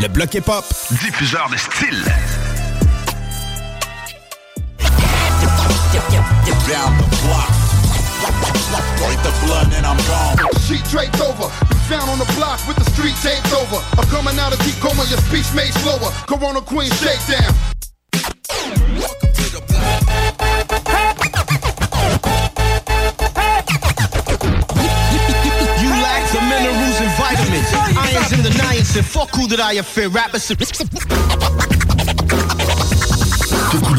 Le bloc hip-hop. diffuseur de style. Down the block. Break the blood and I'm gone. Sheet draped over, you found on the block with the street taped over. I'm coming out of deep coma, your speech made slower. Corona Queen shakedown. You Irons in the niacin. Fuck who that I fear. Rappers. T'écoutes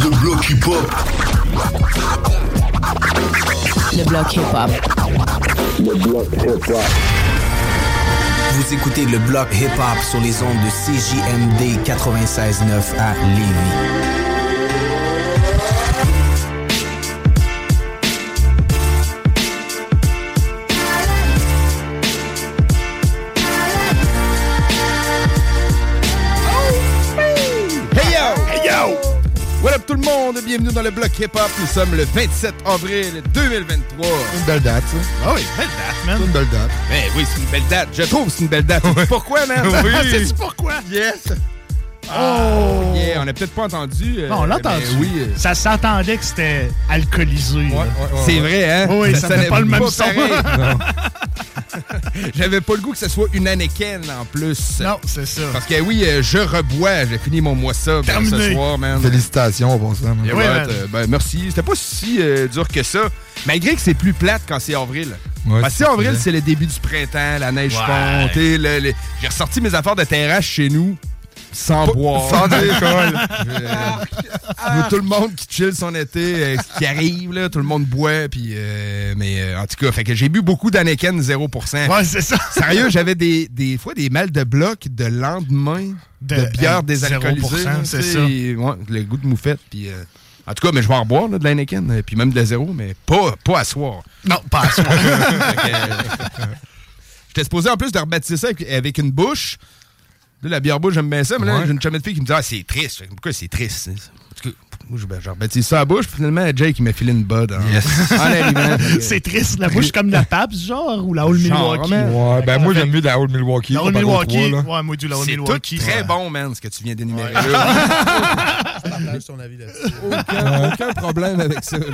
le bloc hip-hop. Le bloc hip-hop. Le bloc hip-hop. Vous écoutez le bloc hip-hop sur les ondes de CJMD 96.9 à Lévis. Tout le monde? Bienvenue dans le bloc hip-hop. Nous sommes le 27 avril 2023. Une belle date, ça. Ah oui, belle date, man. C'est une belle date. Ben oui, c'est une belle date. Je trouve que c'est une belle date. Pourquoi, man? Oui. Sais-tu pourquoi? Yes! Oh! Yeah, on n'a peut-être pas entendu. euh, Non, on l'a entendu. Oui. euh, Ça s'entendait que c'était alcoolisé. là. C'est vrai, hein? Oui, ça sonnait fait pas le même son. pareil. J'avais pas le goût que ce soit une Anakin en plus. Non, c'est ça. Parce que oui, euh, je rebois. J'ai fini mon mois ça ce Terminé. soir, man. Félicitations pour ça. man. Ouais, euh, ben, merci. C'était pas si euh, dur que ça. Malgré que c'est plus plate quand c'est avril. Ouais, Parce que c'est avril, vrai. c'est le début du printemps, la neige Ouais. fond. t'sais, le- le- J'ai ressorti mes affaires de terrasse chez nous sans boire. Sans alcool. Nous, tout le monde qui chill son été, euh, qui arrive, là, tout le monde boit. Puis, euh, mais euh, en tout cas, fait que j'ai bu beaucoup d'Anakin 0%. Ouais, c'est ça. Sérieux, j'avais des, des fois des mal de bloc de lendemain de, De- bière euh, désalcoolisée. 0%, là, c'est ça. ouais, le goût de moufette. Puis, euh, en tout cas, mais je vais en boire là, de euh, puis même de la zéro, mais pas, pas à soir. Non, pas à soi. Fait que, euh, J'étais supposé en plus de rebaptiser ça avec, avec une bouche. Là, la bière bouche, j'aime bien ça, mais là, Ouais. j'ai une chumette de fille qui me dit Ah, c'est triste. Pourquoi c'est triste? En tout cas, moi, je- ben, ça à la bouche, puis finalement, Jake, il m'a filé une arrivant. Fait que- c'est triste. La bouche comme la Pabst, genre, ou la Old Genre, Milwaukee? man. Ouais, ben moi, j'aime mieux la Old Milwaukee. La Old Milwaukee. Ouais, moi, du la Old C'est Milwaukee. très Ouais. bon, man, ce que tu viens d'énumérer. là. partage ton avis là-dessus. aucun, aucun problème avec ça. Là.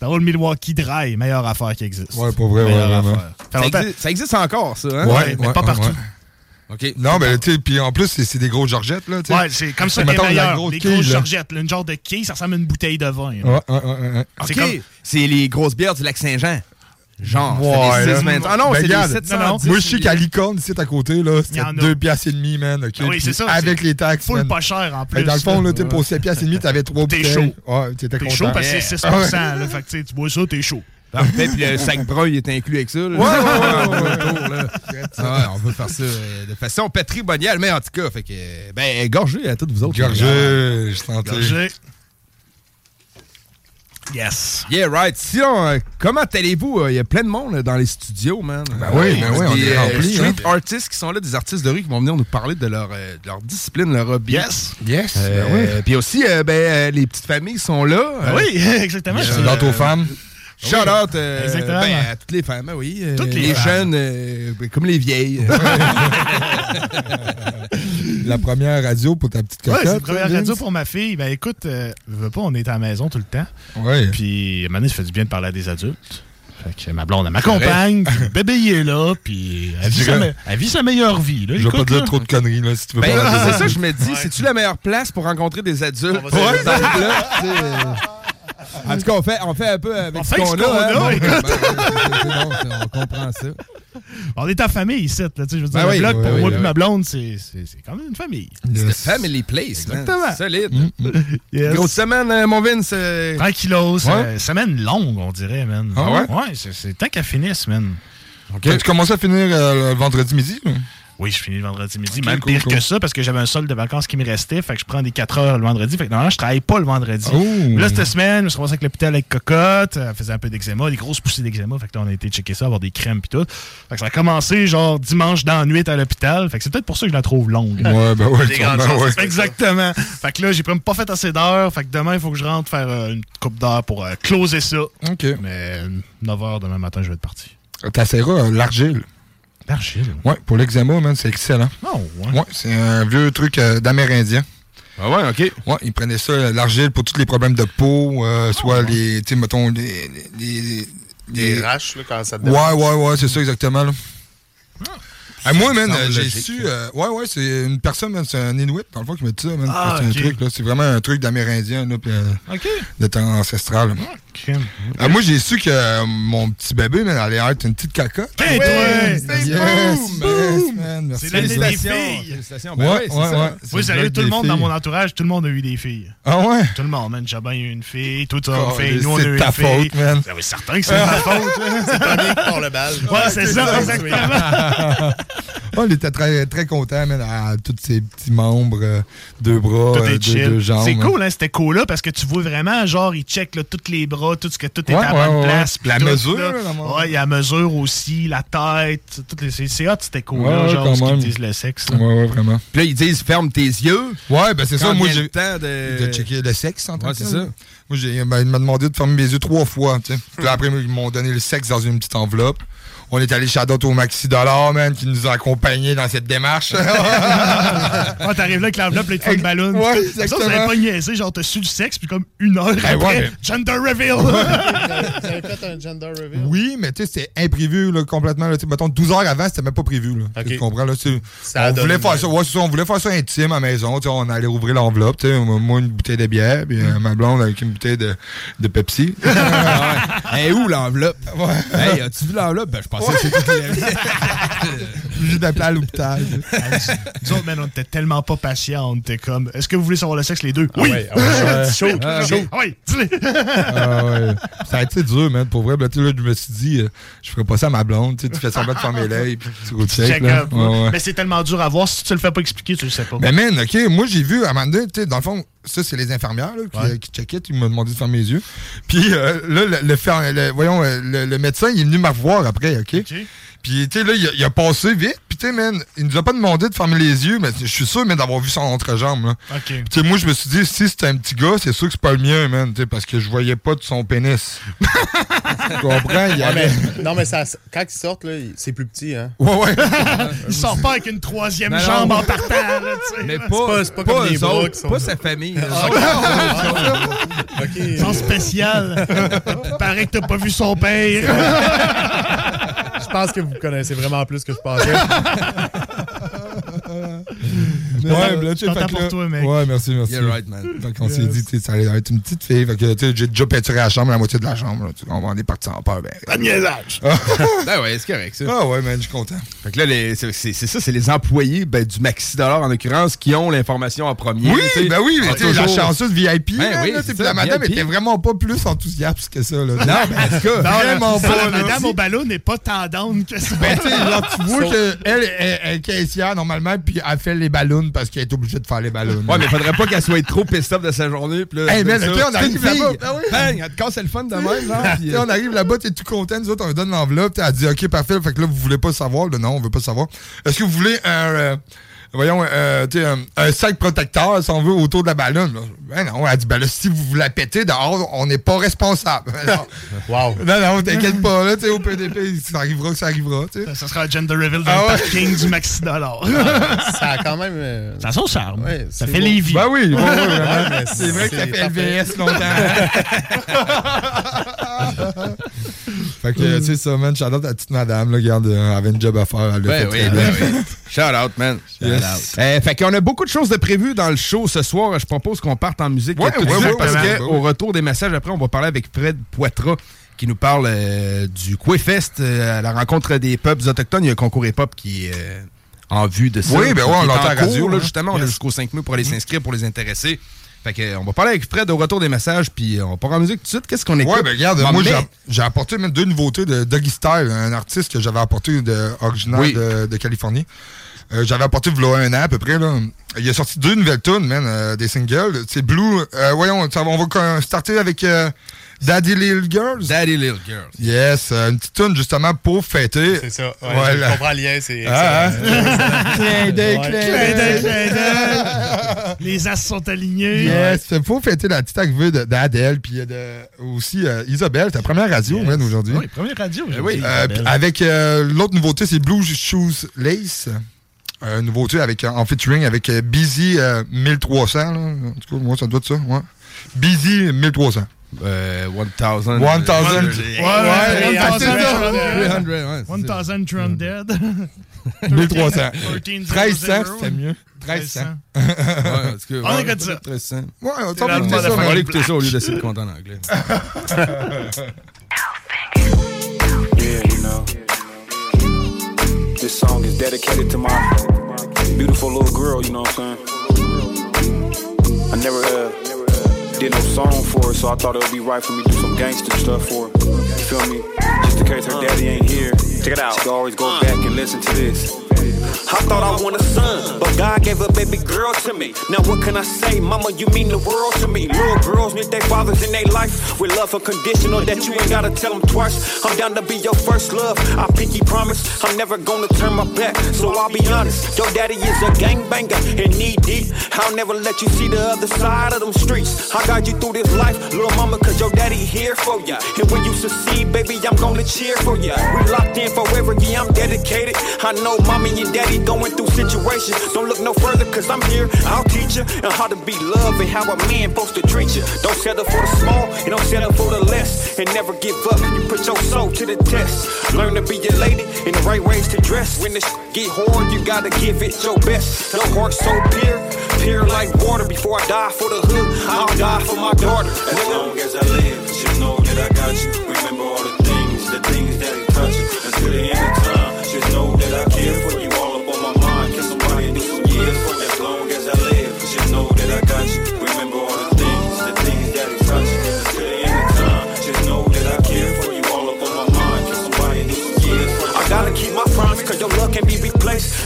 La Old Milwaukee Dry, meilleure affaire qui existe. Ouais, pour vrai, ouais, vraiment. Ça, ça existe encore, ça. Hein? Ouais, mais pas partout. OK. Non, mais tu sais, puis en plus, c'est c'est des grosses georgettes, là. tu sais. Ouais, c'est comme ça C'est, mettons, meilleur. grosse Les quille, grosses là. georgettes. là, Une genre de quille, ça ressemble à une bouteille de vin. Ouais, ouais, ouais, ouais. OK. C'est comme- C'est les grosses bières du lac Saint-Jean. Genre, Ouais, c'est des là. 6 20. Ah non, Ben, c'est des regarde, 710. Moi, je sais qu'à licorne, ici, à côté, là, Il y c'était en a. 2 piastres et demi, man. oui, c'est ça, Avec c'est les taxes. Full man. pas cher en plus. Que dans le fond, là, pour 7 piastres et demi, t'avais 3 T'es bouteilles. chaud. Ouais, t'étais T'es content. chaud parce que c'est 6 Ah ouais. là. Fait que tu sais, tu bois ça, t'es chaud. Parfait, puis le sac brun, il est inclus avec ça. Là. Ouais, ouais, ouais, ouais. Autour, là. Ah ouais, on veut faire ça euh, de façon patrimoniale, mais en tout cas, fait que, euh, ben, gorgez à toutes vous autres. Gorgé, je sentais. Gorgé. Yes. Yeah, right. Sinon, euh, comment allez-vous? Euh, Il y a plein de monde là, dans les studios, man. Ben oui, ben oui, on des est remplis, street hein. artists qui sont là, des artistes de rue qui vont venir nous parler de leur, euh, de leur discipline, leur hobby. Yes. Yes. Euh, ben oui. Puis aussi, euh, ben, euh, les petites familles sont là. Euh, Oui, exactement. Out aux femmes. Shout out euh, Exactement. ben, à toutes les femmes, ben oui. euh, Toutes les jeunes, euh, ben, comme les vieilles. La première radio pour ta petite Ouais, cocotte. c'est la première radio pour ma fille. Ben écoute, euh, veux pas, on est à la maison tout le temps. Ouais. Puis, à un moment donné, ça fait du bien de parler à des adultes. Fait que ma blonde, elle m'accompagne, puis le bébé il est là, puis elle, vit sa, dirais- me- elle vit sa meilleure vie. Là, Je vais pas dire là. trop de conneries, là, si tu veux Ben, pas. c'est ça, je me dis, c'est-tu la meilleure place pour rencontrer des adultes? Ouais. En tout cas, on fait, on fait un peu avec On ce fait qu'on ce qu'on a. hein. ben, bon, c'est- on comprend ça. On est en famille ici. Là, tu sais, je veux dire, Ben le oui, bloc, oui, pour oui, moi et oui. ma blonde, c'est c'est- c'est quand même une famille. C'est family place. Exactement. Solide. Yes. Grosse semaine, euh, mon Vince. euh, Tranquillos. Ouais. euh, semaine longue, on dirait, man. Ah ouais? Ouais, c'est- temps qu'elle finisse, man. Tu commences à finir euh, le vendredi midi? Oui, je finis le vendredi midi. Même cool, pire cool. que ça, parce que j'avais un solde de vacances qui me restait. Fait que je prends des 4 heures le vendredi. Fait que normalement, je travaille pas le vendredi. Oh. Là, cette semaine, je me suis ramassé avec l'hôpital avec cocotte. Elle faisait un peu d'eczéma, des grosses poussées d'eczéma. Fait que là, on a été checker ça, avoir des crèmes pis tout. Fait que ça a commencé genre dimanche dans la nuit à l'hôpital. Fait que c'est peut-être pour ça que je la trouve longue. Ouais, ben ouais. Des grandes ben chances. ouais. Exactement. Fait que là, j'ai même pas fait assez d'heures. Fait que demain, il faut que je rentre faire euh, une coupe d'heures pour euh, closer ça. OK. Mais 9 h demain matin, je vais être parti. T'essaieras euh, l'argile. L'argile. Ouais, pour l'eczéma, man, c'est excellent. Oh, ouais. Ouais, c'est un vieux truc euh, d'Amérindien. Ah ouais, OK. Ouais, ils prenaient ça, euh, l'argile, pour tous les problèmes de peau, euh, soit les, tu sais, mettons, les... les, les- Des les- raches, là, quand ça te Ouais, ouais, ouais, c'est ça, exactement, là. Ah, moi, man, j'ai su. euh, ouais, ouais, c'est une personne, c'est un Inuit, dans le fond, qui m'a dit ça, man. Ah, c'est ok. un truc, là. C'est vraiment un truc d'Amérindien, là, puis, euh, OK. de temps ancestral. là. Crème. Ah, moi, j'ai su que euh, mon petit bébé, man, allait être une petite caca. Hey, toi! Yes, yes, man, merci. C'est l'année des filles. Ouais, Ben ouais, oui, c'est ouais. ça. C'est Oui, le sérieux, tout le monde dans mon entourage, tout le monde a eu des filles. Ah ouais? Tout le monde, man. Jabin a eu une fille, tout ça, Oh, une fille. Nous, on a c'est eu une ta fille. faute, man. Ben oui, certain que c'est ma faute. là. C'est pas bien pour le bal. Ouais, c'est ça, exactement. On était très, très contents, man, à tous ces petits membres, euh, deux bras, euh, deux, jambes. C'est man. cool, hein, c'était cool là, parce que tu vois vraiment, genre, il check là, tous les bras, tout ce que tout est Ouais, à la ouais, bonne ouais. place. puis La tout, mesure, là. là, la- Ouais, il y a la mesure aussi, la tête. C'est c'est hot, c'était cool, Ouais, là, genre, quand ce qu'ils disent le sexe. là. Ouais, ouais, vraiment. Puis là, ils disent ferme tes yeux. Ouais, ben c'est ça. Moi, j'ai. le temps de... De checker le sexe, en tant Ouais, que c'est ça. Moi, j'ai, ben, il m'a demandé de fermer mes yeux trois fois, tu sais. Puis là, après, ils m'ont donné le sexe dans une petite enveloppe. On est allé shout out au Maxi Dollar, man, qui nous a accompagnés dans cette démarche. Ouais, t'arrives là avec l'enveloppe, ils te font le ballon. Ouais, Ça, ça exactement. n'avait pas niaisé, genre, t'as su du sexe, puis comme une heure Ben après, ouais, mais- gender reveal. Vous avez fait un gender reveal? oui, mais tu sais, c'était imprévu, là, complètement. Là, Tu sais, mettons, 12 heures avant, c'était même pas prévu, là. Tu comprends, là? tu Ça on voulait faire ça, ouais, on voulait faire ça intime à la maison. tu On allait ouvrir l'enveloppe, tu moi, une bouteille de bière, puis euh, ma blonde avec une bouteille de, de Pepsi. Hey, où l'enveloppe? Ouais. Hey, as-tu vu l'enveloppe? Ben, je pensais que Juste d'appeler à l'hôpital. Nous autres, man, on était tellement pas patients. On était comme, est-ce que vous voulez savoir le sexe, les deux? Ah ouais, ah ouais, chaud, chaud, Ah, chaud. Ah oui, dis-le. Ah ouais. Ça a été dur, man. Pour vrai, ben, là, je me suis dit, euh, je ferais pas ça à ma blonde. Tu sais, tu fais semblant de fermer l'œil, puis tu Check là. Ouais, ouais. Mais c'est tellement dur à voir. Si tu le fais pas expliquer, tu le sais pas. Mais man, OK, moi, j'ai vu, à un moment donné, tu sais, dans le fond, ça, c'est les infirmières là, qui, Ouais. euh, qui checkaient, ils m'ont demandé de fermer les yeux. Puis euh, là, le, le, le- voyons, le, le médecin, il est venu me revoir après, OK? OK. Puis, tu sais, là, il a, il a passé vite. Puis, tu sais, man, il nous a pas demandé de fermer les yeux, mais je suis sûr, man, d'avoir vu son entrejambe, là. OK. Puis, tu sais, moi, je me suis dit, si c'était un petit gars, c'est sûr que c'est pas le mien, man, tu sais, parce que je voyais pas de son pénis. tu comprends? Il y Ouais, avait... mais, non, mais ça, quand ils sortent, là, c'est plus petit, hein. Ouais, ouais. Il sort pas avec une troisième Non, non. jambe en partant, là, tu sais. Mais pas, pas- c'est pas comme les autres, qui sont- pas sa famille. OK. Son spécial. Paraît que t'as pas vu son père. Je pense que vous connaissez vraiment plus que je pensais. Ouais, mais là, tu sais, content fait que pour là- toi, mec. Ouais, merci, merci. Yeah, right, man. Fait qu'on s'est dit, tu sais, ça allait être une petite fille. Fait que, tu sais, j'ai déjà peinturé la chambre, la moitié de la chambre. Là, tu comprends, on est parti en peur. Ben, Pas de niaisage. Ben ouais, c'est correct, ça. ah ouais, man, je suis content. Fait que là, les- c'est ça, c'est les employés ben, du Maxi Dollar, en l'occurrence, qui ont l'information en premier. Oui, tu sais. ben oui, mais Ah, tu sais, la chanceuse VIP. Ben là, oui, là, c'est tu sais, ça, la madame était vraiment pas plus enthousiaste que ça. Là. Non, mais en tout cas, Vraiment Non, pas. la madame au ballon n'est pas tendance down que ça. Ben, tu sais, genre, tu vois qu'elle est, est caissière normalement, puis elle fait les ballons parce qu'elle est obligée de faire les ballons. Ouais, mais faudrait pas qu'elle soit trop off de sa journée. Puis là, Hey, man, on arrive là-bas. Ah oui. Bang, elle te casse le fun de même, genre. puis, Tu sais, euh, on arrive là-bas, t'es tout content, nous autres, on lui donne l'enveloppe, elle dit OK, parfait, fait que là, vous voulez pas savoir, là, non, on veut pas savoir. Est-ce que vous voulez un, euh, voyons, euh, un, un sac protecteur, si on veut, autour de la ballonne? là? Ben non, elle dit, ben là, si vous la pétez dehors, on n'est pas responsable. wow. Non, non, t'inquiète pas, là, tu sais, au PDP, ça arrivera, ça arrivera, tu sais. Ça sera gender reveal dans Ah le ouais. parking du Maxi Dollar. Ça a quand même. euh, Ça a son charme. Ouais, ça c'est fait les vies. Ben oui, ouais, ouais, c'est vrai que ça fait. LVS longtemps. fait que, tu sais, ça, man, shout out à la petite madame, là, regarde, euh, elle avait une job à faire, elle l'a Ben fait oui, très ben bien. oui. Shout out, man. Yes. Euh, fait qu'on a beaucoup de choses de prévues dans le show ce soir. Je propose qu'on parte en musique Ouais, tout de suite ouais, parce qu'au retour des messages, après, on va parler avec Fred Poitras qui nous parle euh, du Quayfest, euh, à la rencontre des peuples autochtones. Il y a un concours hip-hop qui est en vue de ça. Oui, ben ouais, on l'entend à radio, là, hein. justement, on a jusqu'au 5 mai pour aller s'inscrire, pour les intéresser. Fait que, on va parler avec Fred au retour des messages, puis on part en musique tout de suite. Qu'est-ce qu'on écoute? Ouais, ben regarde, Bon, moi mais- j'ai- j'ai apporté même deux nouveautés de Doggy Style, un artiste que j'avais apporté de, originaire Oui. de, de Californie. Euh, j'avais apporté v'là un an à peu près. Là. Il a sorti deux nouvelles tunes, man, euh, des singles. C'est Blue. euh, voyons, on va starter avec Daddy Little Girls. Daddy Little Girls. Yes, une petite tune justement pour fêter. C'est ça. Ouais, Voilà. Je comprends le lien. C'est Ah? Clin d'œil, clin. Les as sont alignés. Yes, c'est pour fêter la petite arrivée d'Adèle, puis de, aussi Isabelle, ta première radio, man, aujourd'hui. Oui, première radio. Euh, Isabelle. avec l'autre nouveauté, c'est Blue Shoes Lace. Euh, nouveauté avec, euh, en featuring avec euh, Busy euh, 1300. Là. En tout cas, moi, ça doit être ça. Ouais. Busy 1300. Euh, 1000. 1000. Ouais, Ouais, ouais, ah, c'est ça. 1300. 300, ouais, c'est ça. 1000 Tron Dead. 1300. 1300. 1300, c'était mieux. 1300. Ouais, parce que- On écoute ça. 1300. Ouais, on va écouter ça. On va écouter ça au lieu d'essayer de compter en anglais. Yeah, you know. This song is dedicated to my beautiful little girl, you know what I'm saying? I never uh, did no song for her, so I thought it would be right for me to do some gangster stuff for her. You feel me? Just in case her daddy ain't here. Check it out. She always go back and listen to this. I thought I want a son, but God gave a baby girl to me. Now what can I say, mama? You mean the world to me. Little girls need their fathers in their life with love unconditional that you ain't gotta tell them twice. I'm down to be your first love. I pinky promise I'm never gonna turn my back. So I'll be honest, your daddy is a gangbanger and knee deep. I'll never let you see the other side of them streets. I got you through this life, little mama, cause your daddy here for ya. And when you succeed, baby, I'm gonna cheer for ya. We locked in forever, yeah, I'm dedicated. I know mommy and daddy going through situations. Don't look no further, cause I'm here. I'll teach you and how to be loved and how a man supposed to treat you. Don't settle for the small and don't settle for the less. And never give up. You put your soul to the test. Learn to be a lady in the right ways to dress. When the sh- get hard, you gotta give it your best. No heart so pure, pure like water. Before I die for the hood, I'll die for my daughter. As long as I live, just know that I got you.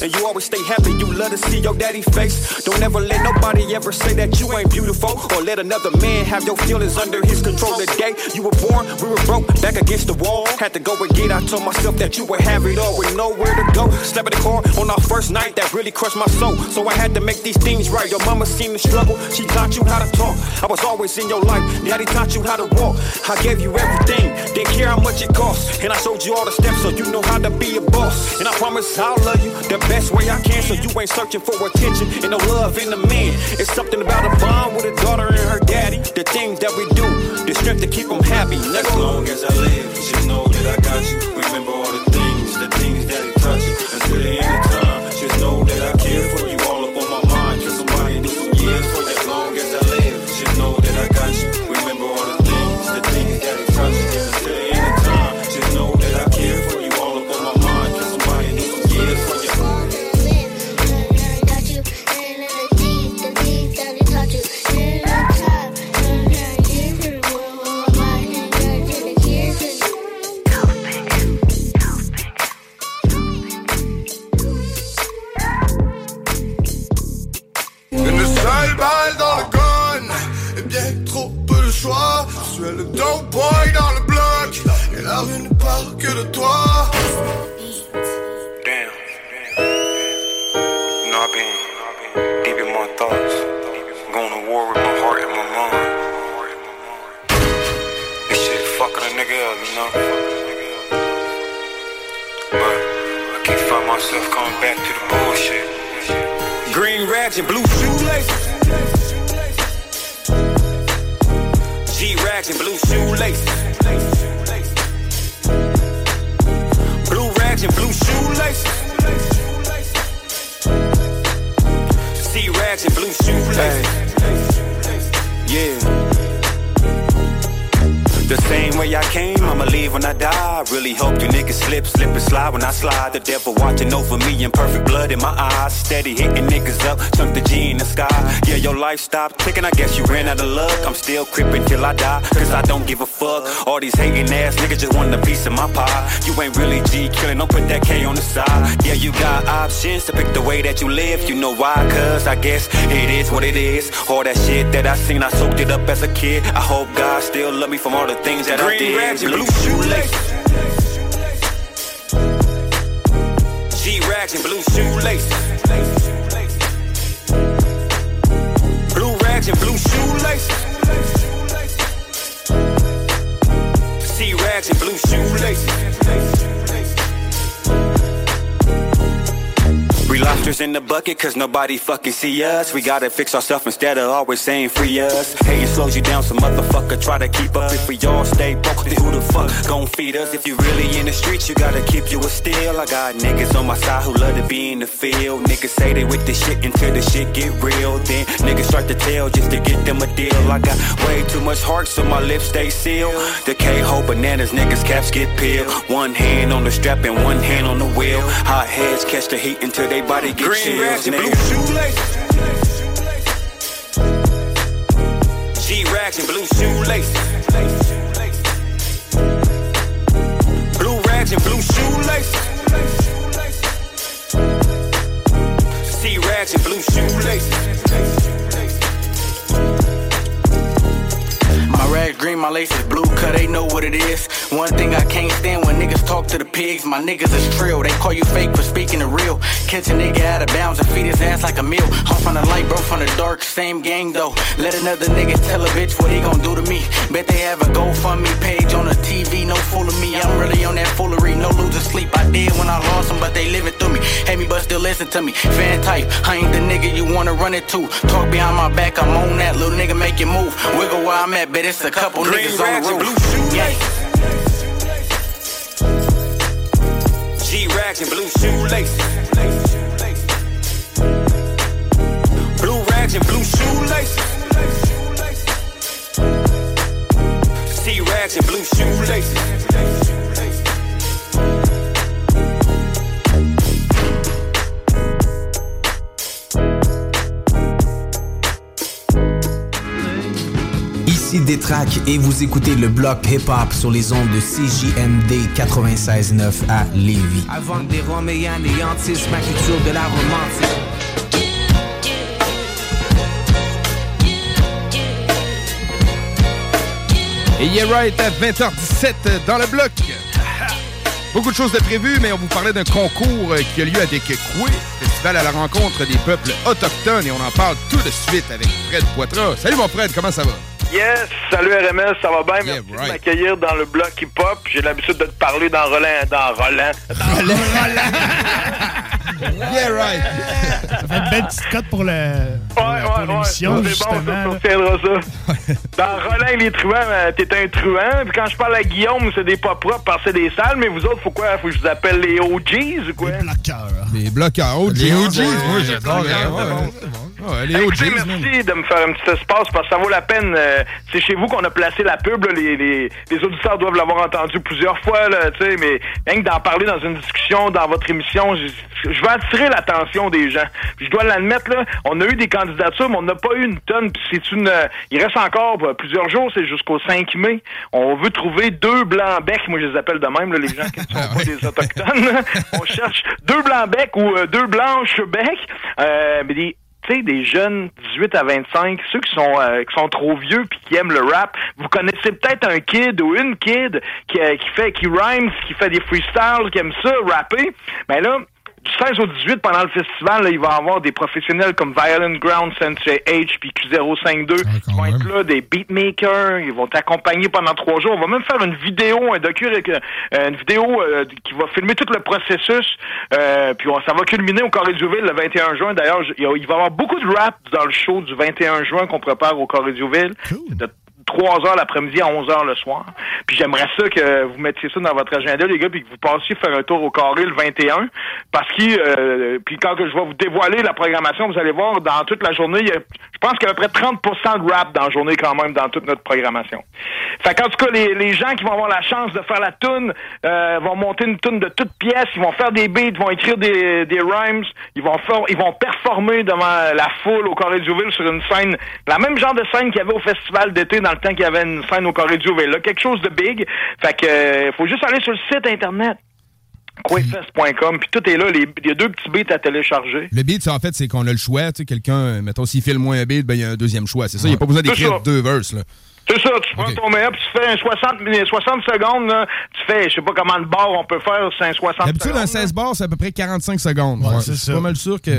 And you always stay happy, you love to see your daddy face. Don't ever let nobody ever say that you ain't beautiful. Or let another man have your feelings under his control. The day you were born, we were broke, back against the wall. Had to go and get, I told myself that you would have it all with nowhere to go. Slept in the car on our first night, that really crushed my soul. So I had to make these things right. Your mama seen the struggle, she taught you how to talk. I was always in your life, daddy taught you how to walk. I gave you everything, didn't care how much it cost. And I showed you all the steps so you know how to be a boss. And I promise I'll love you the best way I can so you ain't searching for attention and no love in a man. It's something about a bond with a daughter and her daddy. The things that we do, the strength to keep them happy. As Nigga. long as I live, just know that I got you. Remember all the things, the things that he touch you. Until the end of time, just know that I care for you. Rue ne parle que de toi. Damn. You know, I've been deep in my thoughts. Going to war with my heart and my mind. This shit fucking a nigga up, you know? But I can't find myself coming back to the bullshit. Green rags and blue shoelaces. G rags and blue shoelaces. Blue rags and blue shoelaces. C rags and blue shoelaces. Yeah. The same way I came, I'ma leave when I die. Really hope you niggas slip, slip and slide when I slide. The devil watching over me in perfect blood in my eyes. Steady hitting niggas up, chunk the G in the sky. Yeah, your life stopped ticking, I guess you ran out of luck. I'm still crippin' till I die, cause I don't give a fuck. All these hating ass niggas just want a piece of my pie. You ain't really G killing, don't put that K on the side. Yeah, you got options to pick the way that you live. You know why? Cause I guess it is what it is. All that shit that I seen, I soaked it up as a kid. I hope God still love me from all the things that I Green did. rags and blue shoelaces. G rags and blue shoelaces. Blue rags and blue shoelaces. C rags and blue shoelaces. We lobsters in the bucket cause nobody fucking see us. We gotta fix ourselves instead of always saying free us. Hating slows you down, so motherfucker try to keep up. If we all stay broke, then who the fuck gon' feed us? If you really in the streets, you gotta keep you a steal. I got niggas on my side who love to be in the field. Niggas say they with the shit until the shit get real. Then niggas start to tell just to get them a deal. I got way too much heart, so my lips stay sealed. The K-Ho bananas, niggas caps get peeled. One hand on the strap and one hand on the wheel. Hot heads catch the heat until they body get Green chills. and blue nigga. G rags and blue shoelaces. Blue rags and blue shoelaces. C rags and blue shoelaces. Rags green, my laces blue, cause they know what it is. One thing I can't stand when niggas talk to the pigs. My niggas is trill, they call you fake for speaking the real. Catch a nigga out of bounds and feed his ass like a meal. I'm from the light, bro, from the dark, same gang though. Let another nigga tell a bitch what he gon' do to me. Bet they have a GoFundMe page on the TV, no fool of me. I'm really on that foolery, no losing sleep. I did when I lost them, but they living through me. Hate me, but still listen to me. Fan type, I ain't the nigga you wanna run it to. Talk behind my back, I'm on that little nigga, make it move. Wiggle where I'm at, bet it's a couple Green niggas on rags the and roof. blue. G rags and blue shoelaces. Blue rags and blue shoelaces. C rags and blue shoelaces. Ici Détrac et vous écoutez le bloc hip-hop sur les ondes de CJMD 96.9 à Lévis. Avant des Roms et anéantis ma culture de la romantique. Et yeah right à 20h17 dans le bloc. Beaucoup de choses de prévues, mais on vous parlait d'un concours euh, qui a lieu à Dekekwe, festival à la rencontre des peuples autochtones, et on en parle tout de suite avec Fred Poitras. Salut mon Fred, comment ça va? Yes, salut RMS, ça va bien? Merci right. de m'accueillir dans le bloc hip-hop. J'ai l'habitude de te parler dans Roland. Dans Roland. Yeah, right. Ça fait une belle petite cote pour le- Ouais, ouais, l'émission, ouais, c'est bon, ça, tiendra ça. Dans Roland les truands, euh, t'es un truand. Puis quand je parle à Guillaume, c'est des pas propres parce que c'est des sales. Mais vous autres, faut quoi? Faut que je vous appelle les OGs ou quoi? Les bloqueurs. Les bloqueurs, OGs. Les OGs, Ouais, moi, j'adore. Ouais. Ouais, les Écoutez, merci de me faire un petit espace parce que ça vaut la peine. euh, c'est chez vous qu'on a placé la pub. là. les, les, les auditeurs doivent l'avoir entendu plusieurs fois, là, tu sais, mais rien que d'en parler dans une discussion, dans votre émission, je, veux attirer l'attention des gens. Je dois l'admettre, là, on a eu des candidatures, mais on n'a pas eu une tonne. C'est une, euh, il reste encore euh, plusieurs jours, c'est jusqu'au 5 mai. On veut trouver deux blancs becs, moi je les appelle de même, là, les gens qui ne sont pas des autochtones. on cherche deux blancs becs ou euh, deux blanches becs, euh, mais des tu sais, des jeunes 18 à 25, ceux qui sont euh, qui sont trop vieux puis qui aiment le rap, vous connaissez peut-être un kid ou une kid qui, euh, qui fait qui rhymes, qui fait des freestyles, qui aime ça rapper. Mais là, du 16 au 18, pendant le festival, là, il va y avoir des professionnels comme Violent Ground, Sensei H, puis Q052 qui vont être là, des beatmakers, ils vont t'accompagner pendant trois jours. On va même faire une vidéo, un docu, euh, une vidéo euh, qui va filmer tout le processus, euh, puis on- ça va culminer au Corée du Ville le 21 juin. D'ailleurs, il va y avoir beaucoup de rap dans le show du 21 juin qu'on prépare au Corée du Ville. De 3 heures l'après-midi à 11 heures le soir. Puis j'aimerais ça que vous mettiez ça dans votre agenda, les gars, puis que vous passiez faire un tour au carré le 21. Parce que, euh, puis quand je vais vous dévoiler la programmation, vous allez voir, dans toute la journée, il y a- je pense qu'il y a à peu près 30% de rap dans la journée quand même, dans toute notre programmation. Fait qu'en tout cas, les, les gens qui vont avoir la chance de faire la tune euh, vont monter une tune de toutes pièces, ils vont faire des beats, ils vont écrire des, des rhymes, ils vont faire, ils vont performer devant la foule au Corée du Ville sur une scène, la même genre de scène qu'il y avait au festival d'été dans le temps qu'il y avait une scène au Corée du Ville. Là, quelque chose de big. Fait que euh, faut juste aller sur le site internet quayfest.com puis tout est là, les- il y a deux petits beats à télécharger. Le beat, ça, en fait, c'est qu'on a le choix. Tu sais, quelqu'un, euh, mettons, s'il file moins un beat, ben, il y a un deuxième choix. C'est ça, il n'y a pas besoin d'écrire deux verses, là. C'est ça, tu prends ton meilleur, puis tu fais un 60, minutes- 60 secondes, là, tu fais, je sais pas comment de bar on peut faire, c'est un 60 D'habitude, secondes. un 16 bars, c'est à peu près 45 secondes. Ouais, Ouais, c'est je ça. suis pas mal sûr que.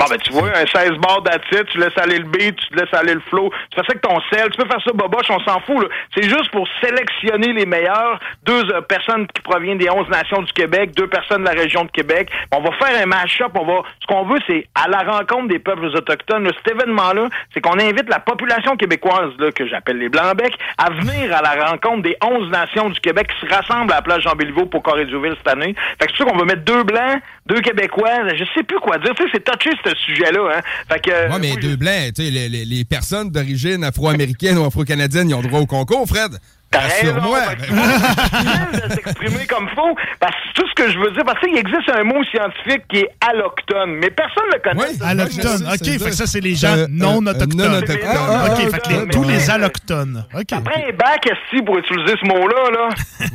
Bon, ben, tu vois, un 16 bars d'attitude, tu laisses aller le beat, tu laisses aller le flow. Tu fais ça avec ton sel. Tu peux faire ça boboche, on s'en fout, là. C'est juste pour sélectionner les meilleurs. Deux euh, personnes qui proviennent des 11 nations du Québec, deux personnes de la région de Québec. On va faire un mash-up. On va, ce qu'on veut, c'est à la rencontre des peuples autochtones. Là, cet événement-là, c'est qu'on invite la population québécoise, là, que j'appelle les Blancs-Becs, à venir à la rencontre des 11 nations du Québec qui se rassemblent à la plage Jean-Béliveau pour Corée-du-Ville cette année. Fait que c'est sûr qu'on va mettre deux Blancs, deux Québécois. Je sais plus quoi dire. Tu sais, c'est touché, ce sujet-là, hein. Fait que, Ouais, mais deux blancs, tu sais, les, les- les personnes d'origine afro-américaine ou afro-canadienne, ils ont droit au concours, Fred. T'as raison, difficile de s'exprimer comme faux. Parce que tout ce que je veux dire, parce qu'il existe un mot scientifique qui est allochtone, mais personne ne le connaît. ça. Allochtones. OK, fait que ça, c'est les gens Euh, non euh, autochtones. non autochtones. Ah, OK, fait que les- tous les allochtones. OK. Après un bac, esti, pour utiliser ce mot-là, là.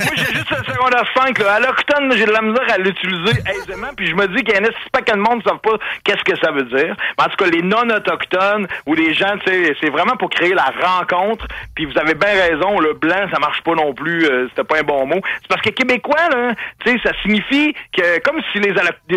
Moi, j'ai juste le secondaire 5, là. Allochtone, j'ai de la misère à l'utiliser aisément, puis je me dis qu'il y a un esti paquet de monde qui ne savent pas qu'est-ce que ça veut dire. Mais en tout cas, les non-autochtones ou les gens, tu sais, c'est vraiment pour créer la rencontre, puis vous avez bien raison, le blanc, ça marche pas non plus, euh, c'était pas un bon mot. C'est parce que québécois, là, tu sais, ça signifie que, comme si les,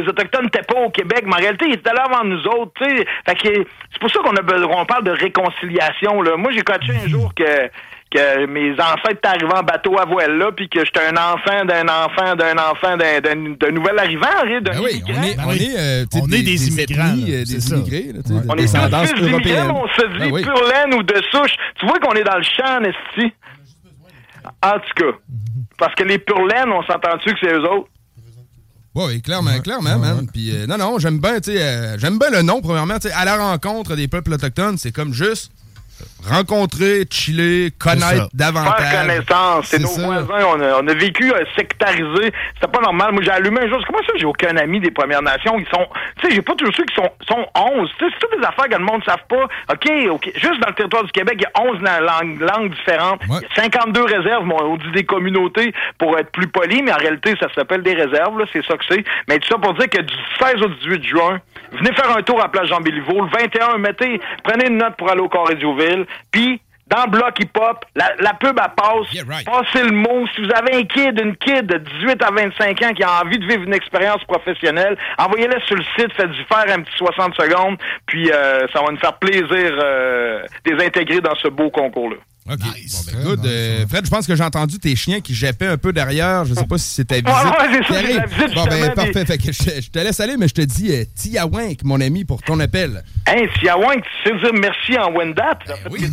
autochtones n'étaient pas au Québec, mais en réalité, ils étaient là avant nous autres, tu sais. Fait que c'est pour ça qu'on a on parle de réconciliation, là. Moi, j'ai coaché un jour que que mes ancêtres étaient arrivés en bateau à voile là, puis que j'étais un enfant d'un enfant d'un enfant d'un- nouvel arrivant, hein, d'un Ben oui, on est, on est, euh, On est des immigrants, ethnies, là, euh, des immigrés, là, On de est tous européenne. on se dit Ben oui. pure laine ou de souche. Tu vois qu'on est dans le champ, Esti. En tout cas. Parce que les pure laines, on s'entend-tu que c'est eux autres? Oui, oui, clairement, clairement, man. Puis, euh, non, non, j'aime bien, tu sais, euh, j'aime bien le nom, premièrement, tu sais, à la rencontre des peuples autochtones, c'est comme juste rencontrer, chiller, connaître davantage. Faire connaissance. C'est nos ça. voisins. On a, on a vécu euh, sectarisé. C'était pas normal. Moi, j'ai allumé un jour. Comment ça, j'ai aucun ami des Premières Nations? Ils sont, tu sais, j'ai pas toujours ceux qui sont, sont 11. Tu sais, c'est toutes des affaires que le monde ne savent pas. OK, OK. Juste dans le territoire du Québec, il y a 11 na- langues, langues différentes. Il y a 52 réserves. Bon, on dit des communautés pour être plus poli, mais en réalité, ça s'appelle des réserves, là. C'est ça que c'est. Mais tout ça pour dire que du 16 au 18 juin, venez faire un tour à la place Jean-Béliveau. Le 21, mettez, prenez une note pour aller au Corée-Diouville. Puis, dans le bloc hip-hop, la, la pub, elle passe. Passez le mot. Si vous avez un kid, une kid de 18 à 25 ans qui a envie de vivre une expérience professionnelle, envoyez-le sur le site, faites-y faire un petit 60 secondes, puis euh, ça va nous faire plaisir euh, de les intégrer dans ce beau concours-là. OK. Bon, ben, good. Euh, Fred, je pense que j'ai entendu tes chiens qui jappaient un peu derrière. Je sais pas si c'est ta visite. Ouais, ouais, c'est ça, la visite, Bon, ben, parfait. des- Fait que je, je te laisse aller, mais je te dis euh, Tiawank, mon ami, pour ton appel. Hey, Siawang, tu sais dire merci en Wendat? oui,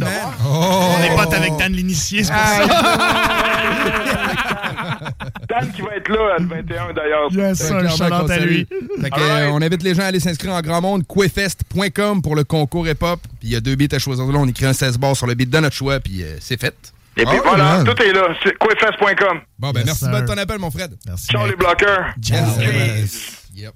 On est potes avec Dan l'initié, c'est pour Dan qui va être là le 21 d'ailleurs. Yes, sir, à lui. Fait que, euh, on invite les gens à aller s'inscrire en grand monde. Quefest.com pour le concours hip-hop. Puis il y a deux beats à choisir. Là, on écrit un 16 bars sur le beat de notre choix, puis euh, c'est fait. Et puis Ah, voilà, man. tout est là. C'est quefest.com. Bon, ben Yes, merci de ton appel, mon Fred. Merci. Ciao les bloqueurs. Yes. Yep.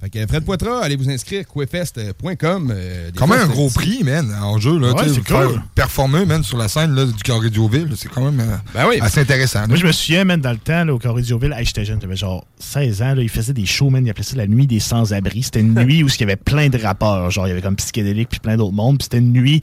Fait que Fred Poitras, allez vous inscrire, quefest.com. euh, Quand même un gros prix, man, en jeu. Là, Ouais, cool. Performer, man, sur la scène là, du Carré c'est quand même euh, Ben oui. assez intéressant. Moi, je me souviens, man, dans le temps, là, au Dioville, hey, j'étais jeune, j'avais genre 16 ans, là, il faisait des shows, man, il appelait ça la nuit des sans-abri. C'était une nuit où il y avait plein de rappeurs, genre, il y avait comme psychédélique puis plein d'autres mondes, puis c'était une nuit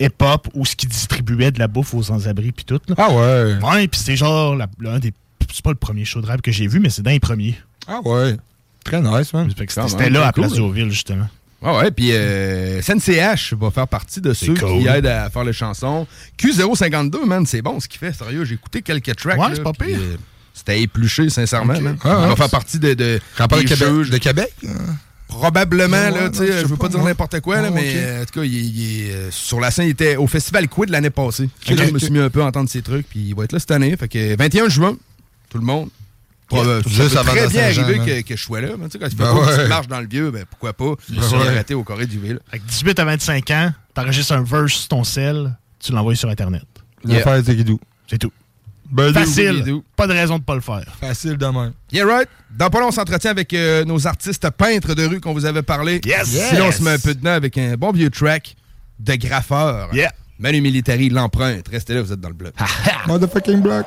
hip-hop où ce qui distribuait de la bouffe aux sans-abri puis tout. là. Ah ouais. Ouais, puis c'est genre la- des. C'est pas le premier show de rap que j'ai vu, mais c'est dans les premiers. Ah ouais. Très nice, man. C'était c'était là à Place Dioville, justement. Ouais, ouais, puis euh, SNCH va faire partie de ceux cool. qui aident à faire les chansons. Q052, man, c'est bon ce qu'il fait, sérieux. J'ai écouté quelques tracks. Ouais, c'est pas pire. euh, C'était épluché, sincèrement, man. Ah, Il va faire partie de. de de Québec. juges. De Québec? Probablement, Ouais, là, ouais, tu sais, je veux pas pas, dire n'importe quoi, là, Ouais, mais euh, en tout cas, il, est- il euh, sur la scène, il était au Festival Quid l'année passée. Là, je me suis mis un peu à entendre ses trucs, puis il va être là cette année. Fait que 21 juin, tout le monde. Yeah. Euh, Juste avant très bien arriver que, que je sois là. mais Tu sais, quand il fait Ben pas ouais. petite marche dans le vieux, ben pourquoi pas? Je suis ouais. arrêté au Corée du Ville. Fait que 18 à 25 ans, t'enregistres un verse sur ton sel, tu l'envoies sur Internet. L'affaire de Guidou. C'est tout. Ben, Facile. Guidou. Pas de raison de pas le faire. Facile de même. Yeah, right. Dans pas long, on s'entretient avec euh, nos artistes peintres de rue qu'on vous avait parlé. Yes. Sinon, on se met un peu dedans avec un bon vieux track de graffeur. Yeah. Manu Militari, l'empreinte. Restez là, vous êtes dans le bloc. Motherfucking block.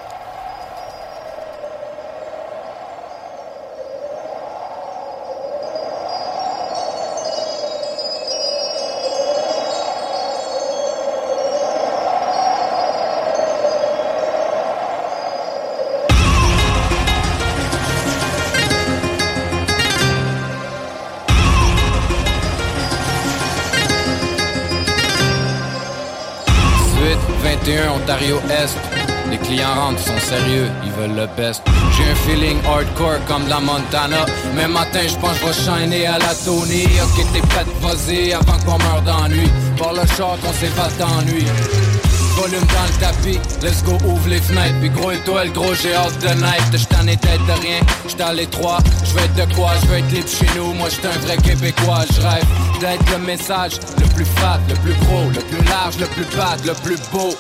Les clients rentrent, sont sérieux, ils veulent le best. J'ai un feeling hardcore comme la Montana. Mais matin, je pense que je à la Tony. Ok, t'es prête, vas-y, avant qu'on meure d'ennui. Par le char, qu'on s'évade d'ennui. Volume dans le tapis, let's go, ouvre les fenêtres. Puis gros étoile, gros, j'ai hâte de naître. Je t'en ai tête de rien, j'étais à l'étroit. Je vais être de quoi, je vais être libre chez nous. Moi, j'étais un vrai Québécois, je rêve d'être le message le plus fat, le plus gros, le plus large, le plus bad, le plus beau.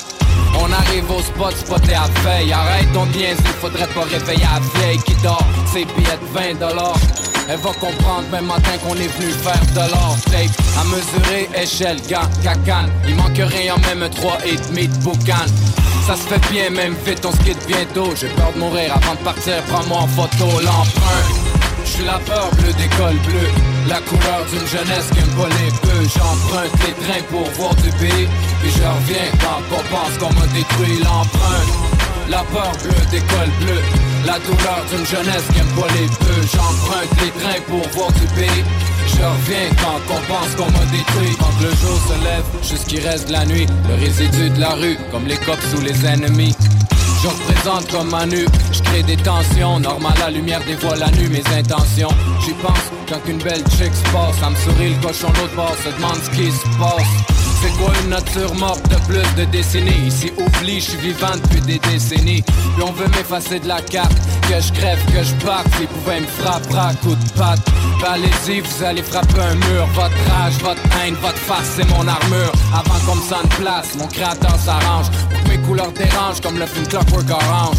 On arrive au spot, spoté à veille. Arrête ton bien, il faudrait pas réveiller la vieille qui dort. Ses billets de 20 dollars. Elle va comprendre même matin qu'on est venu faire de l'or. Tape à mesurer, échelle, gants, cacane. Il manque rien, même un 3 et demi de boucan. Ça se fait bien, même vite, on se quitte bientôt. J'ai peur de mourir avant de partir, prends-moi en photo l'empreinte. Je suis la peur bleue des cols bleus La couleur d'une jeunesse qui aime pas les peu J'emprunte les trains pour voir du pays Puis je reviens quand on pense qu'on m'a détruit l'empreinte. La peur bleue des cols bleus La douleur d'une jeunesse qui aime pas les peu J'emprunte les trains pour voir du pays je reviens quand on pense qu'on m'a détruit. Quand le jour se lève, jusqu'il reste la nuit. Le résidu de la rue, comme les cops ou les ennemis je représente comme Manu, je crée des tensions. Normal, la lumière dévoile la nuit mes intentions. J'y pense quand une belle chick se passe Ça me sourit le cochon l'autre bord se demande ce qui se passe C'est quoi une nature morte de plus de décennies? Ici oublie, je suis vivant depuis des décennies. Puis on veut m'effacer de la carte. Que je crève, que je parte. S'ils pouvaient me frapper à coups de patte. Ben allez-y, vous allez frapper un mur. Votre rage, votre haine, votre face, c'est mon armure. Avant qu'on me sonne place, mon créateur s'arrange. Pour que mes couleurs dérangent comme le film Clockwork Orange.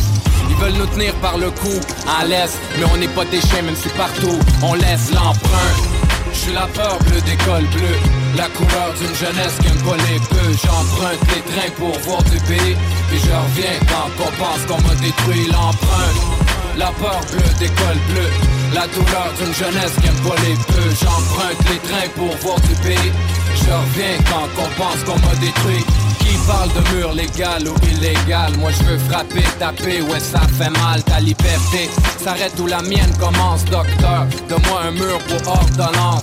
Ils veulent nous tenir par le cou, à l'est, mais on n'est pas des chiens même si partout on laisse l'empreinte. Je suis la peur bleue des cols bleus, la couleur d'une jeunesse qui aime pas les peu. J'emprunte les trains pour voir du pays, puis je reviens quand on pense qu'on m'a détruit l'empreinte. La peur bleue des cols bleus, la douleur d'une jeunesse qui aime pas les peu. J'emprunte les trains pour voir du pays, je reviens quand on pense qu'on m'a détruit. Qui parle de mur légal ou illégal Moi je veux frapper, taper, ouais ça fait mal Ta liberté s'arrête où la mienne commence Docteur, donne-moi un mur pour ordonnance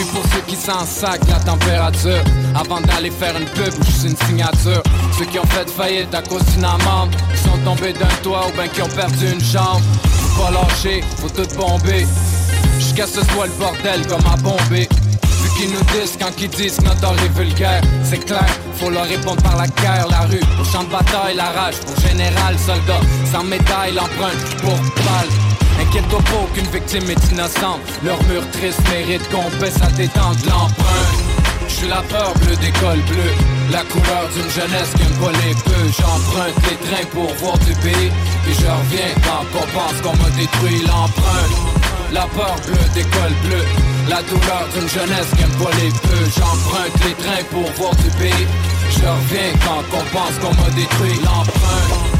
Puis pour ceux qui s'en la température Avant d'aller faire une pub ou juste une signature. Ceux qui ont fait faillite à cause d'une amende Qui sont tombés d'un toit ou ben qui ont perdu une jambe Faut pas lâcher, faut tout bomber. Jusqu'à ce soit le bordel comme à bomber Qu'ils nous disent quand ils disent que notre est vulgaire. C'est clair, faut leur répondre par la guerre, la rue Au champ de bataille, la rage, pour général, soldat Sans médaille, l'empreinte pour balle Inquiète-toi pas, aucune victime est innocente. Leur mur triste mérite qu'on baisse à détente l'empreinte. Suis la peur bleue des cols bleus. La couleur d'une jeunesse qui aime pas les peu J'emprunte les trains pour voir du pays. Puis je reviens quand on pense qu'on m'a détruit l'empreinte La peur bleue d'école bleue. La douleur d'une jeunesse qui aime pas les peu J'emprunte les trains pour voir du pays. Je reviens quand on pense qu'on m'a détruit. L'empreinte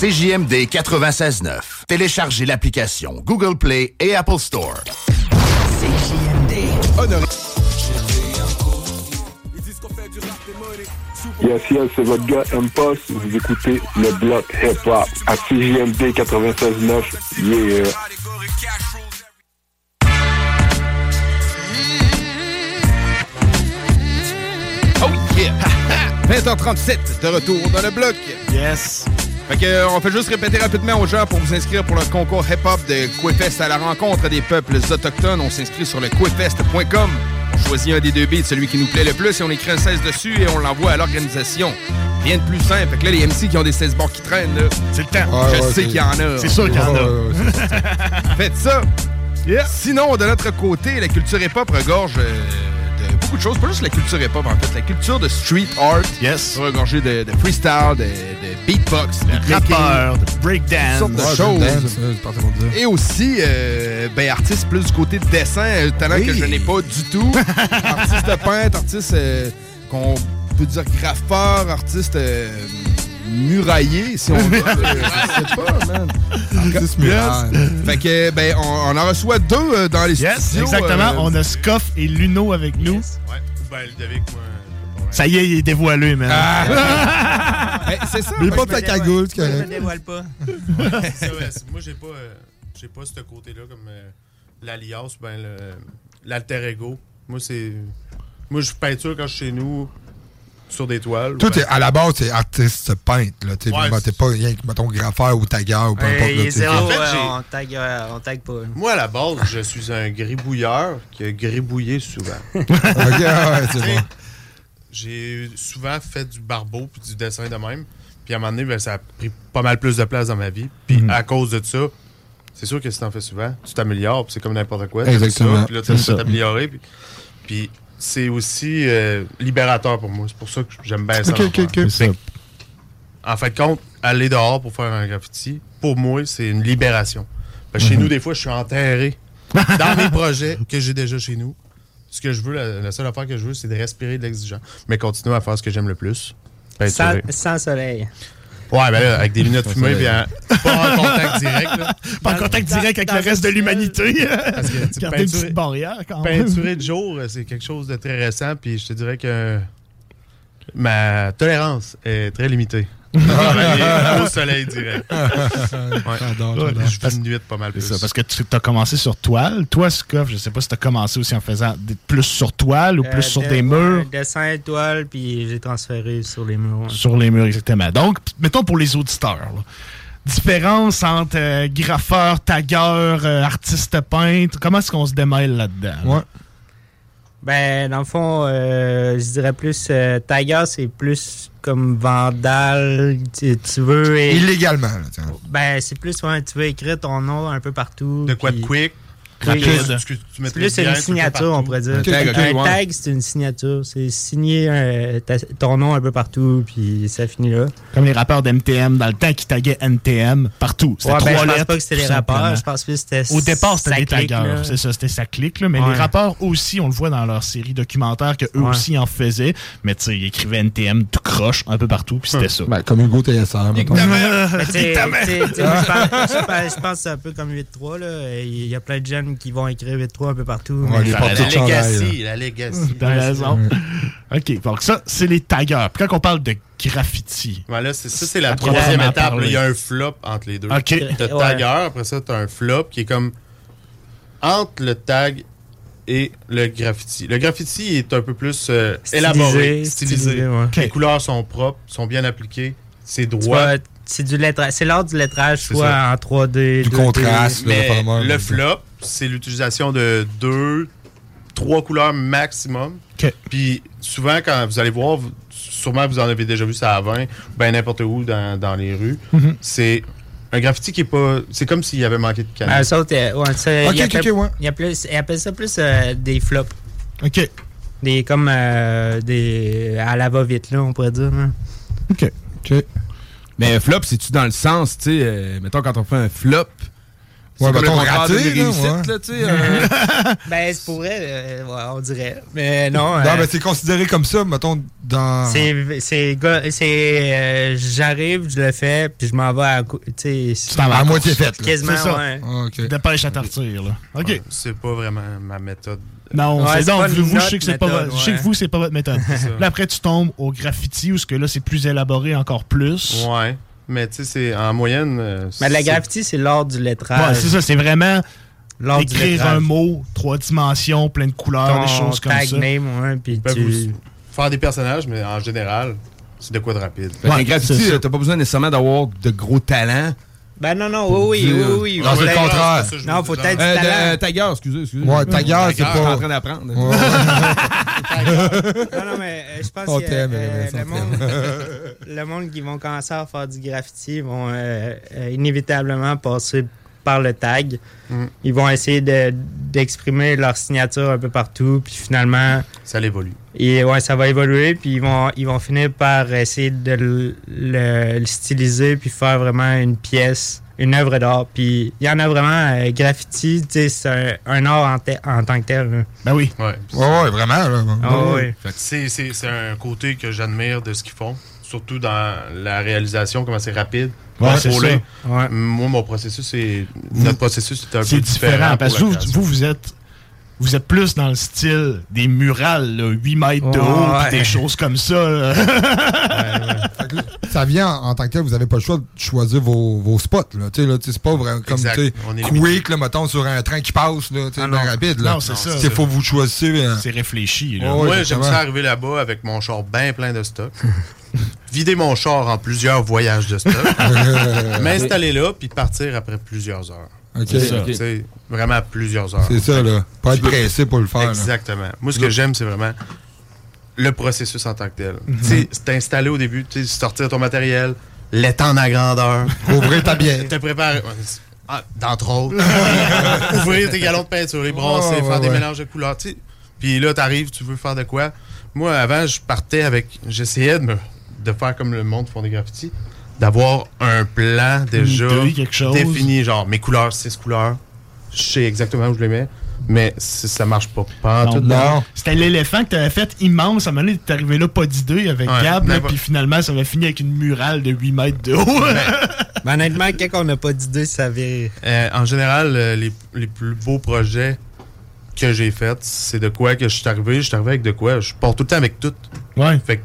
CJMD 96.9. Téléchargez l'application Google Play et Apple Store. CJMD. Honoré. Yes, yes, c'est votre gars M-Post. Vous écoutez le bloc hip-hop à CJMD 96.9. Yeah. Oh yeah! 20h37, de retour dans le bloc. Yes. Fait que, euh, on fait juste répéter rapidement aux gens pour vous inscrire pour le concours hip-hop de Quefest à la rencontre des peuples autochtones. On s'inscrit sur le quefest.com. On choisit un des deux beats, celui qui nous plaît le plus, et on écrit un 16 dessus et on l'envoie à l'organisation. Rien de plus simple. Fait que là, les MC qui ont des 16 bords qui traînent, là, c'est le temps. Je Ouais, ouais, sais qu'il y en a. c'est sûr qu'il y en a. Ouais, ouais, ouais, Faites ça. Sinon, de notre côté, la culture hip-hop regorge euh, beaucoup de choses. Pas juste la culture hip-hop, en fait. La culture de street art. Yes. Regorgée de, de freestyle, de, de beatbox, de beatmaking, rappeur, de breakdance. toutes sortes de Ouais, choses. Et aussi, euh, ben, artiste plus du côté de dessin, un talent Oui. que je n'ai pas du tout. artiste peintre, artiste euh, qu'on peut dire graffeur, artiste euh, muraillé, si on veut. Je sais pas, man. Fait que, ben, on, on en reçoit deux euh, dans les Yes, studios. exactement. euh, On a Scoff et Luno avec nous. Ouais. Ben, Ludovic, moi. Ça y est, il est dévoilé, man. Ben, c'est ça. Mais pas ta cagoule, Je me dévoile pas. Ouais, moi, j'ai pas, euh, j'ai pas ce côté-là comme euh, l'alias, ben, le- l'alter ego. Moi, c'est. Moi, je peinture quand je suis chez nous sur des toiles. Toi, Ben, t'es- à la base, t'es artiste peintre. Là, t'es, Ouais, t'es pas rien que, mettons, graffeur ou tagueur ou peu importe. il là, est t'es- zéro, En fait, j'ai- on, tag, euh, on tag pas. Moi, à la base, je suis un gribouilleur qui a gribouillé souvent. Ok, ouais, c'est bon. J'ai souvent fait du barbeau puis du dessin de même. Puis à un moment donné, ben, ça a pris pas mal plus de place dans ma vie. Puis Mhm. à cause de ça, c'est sûr que si t'en fais souvent, tu t'améliores. puis C'est comme n'importe quoi. Exactement. Ça, Puis là, tu t'améliorer. Puis, puis c'est aussi euh, libérateur pour moi. C'est pour ça que j'aime bien ça. Ok, en ok, faire. ok. Fait que, En fait, compte, aller dehors pour faire un graffiti, pour moi, c'est une libération. Parce que chez Mhm. nous, des fois, je suis enterré dans mes projets que j'ai déjà chez nous. Ce que je veux, la, la seule affaire que je veux, c'est de respirer de l'exigence. Mais continuer à faire ce que j'aime le plus. Sans, sans soleil. Ouais, ben là, avec des lunettes fumées, soleil. puis en- pas en contact direct. Là. Pas en contact direct avec le reste de l'humanité. Parce que, tu une petite barrière, quand même. Peinturer de jour, euh, c'est quelque chose de très récent, puis je te dirais que ma tolérance est très limitée. Travailler au soleil direct. Ouais. Je fais une nuit pas mal C'est plus. ça, parce que tu as commencé sur toile. Toi, Scoff, je sais pas si tu as commencé aussi en faisant plus sur toile ou plus Euh, sur de- des murs. ouais, Dessin, toile, puis j'ai transféré sur les murs. Sur les murs, exactement. Donc, mettons pour les auditeurs. là. Différence entre euh, graffeur, tagueur, euh, artiste peintre. Comment est-ce qu'on se démêle là-dedans? là? Ben, dans le fond, euh, je dirais plus. Euh, Tiger, c'est plus comme vandale. Tu, tu veux. Illégalement, là, tiens. Ben, c'est plus, ouais, tu veux écrire ton nom un peu partout. De quoi de quick? C'est plus bien, une signature, on pourrait dire. Un tag, c'est une signature. C'est signer ton nom un peu partout, puis ça finit là. Comme les rappeurs d'NTM dans le temps qui taguaient NTM partout. C'était ben, trois je pense lettres. pas que c'était les rappeurs, je pense que c'était Au départ, c'était des taggeurs. C'est ça, c'était sa clique. Là, mais les rappeurs aussi, on le voit dans leur série documentaire qu'eux aussi en faisaient. Mais tu sais, ils écrivaient NTM tout croche un peu partout, puis c'était ça. Ben, comme Hugo TSR, je pense- je que c'est un peu comme 8-3. là. Il y a plein de jeunes qui vont écrire 8-3 un peu partout. Ouais, mais- La legacy, la legacy. T'as raison. OK, donc ça, c'est les taggeurs. Puis quand on parle de graffiti, Voilà, c'est ça, c'est la troisième étape. Il y a un flop entre les deux. Ok. T'as Ouais. tagger, après ça, t'as un flop qui est comme entre le tag et le graffiti. Le graffiti est un peu plus euh, Stylisé, élaboré, stylisé. stylisé, ouais. Les couleurs sont propres, sont bien appliquées, c'est droit. C'est du lettrage. C'est l'art du lettrage, soit ça. en 3D. Du 2D. contraste, là, Mais le flop, c'est l'utilisation de deux, trois couleurs maximum. Puis souvent, quand vous allez voir, vous- sûrement vous en avez déjà vu ça à 20, ben n'importe où dans, dans les rues. Mhm. C'est un graffiti qui est pas. C'est comme s'il avait manqué de Ah, canne. ça, t'es- ouais, ça, Ok, il ok, appelle- ok, ouais. il appelle- il appelle ça plus euh, des flops. OK. Des comme euh, des à la va-vite, là, on pourrait dire. hein. OK. OK. Mais flop, c'est-tu dans le sens, tu sais, euh, mettons quand on fait un flop. Ouais, le contraire raté, là, réussite, ouais. là, tu sais. euh, ben, c'est pour vrai, euh, ouais, on dirait. Mais non. Non, euh, mais c'est considéré comme ça, mettons, dans. C'est, c'est, euh, j'arrive, je le fais, puis je m'en vais à, tu sais, t'en vas à À moitié faite, là. Quasiment, C'est ça. ouais. Ah, OK. Dépêche à partir, là. OK. Ouais, c'est pas vraiment ma méthode. Non, Ouais, c'est c'est donc, pas vous, je sais que c'est pas votre, je sais que ouais. vous, c'est pas votre méthode. Là, après, tu tombes au graffiti, où ce que là, c'est plus élaboré encore plus. Ouais. Mais tu sais, c'est en moyenne. euh, Mais la graffiti, c'est l'art du lettrage. Ouais, c'est ça, c'est vraiment L'art du écrire un mot, trois dimensions, plein de couleurs, Ton des choses comme tag ça. name, ouais, puis tu... faire des personnages, mais en général, c'est de quoi de rapide. Ouais, graffiti, c'est ça. euh, t'as pas besoin nécessairement d'avoir de gros talents. Ben non, non, oui, oui, oui, oui. Non, c'est le Faut contraire. Non, faut être du talent. tagueur, excusez, excusez. Ouais, tagueur, c'est Je suis en pas. train d'apprendre. Non, non, mais euh, je pense que euh, le, monde, le monde qui vont commencer à faire du graffiti vont euh, inévitablement passer par le tag. Mm. Ils vont essayer de- d'exprimer leur signature un peu partout, puis finalement, Ça l'évolue. et, ouais, ça va évoluer, puis ils vont, ils vont finir par essayer de le, le- le styliser, puis faire vraiment une pièce, une œuvre d'art. Puis il y en a vraiment, euh, graffiti, tu sais, c'est un, un art en, te- en tant que tel. là. Ben oui. Ouais. Ouais, ouais, vraiment. Là. Ah c'est- c'est un côté que j'admire de ce qu'ils font. Surtout dans la réalisation, comment c'est rapide. Ouais, c'est contrôlé. ça. Ouais. Moi, mon processus, c'est. Notre processus, c'est un peu différent, parce que vous, vous êtes. Vous êtes plus dans le style des murales, là, 8 mètres de haut, des choses comme ça. ça vient en, en tant que tel, vous avez pas le choix de choisir vos, vos spots. Là. Tu sais, là, c'est pas vraiment comme quick, là, mettons, sur un train qui passe, là, tu sais, Ah non. rapide. Là. Non, c'est ça. Il faut que vous choisissez. euh, C'est réfléchi. Là. Ouais, Moi, exactement. j'aime ça arriver là-bas avec mon char bien plein de stock. Vider mon char en plusieurs voyages de stock. M'installer là, puis partir après plusieurs heures. Ok. C'est ça. Vraiment plusieurs heures. C'est ça, là. Pas être pressé pour le faire. là. Exactement. Moi, ce que j'aime, c'est vraiment le processus en tant que tel. Tu sais, t'installer au début, tu sais, sortir ton matériel, l'étendre à grandeur. Ouvrir ta bière. Te préparer. Ah, D'entre autres. Ouvrir tes galons de peinture, les brasser, Ouais, faire des ouais. mélanges de couleurs. tu sais. Puis là, t'arrives, tu veux faire de quoi? Moi, avant, je partais avec. J'essayais de, me, de faire comme le monde font des graffitis, d'avoir un plan déjà idée, quelque chose. défini, genre mes couleurs, six couleurs. Je sais exactement où je les mets, mais ça marche pas. Pas en Non, tout. non. C'était l'éléphant que t'avais fait immense. À un moment donné, t'es arrivé là, pas d'idée avec Ouais, Gab, puis finalement, ça avait fini avec une murale de 8 mètres de haut. Ben, honnêtement, quand on n'a pas d'idée, ça vire. Euh, en général, euh, les, les plus beaux projets que j'ai faits, c'est de quoi que je suis arrivé. Je suis arrivé avec de quoi? Je pars tout le temps avec tout. ouais. Fait que,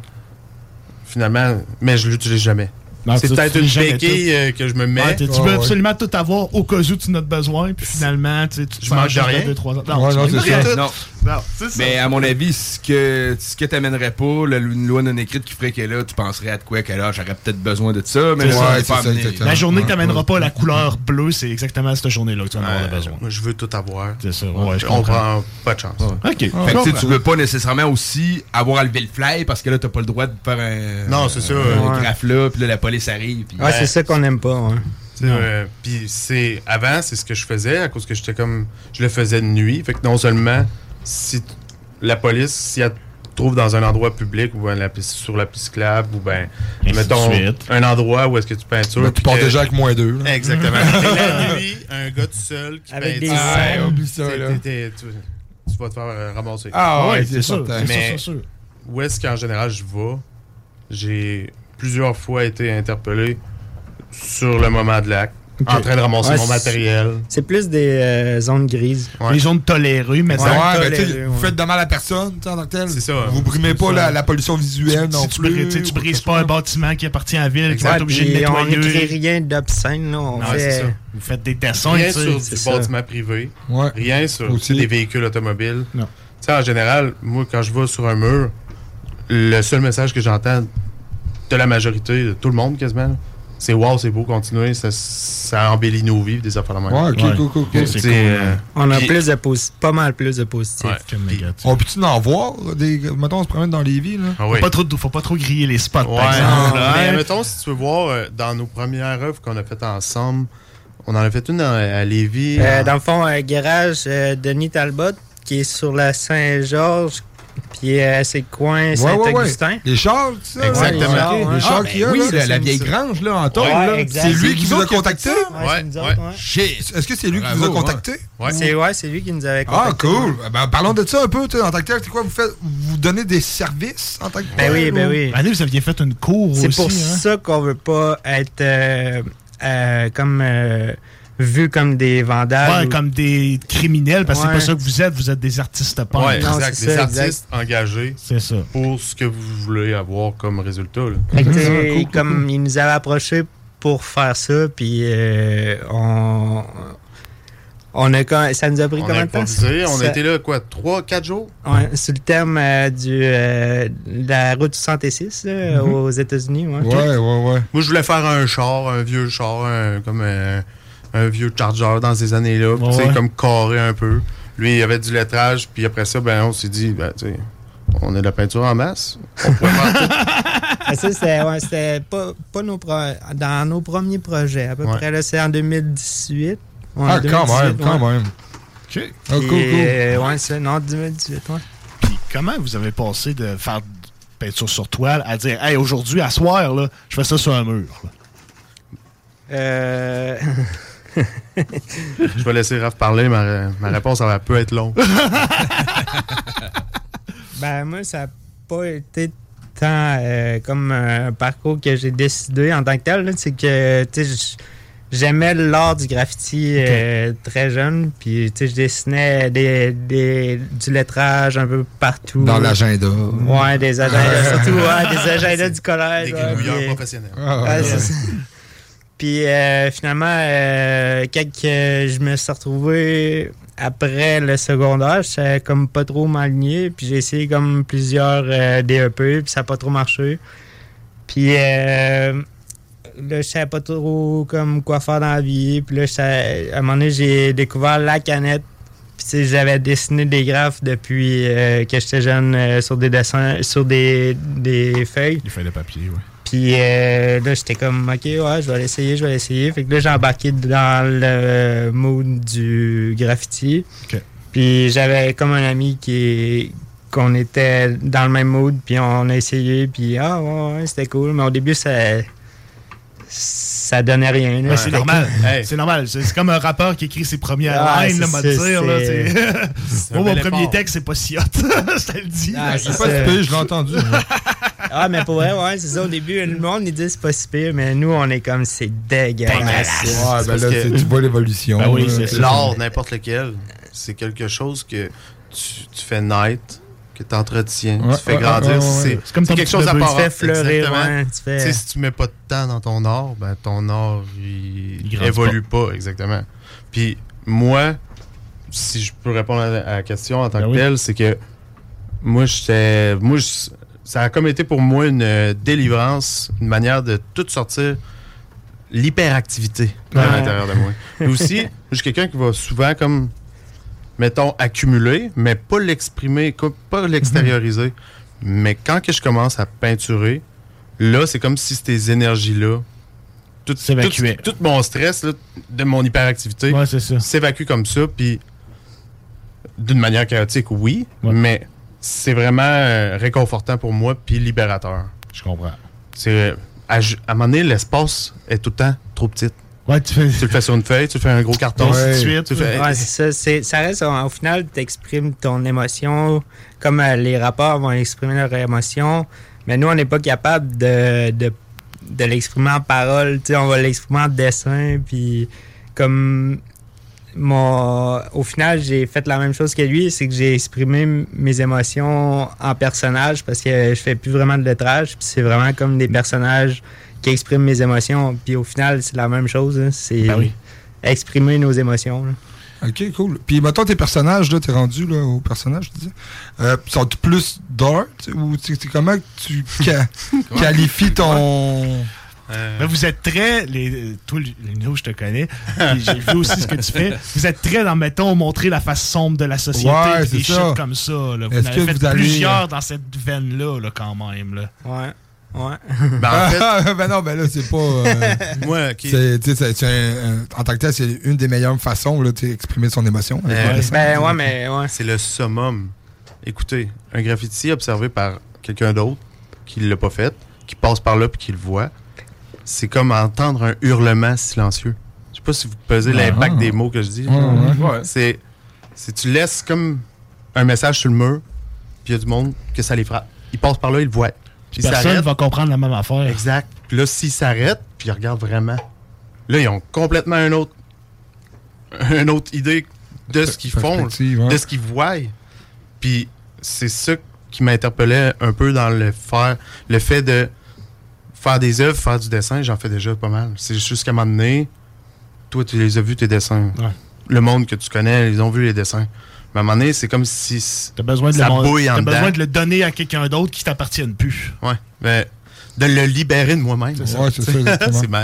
finalement, mais je l'utilise jamais. C'est peut-être une béquille euh, que je me mets. Ouais, tu Ouais, veux ouais. absolument tout avoir au cas où tu en as besoin, puis finalement, tu Je genre de rien. deux, trois ans. Ouais, tu non, rien. Ça. Mais à mon avis, ce que, ce que t'amènerais pas, la- une loi non écrite qui ferait que là, tu penserais à de quoi, que là, j'aurais peut-être besoin de ça, mais ça, pas ça. La journée que t'amèneras ouais. pas la couleur bleue, c'est exactement cette journée-là que tu en auras besoin. moi, je veux tout avoir. C'est ça, ouais, je On comprends. prend pas de chance. Ok. Fait que, tu veux pas nécessairement aussi avoir à lever le fly parce que là, t'as pas le droit de faire un. Non, c'est ça, graphe là, puis là, la police arrive. puis- Ouais, c'est ça qu'on aime pas. euh, Puis c'est avant, c'est ce que je faisais à cause que j'étais comme je le faisais de nuit. Fait que non seulement si t- la police si elle te trouve dans un endroit public ou ben, la sur la piste cyclable ou ben mettons un endroit où est-ce que tu peintures. Ben, tu pars que- déjà avec moins deux. là. Exactement. Et la nuit, un gars tout seul qui Avec peinture. des Ah, oublie ça, là. t'es- t'es- tu, tu vas te faire euh, ramasser. Ah, ouais, Ouais, c'est c'est sûr. certain. C'est sûr, Mais- sûr. Où est-ce qu'en général je vais J'ai plusieurs fois été interpellé sur le moment de l'acte, en train de ramasser Ouais, mon c'est- matériel. C'est plus des euh, zones grises. Ouais. Les zones tolérées, mais Ouais, ça- ben, tu sais, toléré, vous faites de mal à personne, en tant que tel. C'est ça. Vous brimez pas la, la pollution visuelle non si tu, plus. brises, tu brises pas un bâtiment qui appartient à la ville, qui va être obligé de on nettoyer. n'écrit rien d'obscène. On fait... ça. Vous faites des dessins, Rien sur du ça. bâtiment privé. Ouais. Rien sur Aussi. des véhicules automobiles. Non. Tu sais, en général, moi, quand je vais sur un mur, le seul message que j'entends de la majorité, de tout le monde quasiment, là, c'est wow, c'est beau, continuer. Ça, ça embellit nos vies, des affaires de même. Ouais, ok, cool, cool, cool. C'est C'est cool. cool, On a plus de posi- pas mal plus de positifs Ouais. que négatifs. On peut-tu en voir des. Mettons, on se promène dans les villes, là? Ah oui. Faut pas trop, faut pas trop griller les spots, Ouais, par exemple. mais mettons, si tu veux voir, euh, dans nos premières œuvres qu'on a faites ensemble, on en a fait une à, à Lévis. Euh, en- dans le fond, un garage euh, Denis Talbot qui est sur la Saint-Georges, puis euh, c'est le coin Saint-Augustin. ouais, ouais. Les chars, tu sais. Exactement. ouais, Ouais, Les ouais. chars Ah, qu'il y ben a, oui, là. ça, la, vieille ça. grange, là, en exact. C'est lui qui nous vous a autres qui a fait contacté? ça. Ouais, c'est nous autres, ouais. Shit. Est-ce que c'est lui qui vous a Bravo, contacté? ouais. C'est ouais, c'est lui qui nous avait Ah, contacté. cool. Ben, parlons de ça un peu, tu sais, en tant que tel. C'est quoi, vous faites, vous donnez des services en tant que Ben oui, ben ou- oui. Année, vous aviez fait une cour aussi. C'est pour hein? ça qu'on veut pas être euh, euh, comme euh, vu comme des vandales. Ouais, ou- comme des criminels, parce que Ouais. c'est pas ça que vous êtes, vous êtes des artistes punk. Ouais, Non, exact. Des ça, artistes engagés C'est ça. pour ce que vous voulez avoir comme résultat. là. Fait que, t'sais, Cool, cool, comme cool. il nous avait approché pour faire ça, puis euh, on, on a, quand- ça nous a pris On combien de temps? On Ça- a été là, quoi, 3-4 jours? Ouais, sur le thème euh, du, euh, de la route 66 là, Mhm. aux États-Unis. Ouais. Ouais, ouais, ouais. Moi, je voulais faire un char, un vieux char, un- comme un, un vieux Charger dans ces années-là, Ouais. comme carré un peu. Lui, il avait du lettrage, puis après ça, ben, on s'est dit, ben, tu sais, on a de la peinture en masse. On pourrait faire tout. Ça, c'était ouais, c'était pas, pas nos pro- dans nos premiers projets. À peu Ouais. près, là, c'est en 2018. Ouais, Ah, quand 2018, même, quand même. OK. Ah, cool, cool. euh, ouais, c'est non, 2018, ouais. Puis comment vous avez passé de faire de peinture sur toile à dire, hey, aujourd'hui, à soir, là, je fais ça sur un mur. là? Euh... Je vais laisser Raph parler, ma, ma réponse, ça va peut être longue. Ben, moi, ça n'a pas été tant euh, comme un parcours que j'ai décidé en tant que tel. C'est que, tu sais, j'aimais l'art du graffiti euh, très jeune. Puis, tu sais, je dessinais des, des- du lettrage un peu partout. Dans l'agenda. Ouais, des agendas. surtout, ouais, des agendas du collège. Des ouais, gribouilleurs puis- professionnels. Ah, Ouais, ouais, c'est ouais. ça. Puis euh, finalement, euh, quand je me suis retrouvé après le secondaire, je savais comme pas trop m'aligner. Puis j'ai essayé comme plusieurs euh, DEP, puis ça n'a pas trop marché. Puis euh, là, je savais pas trop comme quoi faire dans la vie. Puis là, à un moment donné, j'ai découvert la canette. Puis j'avais dessiné des graphes depuis euh, que j'étais jeune euh, sur des dessins, sur des, des feuilles. Des feuilles de papier, ouais. Puis euh, là, j'étais comme, OK, ouais, je vais l'essayer, je vais l'essayer. Fait que là, j'ai embarqué dans le mood du graffiti. Puis j'avais comme un ami qui qu'on était dans le même mood, puis on a essayé, puis ah, ouais, ouais, c'était cool. Mais au début, ça ça donnait rien. Ben, c'est normal. C'est normal. C'est comme un rappeur qui écrit ses premières Ah, c'est m'a ça, dire. là, c'est- c'est- c'est Moi, mon premier effort. texte, c'est pas si hot. je te le dis. Ah, C'est pas ça. si pire, je l'ai entendu. Ah, mais pour vrai, ouais, c'est ça. Au début, le monde, ils disent c'est pas si pire, mais nous, on est comme, c'est dégueulasse. Ouais, ben là, que- tu vois l'évolution. Ben oui. L'art, n'importe lequel, c'est quelque chose que tu, tu fais naître, que tu entretiens, Ouais, tu fais ouais, grandir. ouais, ouais, c'est comme quelque chose à part. tu fais fleurir, Exactement. ouais, tu fais- si tu mets pas de temps dans ton art, ben ton art, il, Il évolue pas. exactement. Puis moi, si je peux répondre à, la question en tant Ben que oui. telle, c'est que moi, j'étais. Moi, je- ça a comme été pour moi une euh, délivrance, une manière de tout sortir l'hyperactivité à Ouais. l'intérieur de moi. Puis aussi, je suis quelqu'un qui va souvent comme mettons accumuler, mais pas l'exprimer, pas l'extérioriser. Mais quand que je commence à peinturer, là, c'est comme si ces énergies-là tout, tout, tout mon stress là, de mon hyperactivité Ouais, s'évacue comme ça, puis d'une manière chaotique, oui, Ouais. mais c'est vraiment euh, réconfortant pour moi, puis libérateur. Je comprends. C'est à, un moment donné, l'espace est tout le temps trop petit. Ouais, tu fais. Tu le fais sur une feuille, tu le fais un gros carton, Ainsi de tu suite. tu fais- Ouais, c'est ça. c'est- ça reste, au final, tu exprimes ton émotion comme euh, les rappeurs vont exprimer leur émotion. Mais nous, on n'est pas capable de, de, de l'exprimer en parole. On va l'exprimer en dessin. Puis, comme mon, au final, j'ai fait la même chose que lui, c'est que j'ai exprimé mes émotions en personnage parce que je fais plus vraiment de lettrage. Puis c'est vraiment comme des personnages qui expriment mes émotions. Puis au final, c'est la même chose. hein. C'est Ben oui. exprimer nos émotions. là. Ok, cool. Puis, mettons tes personnages, là, t'es rendu là, aux personnages, tu disais. Euh, sont plus dark ou tu sais, comment tu ca- qualifies ton. Euh. Mais vous êtes très. Les, toi, Lino, je te connais. J'ai vu aussi ce que tu fais. Vous êtes très dans, mettons, montrer la face sombre de la société. Ouais, des ça. shit comme ça. Là. Vous Est-ce en avez que fait vous allez, plusieurs dans cette veine-là, là, quand même. Là. Ouais. Ouais. Ben, en fait, ben non, ben là, c'est pas. euh, c'est- c'est- c'est un- en tant que tel, c'est une des meilleures façons d'exprimer son émotion. Euh, dessin. Ben ouais, mais ouais. C'est le summum. Écoutez, un graffiti observé par quelqu'un d'autre qui ne l'a pas fait, qui passe par là puis qui le voit, c'est comme entendre un hurlement silencieux. Je sais pas si vous pesez Ah. l'impact des mots que je dis. Ouais. C'est, c'est tu laisses comme un message sur le mur, puis il y a du monde que ça les frappe. Ils passent par là, ils le voient. Puis ils Personne va comprendre la même affaire. Exact. Puis là, s'ils s'arrêtent, puis ils regardent vraiment, là, ils ont complètement un autre, une autre idée de ce qu'ils font, de ce qu'ils voient. Puis c'est ça qui m'interpellait un peu dans le faire, le fait de faire des œuvres, faire du dessin, j'en fais déjà pas mal. C'est juste qu'à un moment donné, toi, tu les as vus, tes dessins. Le monde que tu connais, ils ont vu les dessins. Mais à un moment donné, c'est comme si T'as besoin, de ça le, bouille en t'as besoin dedans. de le donner à quelqu'un d'autre qui t'appartienne plus. Ouais. Mais de le libérer de moi-même. C'est. Ouais,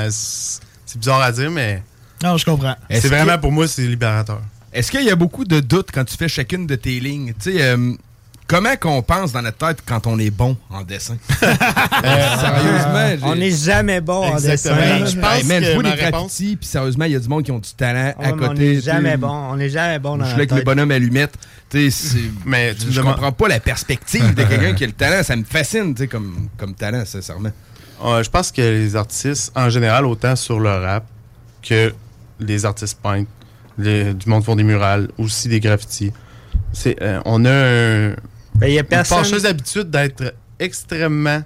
c'est bizarre à dire, mais. Non, je comprends. C'est vraiment que- pour moi, c'est libérateur. Est-ce qu'il y a beaucoup de doutes quand tu fais chacune de tes lignes? Tu sais, euh, comment qu'on pense dans notre tête quand on est bon en dessin? Euh, sérieusement, On n'est jamais bon en dessin. Je pense man, je vois des puis sérieusement, il y a du monde qui ont du talent à côté. On n'est jamais bon. On n'est jamais bon dans Je là avec le bonhomme allumette. Mais je, tu me je demandes- comprends pas la perspective de quelqu'un qui a le talent. Ça me fascine, tu sais, comme, comme talent, sincèrement. Je pense que les artistes, en général, autant sur le rap que les artistes peintres, les- du monde font des murales, aussi des graffitis. Euh, on a un, Ben, y a une personne- fâcheuse habitude d'être extrêmement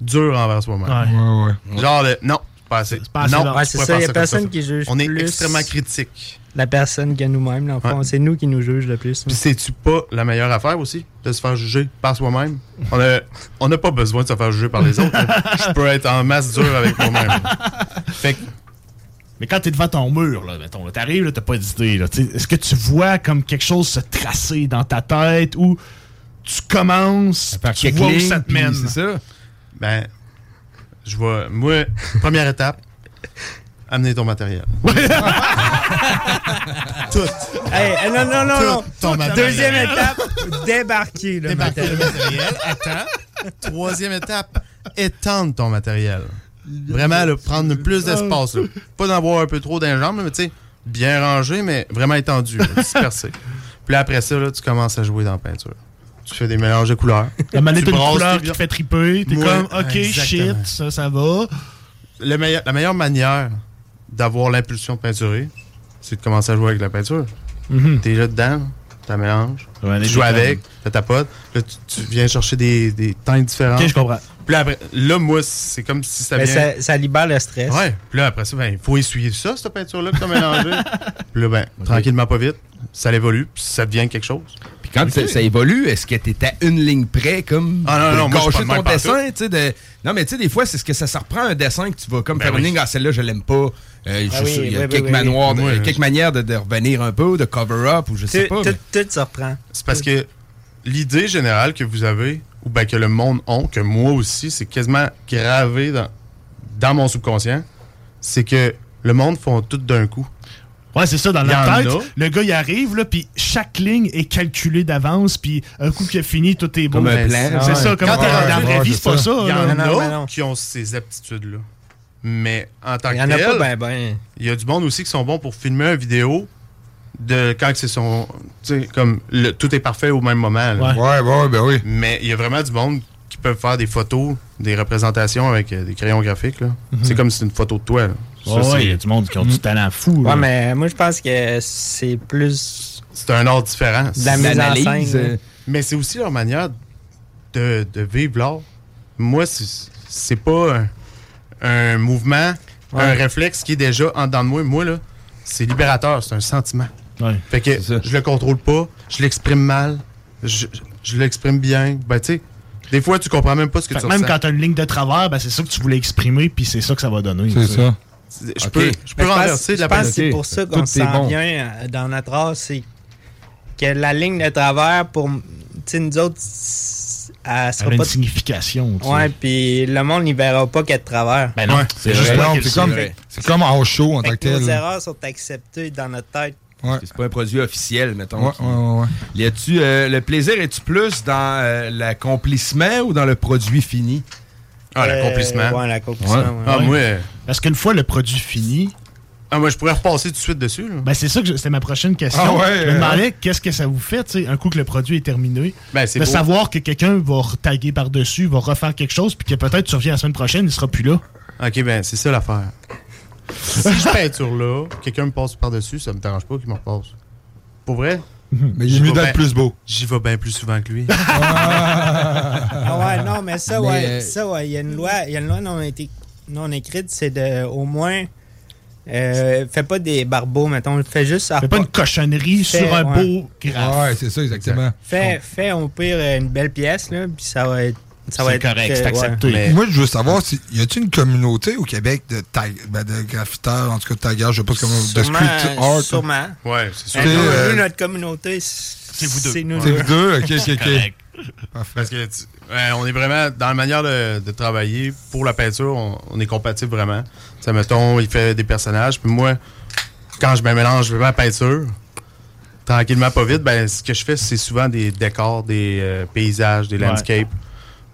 dur envers soi-même. Ouais, ouais. Genre, de, non, c'est pas assez. pas assez non. Ouais, c'est ça, faire y a personne ça. qui juge On est plus. extrêmement critique. La personne que nous-mêmes, dans le fond. Ouais. C'est nous qui nous juge le plus. Puis c'est-tu pas la meilleure affaire aussi, de se faire juger par soi-même? On a, on n'a pas besoin de se faire juger par les autres. Je peux être en masse dur avec moi-même. Fait que Mais quand t'es devant ton mur, là, mettons, là, t'arrives, là, t'as pas d'idée, est-ce que tu vois comme quelque chose se tracer dans ta tête ou tu commences, tu quelques vois où ça te mène? c'est ça. Ben, je vois. Moi, première étape, amener ton matériel. Tout. Hey, non, non, non, Tout non. ton matériel. Deuxième étape, débarquer le Débarquer le matériel. matériel. Attends. Troisième étape, étendre ton matériel. Vraiment, là, prendre plus d'espace. là. Pas d'en avoir un peu trop d'un jambe, mais tu sais, bien rangé, mais vraiment étendu, là, dispersé. Puis là, après ça, là, tu commences à jouer dans la peinture. Tu fais des mélanges de couleurs. La manette Tu de brasses couleur qui te fait triper, t'es Ouais, comme, ok, exactement. shit, ça, ça va. Le meilleur- la meilleure manière d'avoir l'impulsion de peinturer, c'est de commencer à jouer avec la peinture. Mhm. T'es là dedans, tu mélanges, Ouais, tu joues avec, tu tapotes, là, tu, tu viens chercher des, des teintes différentes. Ok, je comprends. Puis là, après, là, moi, c'est comme si ça Mais vient... ça, ça libère le stress. Ouais. Puis là, après ça, ben, il faut essuyer ça, cette peinture-là que tu as mélangée. puis là, ben, tranquillement, pas vite, ça évolue, puis ça devient quelque chose. Quand ça, ça évolue, est-ce que t'es à une ligne près, comme Ah, non, non, gâcher de ton dessin, tu sais, de... Non, mais tu sais, des fois, c'est ce que ça, ça reprend un dessin que tu vas comme Ben faire une ligne, ah, celle-là, je l'aime pas. Euh, Ah je oui, sais, il y a oui, quelques, oui, oui. manoirs de- Moi, quelques je- manières de, de revenir un peu, de cover-up, ou je sais Tout, pas. tout, mais- tout se reprend. C'est parce que l'idée générale que vous avez, ou ben que le monde a, que moi aussi, c'est quasiment gravé dans, dans mon subconscient, c'est que le monde font tout d'un coup. Ouais, c'est ça, dans Il la tête, le gars, il arrive, là, puis chaque ligne est calculée d'avance, puis un coup qu'il a fini, tout est beau. Comme un plan. C'est Ouais. ça, comme Quand dans t'es la rendu- vraie ouais, vie, c'est c'est pas ça. Il y en a qui ont ces aptitudes-là. Mais en tant Il que y en a pas ben ben. il y a du monde aussi qui sont bons pour filmer une vidéo de quand c'est son. Tu sais, comme le- tout est parfait au même moment. là. Ouais, ouais, ben oui. Mais il y a vraiment du monde qui peuvent faire des photos, des représentations avec euh, des crayons graphiques. là. C'est comme si c'était une photo de toi. là. Ouais, il y a du monde qui ont du talent fou. là. Ouais, mais moi, je pense que c'est plus c'est un art différent. de la mise en L'analyse, scène. euh, là. Mais c'est aussi leur manière de, de vivre l'art. Moi, c'est- c'est pas un, un mouvement, Ouais. un réflexe qui est déjà en dedans de moi. Moi, là, c'est libérateur, c'est un sentiment. Ouais. Fait que je le contrôle pas, je l'exprime mal, je, je l'exprime bien. Ben, tu sais, des fois, tu comprends même pas ce que Fait tu même ressens. quand t'as une ligne de travers, ben, c'est ça que tu voulais exprimer, puis c'est ça que ça va donner. C'est tu ça. Je peux, je peux Mais je pense- renverser de la Je pense que c'est pour ça qu'on s'en bon. vient euh, dans notre art, c'est que la ligne de travers, pour. Tu nous autres, elle sera Elle a une pas. signification. tu. Ouais, puis le monde n'y verra pas de travers. Ben non, Ouais, c'est juste c'est comme, comme en show en tant Fait que tel. erreurs sont acceptées dans notre tête. Ouais. C'est pas un produit officiel, mettons. Ouais, ouais, ouais, a-tu, euh, le plaisir est-tu plus dans euh, l'accomplissement ou dans le produit fini? Ah, l'accomplissement. Euh, ouais, l'accomplissement, ouais. Ah, Ouais. moi, euh, Parce qu'une fois le produit fini, ah, moi, je pourrais repasser tout de suite dessus. là. ben c'est ça que je- c'était ma prochaine question. Ah ouais, je me hein? demandais qu'est-ce que ça vous fait, tu sais, un coup que le produit est terminé, Ben, c'est de beau. savoir que quelqu'un va taguer par-dessus, va refaire quelque chose, puis que peut-être tu reviens la semaine prochaine, il sera plus là. Ok, ben, c'est ça l'affaire. si je peinture là, quelqu'un me passe par-dessus, ça me dérange pas qu'il me repasse. Pour vrai? Mais il J'y est mieux vais d'être ben- plus beau. J'y vais bien plus souvent que lui. Ah ouais, non, mais ça, ouais, ça, ouais, il y a une loi, il y a une loi non, été- non écrite, c'est de, au moins, euh, fais pas des barbeaux, mettons, fais juste... Fais pas une cochonnerie Fais- sur un ouais. beau graphe. Ouais, c'est ça, exactement. Fais, fais au pire une belle pièce, là, puis ça va être... Ça va C'est être correct, c'est ouais. accepté. Mais- Moi, je veux savoir, si, y a-t-il une communauté au Québec de, tag, ben, de graffiteurs, en tout cas de taggeurs, je sais pas comment, de Sûrement, street art? sûrement. Ouais, c'est sûr. C'est, nous, euh, nous, notre communauté, c'est vous deux. C'est nous C'est deux. vous deux? Ok, ok, ok. Correct. Parce que tu- ouais, on est vraiment dans la manière de, de travailler pour la peinture, on, on est compatible vraiment. Sais, mettons, il fait des personnages, puis moi, quand je me mélange la peinture, tranquillement, pas vite, ben ce que je fais, c'est souvent des décors, des euh, paysages, des Ouais.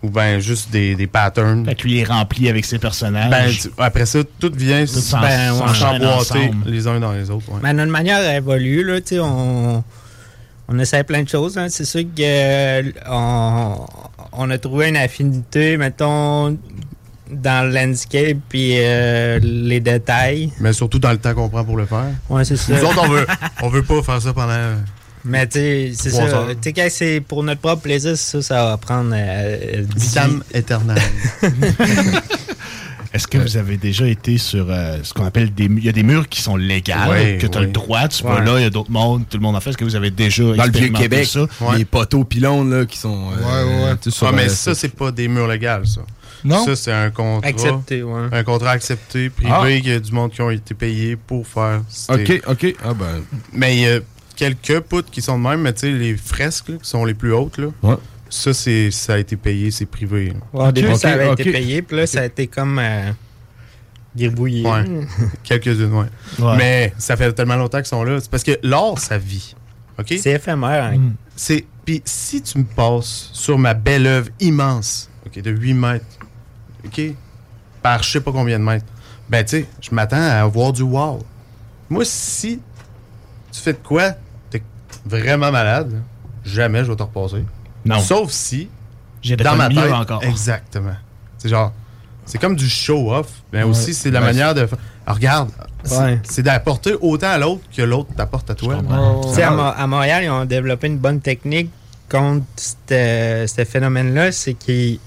Ou ben juste des, des patterns. Fait que lui est rempli avec ses personnages. Ben, tu- après ça, tout vient Tout ben, s'emboîter les uns dans les autres. ouais. Mais notre manière évolue, là, tu sais, on, on essaie plein de choses. hein. C'est sûr que euh, on, on a trouvé une affinité, mettons, dans le landscape puis euh, les détails. Mais surtout dans le temps qu'on prend pour le faire. Ouais, c'est ça. Nous autres, on veut, on veut pas faire ça pendant. Mais tu sais, c'est ça. Tu sais, quand c'est pour notre propre plaisir, ça, ça va prendre euh, Vitam éternel. Est-ce que vous avez déjà été sur euh, ce qu'on appelle des murs? Il y a des murs qui sont légales, Oui, que tu as le droit, tu vas Ouais. là, il y a d'autres mondes, tout le monde en fait. Est-ce que vous avez déjà Dans le expérimenté Vieux-Québec, ça? les poteaux pylônes là, qui sont. euh, Ouais, ouais. tu sais, sur, Ah, mais euh, ça, c'est pas des murs légaux, ça. Non? Ça, c'est un contrat. accepté. Ouais. Un contrat accepté, privé, Ah. il y a du monde qui ont été payés pour faire. Ok, ok. Ah ben. Mais il y a quelques poutres qui sont de même, mais tu sais, les fresques là, qui sont les plus hautes, là, Ouais. ça, c'est, ça a été payé, c'est privé. Ouais, au début, ça avait été payé, puis là, ça a été comme euh, gribouillé. Ouais. Quelques-unes, ouais. Ouais. Mais ça fait tellement longtemps qu'ils sont là. C'est parce que l'or, ça vit. OK? C'est éphémère. hein. Mm. C'est puis si tu me passes sur ma belle œuvre immense, OK, de 8 mètres, OK, par je sais pas combien de mètres, ben tu sais, je m'attends à avoir du wow. Moi, si tu fais de quoi, vraiment malade, jamais je vais te repasser. Non. Sauf si, J'ai de dans ma tête, encore. exactement. C'est genre, c'est comme du show-off, mais Ouais. aussi c'est la manière de. faire- Alors, regarde, c'est- Ouais. c'est d'apporter autant à l'autre que l'autre t'apporte à toi. sais, à, Mo- à Montréal, ils ont développé une bonne technique contre ce phénomène-là. C'est qu'ils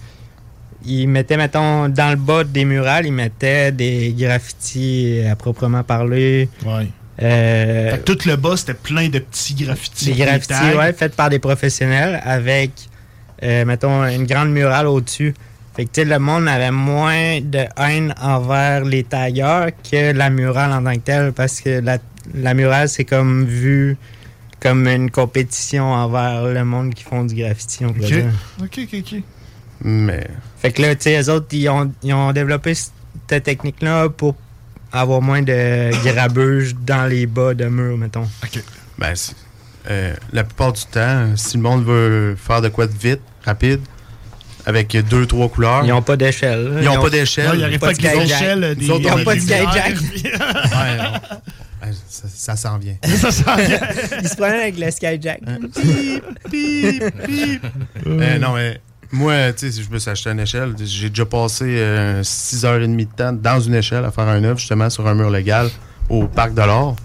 ils mettaient, mettons, dans le bas des murales, ils mettaient des graffitis à proprement parler. Ouais. Euh, Fait que tout le bas, c'était plein de petits graffitis. des graffitis, ouais, faits par des professionnels avec, euh, mettons, une grande murale au-dessus. Fait que, le monde avait moins de haine envers les tailleurs que la murale en tant que telle, parce que la, la murale, c'est comme vu comme une compétition envers le monde qui font du graffiti, on peut Ok. dire. Ok, ok, ok. Mais. Fait que là, tu sais, eux autres, ils ont, ils ont développé cette technique-là pour avoir moins de grabuge dans les bas de mur, mettons. Ben, c'est- euh, la plupart du temps, si le monde veut faire de quoi de vite, rapide, avec deux, trois couleurs, Ils n'ont pas d'échelle. Ils ont pas d'échelle. il arrive pas Ils on n'ont a pas de skyjack. Ça, ça s'en vient. ça s'en vient. Ils se prennent avec le skyjack. Euh, non, mais moi, tu sais, si je me suis acheté une échelle, j'ai déjà passé 6h30 de temps dans une échelle à faire un œuvre, justement, sur un mur légal au Parc de l'Or.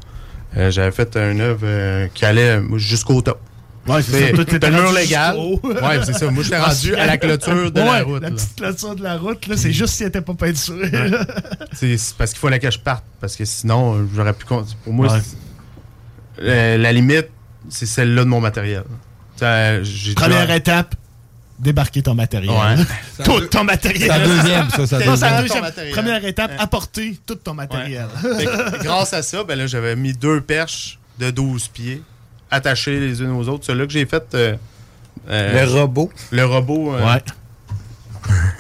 Euh, J'avais fait un œuvre euh, qui allait moi, jusqu'au top. Ouais, c'est ça. Mur légal. Ouais, c'est ça. Moi, j'étais rendu à la clôture de Ouais, la route. La petite clôture de la route, là, c'est juste s'il n'était pas peinturé. là. C'est parce qu'il fallait que je parte, parce que sinon, euh, j'aurais pu. Pour moi, Ouais. euh, la limite, c'est celle-là de mon matériel. Première étape, débarquer ton matériel. Ouais. tout ton matériel. C'est la deuxième, ça, Non, deuxième. matériel. Première étape, Ouais. apporter tout ton matériel. Fait que, grâce à ça, ben là, j'avais mis deux perches de 12 pieds attachées les unes aux autres. Celles-là que j'ai faites euh, Le robot. Le robot. euh, Ouais.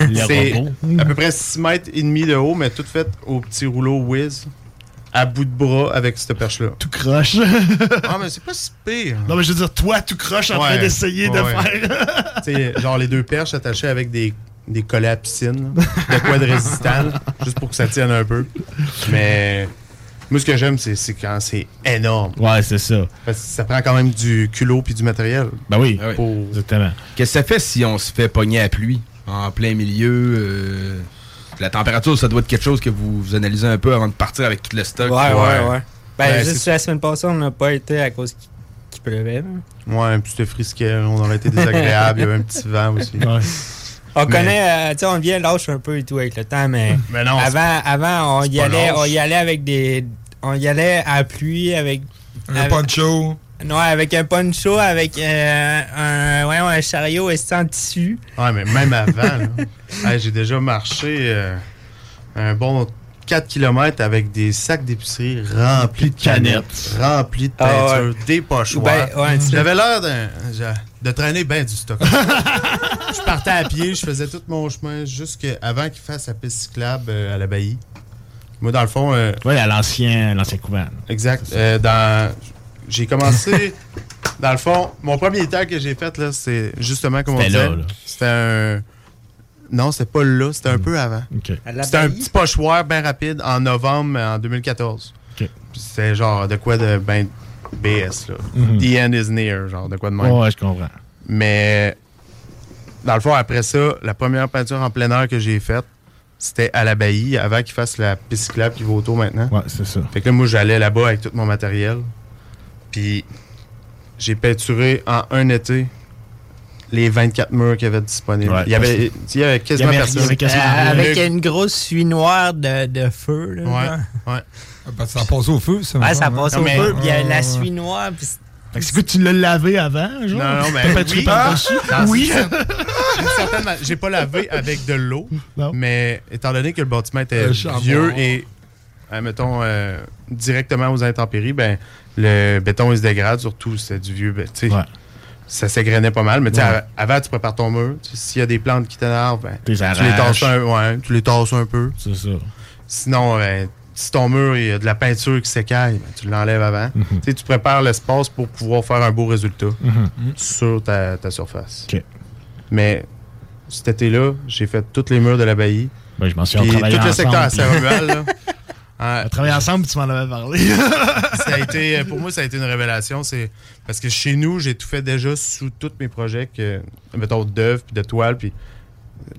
Le c'est à peu près 6 mètres et demi de haut, mais tout fait au petit rouleau Wiz. À bout de bras avec cette perche-là. Tout croche. ah, mais c'est pas si pire. Non, mais je veux dire, toi, tout croche en train Ouais, d'essayer de ouais. faire. Tu sais, genre les deux perches attachées avec des, des collets à piscine. là. De quoi de résistant, là, juste pour que ça tienne un peu. Mais moi, ce que j'aime, c'est c'est quand c'est énorme. Ouais, c'est ça. Parce que ça prend quand même du culot puis du matériel. Ben oui, Pour- exactement. Qu'est-ce que ça fait si on se fait pogner à pluie en plein milieu? euh, la température, ça doit être quelque chose que vous, vous analysez un peu avant de partir avec tout le stock. Ouais, ouais, ouais. Ben, Ouais, juste la semaine passée, on n'a pas été à cause qu'il pleuvait. Ouais, puis c'était frisquet. On aurait été désagréable. Il y avait un petit vent aussi. On Mais- connaît, euh, tu sais, on devient lâche un peu et tout avec le temps, mais, Mais non, avant, avant on y allait, lâche. on y allait avec des, on y allait à pluie avec Un avec- poncho. Non, avec un poncho, avec euh, un, ouais, un chariot et en tissu. Ouais, mais même avant, là, hey, j'ai déjà marché euh, un bon 4 km avec des sacs d'épicerie remplis de canettes, remplis de Ah peinture, ouais. des pochoirs. Ben, ouais, tu- J'avais l'air de traîner bien du stock. je partais à pied, je faisais tout mon chemin jusqu'avant qu'il fasse la piste cyclable euh, à l'abbaye. Moi, dans le fond... euh, Ouais, à l'ancien, l'ancien couvent. Exact. Euh, dans... J'ai commencé. dans le fond, mon premier tag que j'ai fait, là, c'est justement comme on C'était disait. là, là. C'était un. Non, c'était pas là, c'était un peu avant. C'était un petit pochoir bien rapide en novembre en 2014. OK. Puis C'était genre de quoi de ben BS, là. Mhm. The end is near, genre de quoi de même. Ouais, je comprends. Mais dans le fond, après ça, la première peinture en plein air que j'ai faite, c'était à l'abbaye, avant qu'il fasse la piste cyclable qui va autour maintenant. Ouais, c'est ça. Fait que là, moi, j'allais là-bas avec tout mon matériel. Puis j'ai peinturé en un été les 24 murs qu'il y avait disponibles. Ouais, il, y avait, il y avait quasiment Il y avait- personne. il y avait quasiment Euh, avec une grosse suie noire de, de feu. Là, Ouais, ouais. Parce que ça passe au feu, ça. Ouais, ça au feu, puis il y a la Ouais, suie noire. puis que c'est quoi, tu l'as lavé avant, genre? Non, non, mais oui. par-dessus? Dans Oui. J'ai pas lavé avec de l'eau, mais étant donné que le bâtiment était vieux et, euh, mettons, euh, directement aux intempéries, ben, le béton il se dégrade, surtout c'était du vieux. sais, Ça s'égrenait pas mal, mais Ouais. av- avant, tu prépares ton mur. S'il y a des plantes qui t'énervent, ben, tu les tasses un, ouais, tu les tasses un peu. C'est ça. Sinon, ben, si ton mur, il y a de la peinture qui s'écaille, ben, tu l'enlèves avant. Mhm. Tu prépares l'espace pour pouvoir faire un beau résultat Mhm. sur ta, ta surface. Mais cet été-là, j'ai fait tous les murs de l'abbaye. Ben, je m'en suis tout le secteur à Saint-Romuald. Ah, On a travaillé ensemble, tu m'en avais parlé. ça a été, pour moi, ça a été une révélation. C'est parce que chez nous, j'ai tout fait déjà sous tous mes projets, que, mettons d'œuvres puis de toiles. Puis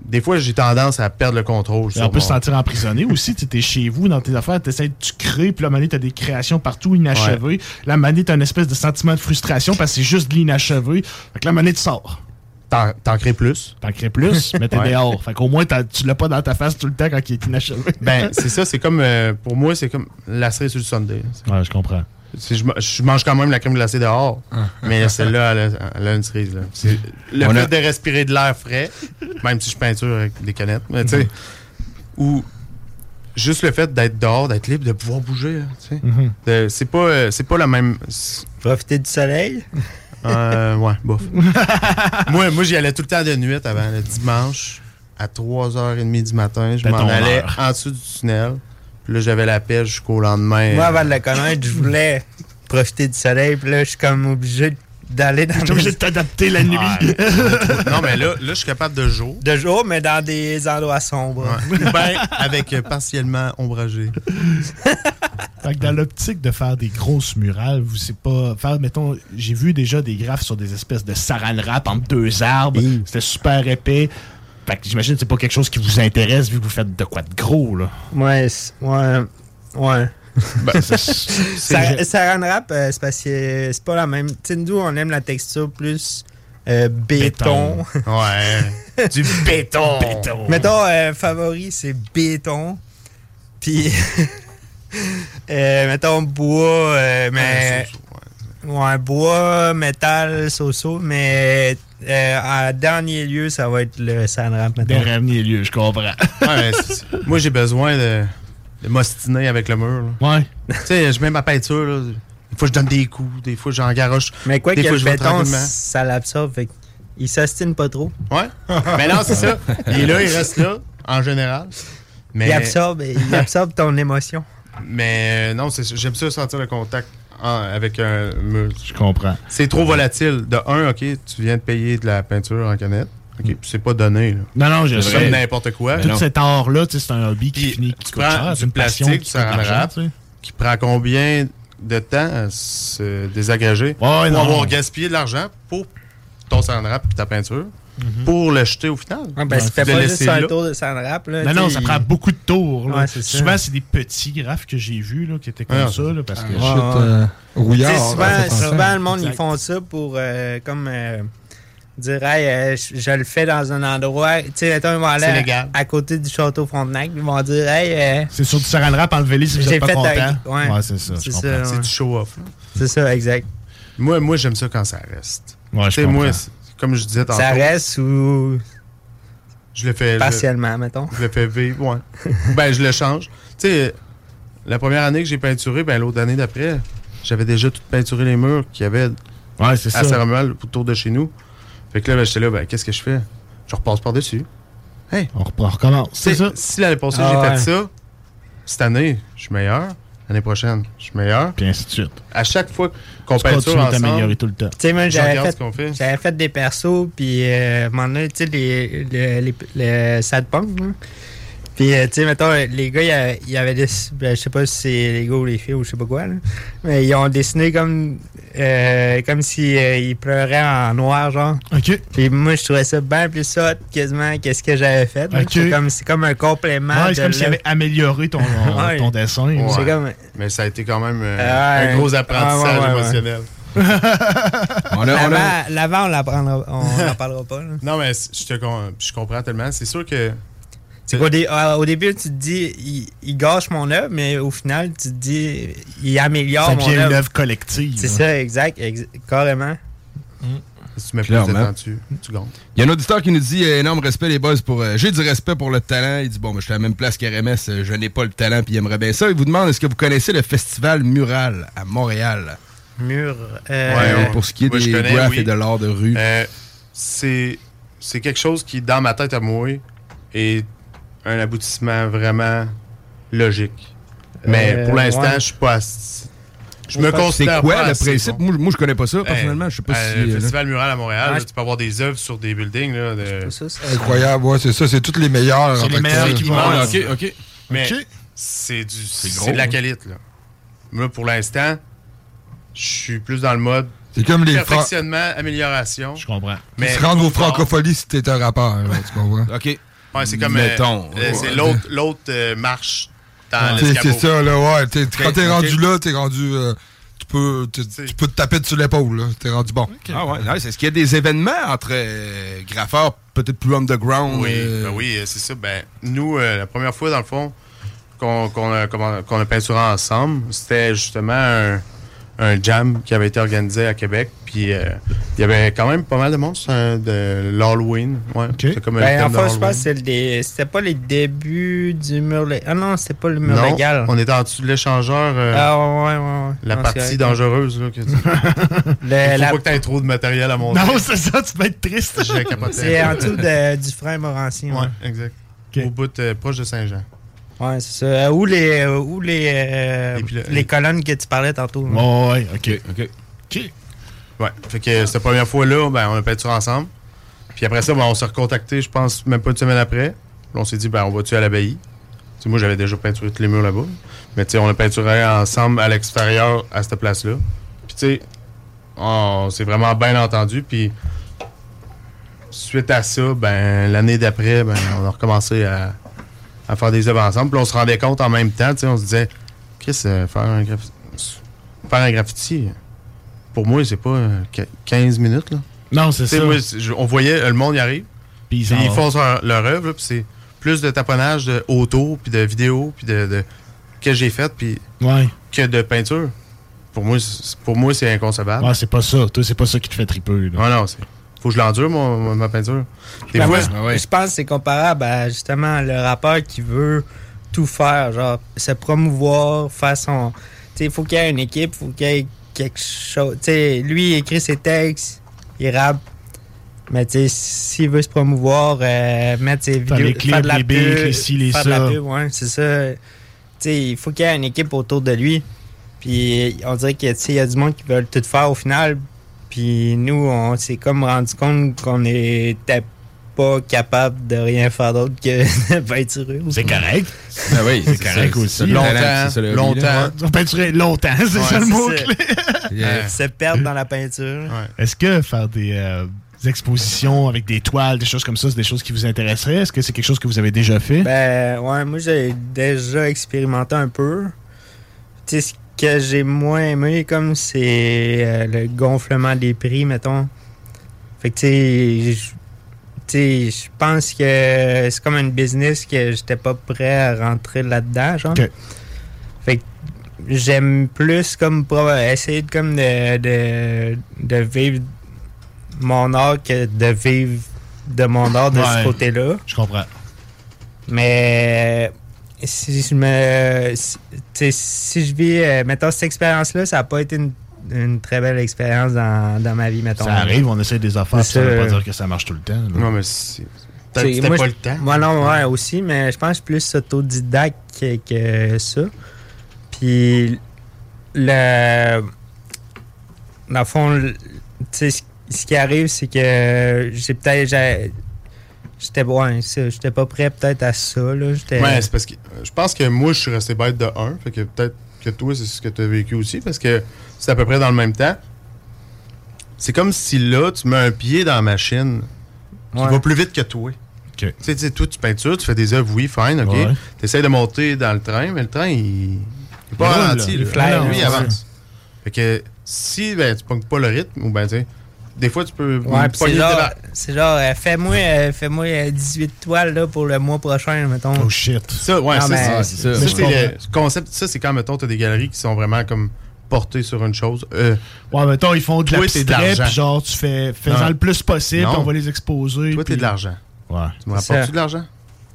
des fois, j'ai tendance à perdre le contrôle. Et on peut mon- se sentir emprisonné aussi. Tu es chez vous, dans tes affaires, tu essaies, tu crées, puis là, à tu as des créations partout inachevées. Là, à tu as une espèce de sentiment de frustration parce que c'est juste de l'inachevé. Fait que là, à tu sors. T'en, crées plus. T'en crées plus, mais t'es Ouais. dehors. Fait qu'au moins, t'as- tu l'as pas dans ta face tout le temps quand il est inachevé. Ben, c'est ça, c'est comme. euh, pour moi, c'est comme la cerise sur le Sunday. Ouais, je comprends. Je, je mange quand même la crème glacée dehors, mais celle-là, elle, a- elle a une cerise. Là. Le On fait a- de respirer de l'air frais, même si je peinture avec des canettes, mais tu sais, ou juste le fait d'être dehors, d'être libre, de pouvoir bouger, là, tu sais. Mhm. De- c'est pas, euh, c'est pas la même. Profiter du soleil? Euh, ouais, bof. moi, moi j'y allais tout le temps de nuit avant, le dimanche, à 3h30 du matin. Je m'en allais heure. en dessous du tunnel. Puis là, j'avais la pêche jusqu'au lendemain. Moi, avant de le connaître, je voulais profiter du soleil, puis là, je suis comme obligé d'aller dans T'es obligé de t'adapter la nuit. non, mais là, là, je suis capable de jour. De jour, mais dans des endroits sombres. Ou bien avec euh, partiellement ombragé. Fait que dans l'optique de faire des grosses murales, vous c'est pas faire mettons, j'ai vu déjà des graphes sur des espèces de saran wrap entre deux arbres, c'était super épais. Fait que j'imagine que c'est pas quelque chose qui vous intéresse vu que vous faites de quoi de gros là. Ouais, ouais, ouais. Ben, ça, ça rend rap, euh, c'est parce que c'est pas la même. Tu sais, nous, on aime la texture plus euh, béton. Ouais. du béton. Mettons, euh, favori, c'est béton. Puis, euh, mettons, bois, euh, mais. Ouais, bois, métal, so-so, mais euh, en dernier lieu, ça va être le sandwrap, mettons. Dernier lieu, je comprends. Ouais, moi, j'ai besoin de, de m'ostiner avec le mur. là. Ouais. Tu sais, je mets ma peinture. là. Des fois, je donne des coups. Des fois, j'en garoche. Mais quoi des que fois, le je vais béton, ça l'absorbe. Fait il s'astine pas trop. Ouais. Mais non, c'est ça. Il est là, il reste là, en général. Mais... Il absorbe, il absorbe ton émotion. Mais euh, non, c'est- j'aime ça sentir le contact en- avec un mur. Je comprends. C'est trop volatile. De un, OK, tu viens de payer de la peinture en canette. OK, puis c'est pas donné. Là. Non, non, je C'est sais. comme n'importe quoi. Tout cet art-là, tu sais, c'est un hobby qui finit, qui Tu coûte prends cher. du une passion plastique, qui rap, tu sais. qui prend combien de temps à se désagréger pour Ouais, non. avoir gaspillé de l'argent pour ton sand-rap et ta peinture Mhm. pour le jeter au final? Ouais, ben, ça fait De pas juste un tour de sand-rap. là, Non, non, ça prend beaucoup de tours. là. Ouais. Souvent, c'est des petits graphes que j'ai vus là, qui étaient comme Ouais, ça. Là, parce que... shit, euh, rouillard, souvent, souvent, le monde, Exact. ils font ça pour, euh, comme, euh, dire, hey, euh, je, je le fais dans un endroit. Tu sais, mettons, ils vont aller à, à côté du château Frontenac. Ils vont dire, hey, euh, C'est sur du saran wrap, enlevez-les si vous J'ai n'êtes pas content. ouais. Ouais, c'est ça. C'est ouais. du show-off. là. c'est ça, exact. Moi, moi j'aime ça quand ça reste. Ouais, je Tu sais, moi, comme je disais tantôt, Ça reste ou je le fais. je- partiellement, mettons. Je le fais vivre, ouais. ben, je le change. Tu sais, la première année que j'ai peinturé, ben, l'autre année d'après, j'avais déjà tout peinturé les murs qu'il y avait Ouais, c'est à ça. Saint-Romuald autour de chez nous. Fait que là, ben, j'étais là, ben, qu'est-ce que je fais? Je repasse par-dessus. Hey! On, reprend- on recommence. C'est Tu ça. Si l'année passée, Ah j'ai ouais. fait ça, cette année, je suis meilleur. L'année prochaine, je suis meilleur. Puis ainsi de suite. À chaque fois qu'on Tu peinture ensemble, t'améliorer tout le temps. Tu sais, moi, j'avais fait, fait. j'avais fait des persos, puis euh, à un moment donné, tu sais, les, les, les, les sad punk, là. Puis, euh, tu sais, mettons, les gars, il y avait des. ben, je sais pas si c'est les gars ou les filles ou je sais pas quoi, là. Mais ils ont dessiné comme. euh, comme si euh, ils pleuraient en noir, genre. OK. Puis moi, je trouvais ça bien plus hot, quasiment, qu'est-ce que j'avais fait. là. Ok. C'est comme, c'est comme un complément. Ouais, c'est comme s'il avait amélioré ton, Ouais. ton dessin. Ouais. C'est comme. Mais ça a été quand même euh, un gros apprentissage Ah, ouais, ouais, ouais. émotionnel. On a- on a- L'avant, on l'apprendra- on n'en parlera pas. là. Non, mais je, te je comprends tellement. C'est sûr que. C'est dé- euh, au début, tu te dis, il, il gâche mon œuvre, mais au final, tu te dis, il améliore Ça mon devient une œuvre. œuvre collective. C'est ça, exact, ex- carrément. Si tu mets plus Clairement. de temps dessus, tu gagnes. Il y a un auditeur qui nous dit euh, énorme respect les boys pour euh, j'ai du respect pour le talent. Il dit bon, ben, je suis à la même place qu'RMS, euh, je n'ai pas le talent puis il aimerait bien ça. Il vous demande est-ce que vous connaissez le festival Mural à Montréal? Mur. euh, Ouais, ouais. pour ce qui est des connais, graphes oui. et de l'art de rue. Euh, c'est c'est quelque chose qui, dans ma tête à moi, est un aboutissement vraiment logique. Mais Euh, pour l'instant, ouais. je suis pas. Je C'est me quoi considère quoi pas le principe? bon. moi, moi, je connais pas ça personnellement. Je sais pas euh, si. Le euh, Festival Mural à Montréal, Ouais. là, tu peux avoir des œuvres sur des buildings. Là, de... ça, c'est- Incroyable, ouais, c'est ça. C'est toutes les meilleures. C'est les. Ah, là. ok, ok. Mais c'est du c'est de la hein. qualité. Là. Moi, pour l'instant, je suis plus dans le mode C'est comme les Fran- perfectionnement, amélioration. Je comprends. Mais Tu te rends aux francophonies si t'es un rappeur, là, tu comprends? Ok. Ouais, c'est comme. euh, Mettons. euh, c'est Ouais. l'autre l'autre euh, marche dans Tu sais, l'escabeau. C'est ça, là, ouais. T'es- quand t'es rendu là, t'es rendu. euh, tu, peux, tu, tu peux te taper dessus l'épaule, là. T'es rendu bon. Ah ouais, nice. Est-ce qu'il y a des événements entre euh, graffeurs peut-être plus underground Oui, euh, ben oui, euh, c'est ça. Ben, nous, euh, la première fois, dans le fond, qu'on qu'on a, qu'on a peinturé ensemble, c'était justement un, un jam qui avait été organisé à Québec. Puis euh, il y avait quand même pas mal de monde de l'Halloween. Ouais, c'est comme un Ben, thème en de fait, je pense que c'est le dé- c'était pas les débuts du mur légal. Ah non, c'était pas le mur Non, légal. on était en dessous de l'échangeur. euh, Ah ouais, ouais, ouais. La Non, partie c'est dangereuse. Là, que tu... Le- Faut la- pas que t'aies trop de matériel à monter. Non, c'est ça, tu peux être triste. J'ai capoté. C'est en dessous de- du frein Morancy. Ouais, Ouais, exact. Au bout, euh, proche de Saint-Jean. Ouais c'est ça. Euh, Ou les, euh, ou les, euh, les colonnes que tu parlais tantôt. Ouais, ok. Ok. Ok. Ouais. Fait que cette première fois-là, ben, on a peinturé ensemble. Puis après ça, ben, on s'est recontacté, je pense, même pas une semaine après. Puis on s'est dit, ben, on va-tu à l'abbaye? Tu sais, moi, j'avais déjà peinturé tous les murs là-bas. Mais tu sais, on a peinturé ensemble à l'extérieur à cette place-là. Puis tu sais, on s'est vraiment bien entendu. Puis suite à ça, ben, l'année d'après, ben, on a recommencé à, à faire des œuvres ensemble. Puis on se rendait compte en même temps, tu sais, on se disait, Chris, euh, faire un faire un graffiti, pour moi, c'est pas euh, qu- 15 minutes, là. Non, c'est ça. moi, on voyait euh, le monde y arrive, Puis ils font leur, leur œuvre, puis c'est plus de taponnage de auto, puis de vidéo, puis de, de- que j'ai fait, puis Ouais. que de peinture. Pour moi, c'est- pour moi, c'est inconcevable. Ouais, c'est pas ça. Toi, c'est pas ça qui te fait triper. Là. Ouais, non, c'est faut que je l'endure, mon- ma peinture. Des Ben, je pense que c'est comparable à justement le rappeur qui veut tout faire, genre se promouvoir, faire son. Tu sais, il faut qu'il y ait une équipe, il faut qu'il y ait quelque chose. Tu sais, lui, il écrit ses textes, il rappe. Mais tu sais, s'il veut se promouvoir, euh, mettre ses vidéos, les clips, faire de la les pub, les ci, les faire de la ça. pub, ouais, c'est ça. Tu sais, il faut qu'il y ait une équipe autour de lui. Puis on dirait qu'il y a du monde qui veut tout faire au final. Puis nous, on s'est comme rendu compte qu'on n'était pas capable de rien faire d'autre que de peinturer. C'est correct. Ben oui, c'est correct aussi. Longtemps, ça. On peinturer longtemps, c'est Ouais, ça le c'est mot ça. clé. Euh, Se perdre dans la peinture. Est-ce que faire des, euh, des expositions avec des toiles, des choses comme ça, c'est des choses qui vous intéresseraient? Est-ce que c'est quelque chose que vous avez déjà fait? Ben, ouais, moi, j'ai déjà expérimenté un peu. Tu sais, ce que j'ai moins aimé, comme, c'est euh, le gonflement des prix, mettons. Fait que, tu sais, je- pense que c'est comme un business que j'étais pas prêt à rentrer là-dedans, genre. Fait que j'aime plus, comme, pro- essayer de, comme, de, de, de vivre mon art que de vivre de mon art de Ouais, ce côté-là. Je comprends. Mais si je me. Si, je vis. euh, mettons, cette expérience-là, ça n'a pas été une, une très belle expérience dans, dans ma vie, mettons. Ça arrive, on essaie des affaires, ça veut ça. pas dire que ça marche tout le temps. là. Non, mais c'est. Tu Peut-être sais, que c'était pas le temps. Moi, non, ouais, aussi, mais je pense plus autodidacte que, que ça. Puis, le. Dans le fond, tu sais, ce, ce qui arrive, c'est que j'ai peut-être. J'étais ouais, ça, j'étais pas prêt peut-être à ça. Là. J'étais- Ouais, c'est parce que euh, je pense que moi, je suis resté bête de 1. Fait que peut-être que toi, c'est ce que tu as vécu aussi. Parce que c'est à peu près dans le même temps. C'est comme si là, tu mets un pied dans la machine qui Ouais. va plus vite que toi. Tu sais, tu sais, toi, tu peintures, tu fais des œuvres, oui, fine, OK. Ouais. Tu essaies de monter dans le train, mais le train, il, il est pas ralenti. là. Il flaire, Lui, il avance. Fait que si ben, tu pognes pas le rythme, ou ben, tu sais, des fois, tu peux Ouais, c'est genre, genre euh, fais-moi euh, fais-moi euh, 18 toiles là, pour le mois prochain, mettons. Oh shit. Ça, ouais, Non, ça, c'est- le concept. Ça, c'est quand, mettons, t'as des galeries qui sont vraiment comme portées sur une chose. Euh, Ouais, mettons, ils font de l'abstrait, l'argent. puis genre, tu fais, fais-en le plus possible, Non. on va les exposer. Toi, t'es puis- de l'argent. Ouais. Tu me rapportes-tu de l'argent?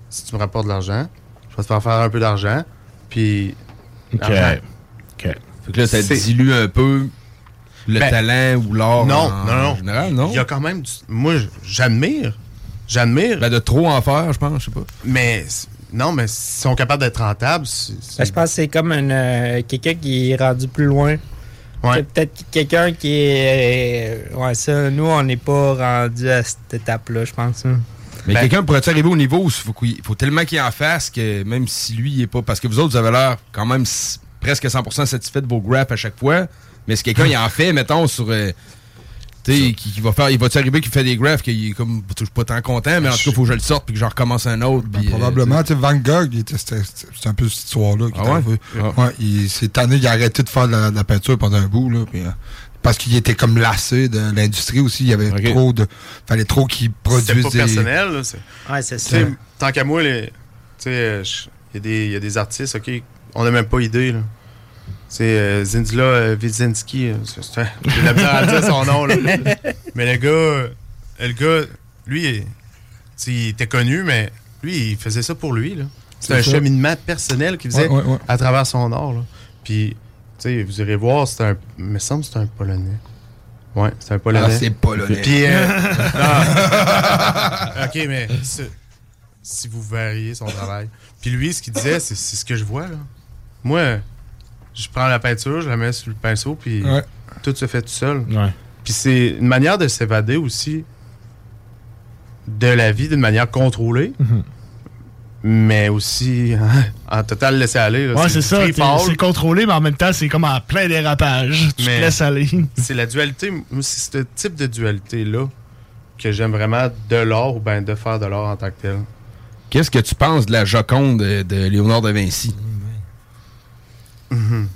Si tu me rapportes de l'argent, je vais te faire faire un peu d'argent. Puis. Ok. Ok. Fait que là, ça dilue un peu le Ben, talent ou l'art Non, en, non, non. en général, non? Il y a quand même. du- Moi, j'admire. J'admire. Ben, de trop en faire, je pense, je sais pas. Mais. Non, mais s'ils sont capables d'être rentables, c'est- Ben, je pense que c'est comme euh, quelqu'un qui est rendu plus loin. Ouais. C'est Peut-être quelqu'un qui est. ouais, ça, nous, on n'est pas rendu à cette étape-là, je pense. hein. Mais Ben- quelqu'un pourrait arriver au niveau où il faut, tellement qu'il en fasse que même si lui, il est pas. Parce que vous autres, vous avez l'air quand même presque 100% satisfait de vos graphes à chaque fois. Mais si quelqu'un il en fait, mettons, sur. euh, tu sais, qui, qui va faire. Il va-tu arriver qu'il fait des graphes qu'il est comme. Je suis pas tant content, mais en tout cas, il faut que je le sorte puis que j'en recommence un autre. puis, euh, Probablement. tu sais, Van Gogh, c'était un peu cette histoire-là. Ah ouais? Ah. Ouais, il- cette année, il a arrêté de faire de la, de la peinture pendant un bout. Là, puis, euh, parce qu'il était comme lassé de l'industrie aussi. Il y avait trop de. fallait trop qu'il C'est produise pas des. personnel. là, c'est- Ouais, c'est ça. Tant qu'à moi, les- tu sais, je- il y, a des- il y a des artistes, OK, on n'a même pas idée. là. C'est euh, Zindula euh, Widzinski. euh, un- J'ai la misère à dire son nom. Là. Mais le gars, euh, le gars, lui, il, était connu, mais lui, il faisait ça pour lui. C'est un ça. cheminement personnel qu'il faisait Ouais, ouais, ouais. à travers son art. là. Puis, tu sais, vous irez voir, c'est un. Il me semble que c'est un Polonais. Ouais, c'est un Polonais. Ah, c'est polonais. Puis, euh, ah. ok, mais si, vous verriez son travail. Puis lui, ce qu'il disait, c'est c'est ce que je vois, là. Moi, je prends la peinture, je la mets sur le pinceau, puis Ouais. tout se fait tout seul. Ouais. Puis c'est une manière de s'évader aussi de la vie d'une manière contrôlée, Mhm. mais aussi hein, en total laisser aller. là. Ouais, c'est ça. C'est contrôlé, mais en même temps, c'est comme en plein dérapage. Tu Mais- te laisses aller. C'est la dualité. C'est ce type de dualité-là que j'aime vraiment de l'art ou bien de faire de l'art en tant que tel. Qu'est-ce que tu penses de la Joconde de, de Léonard de Vinci?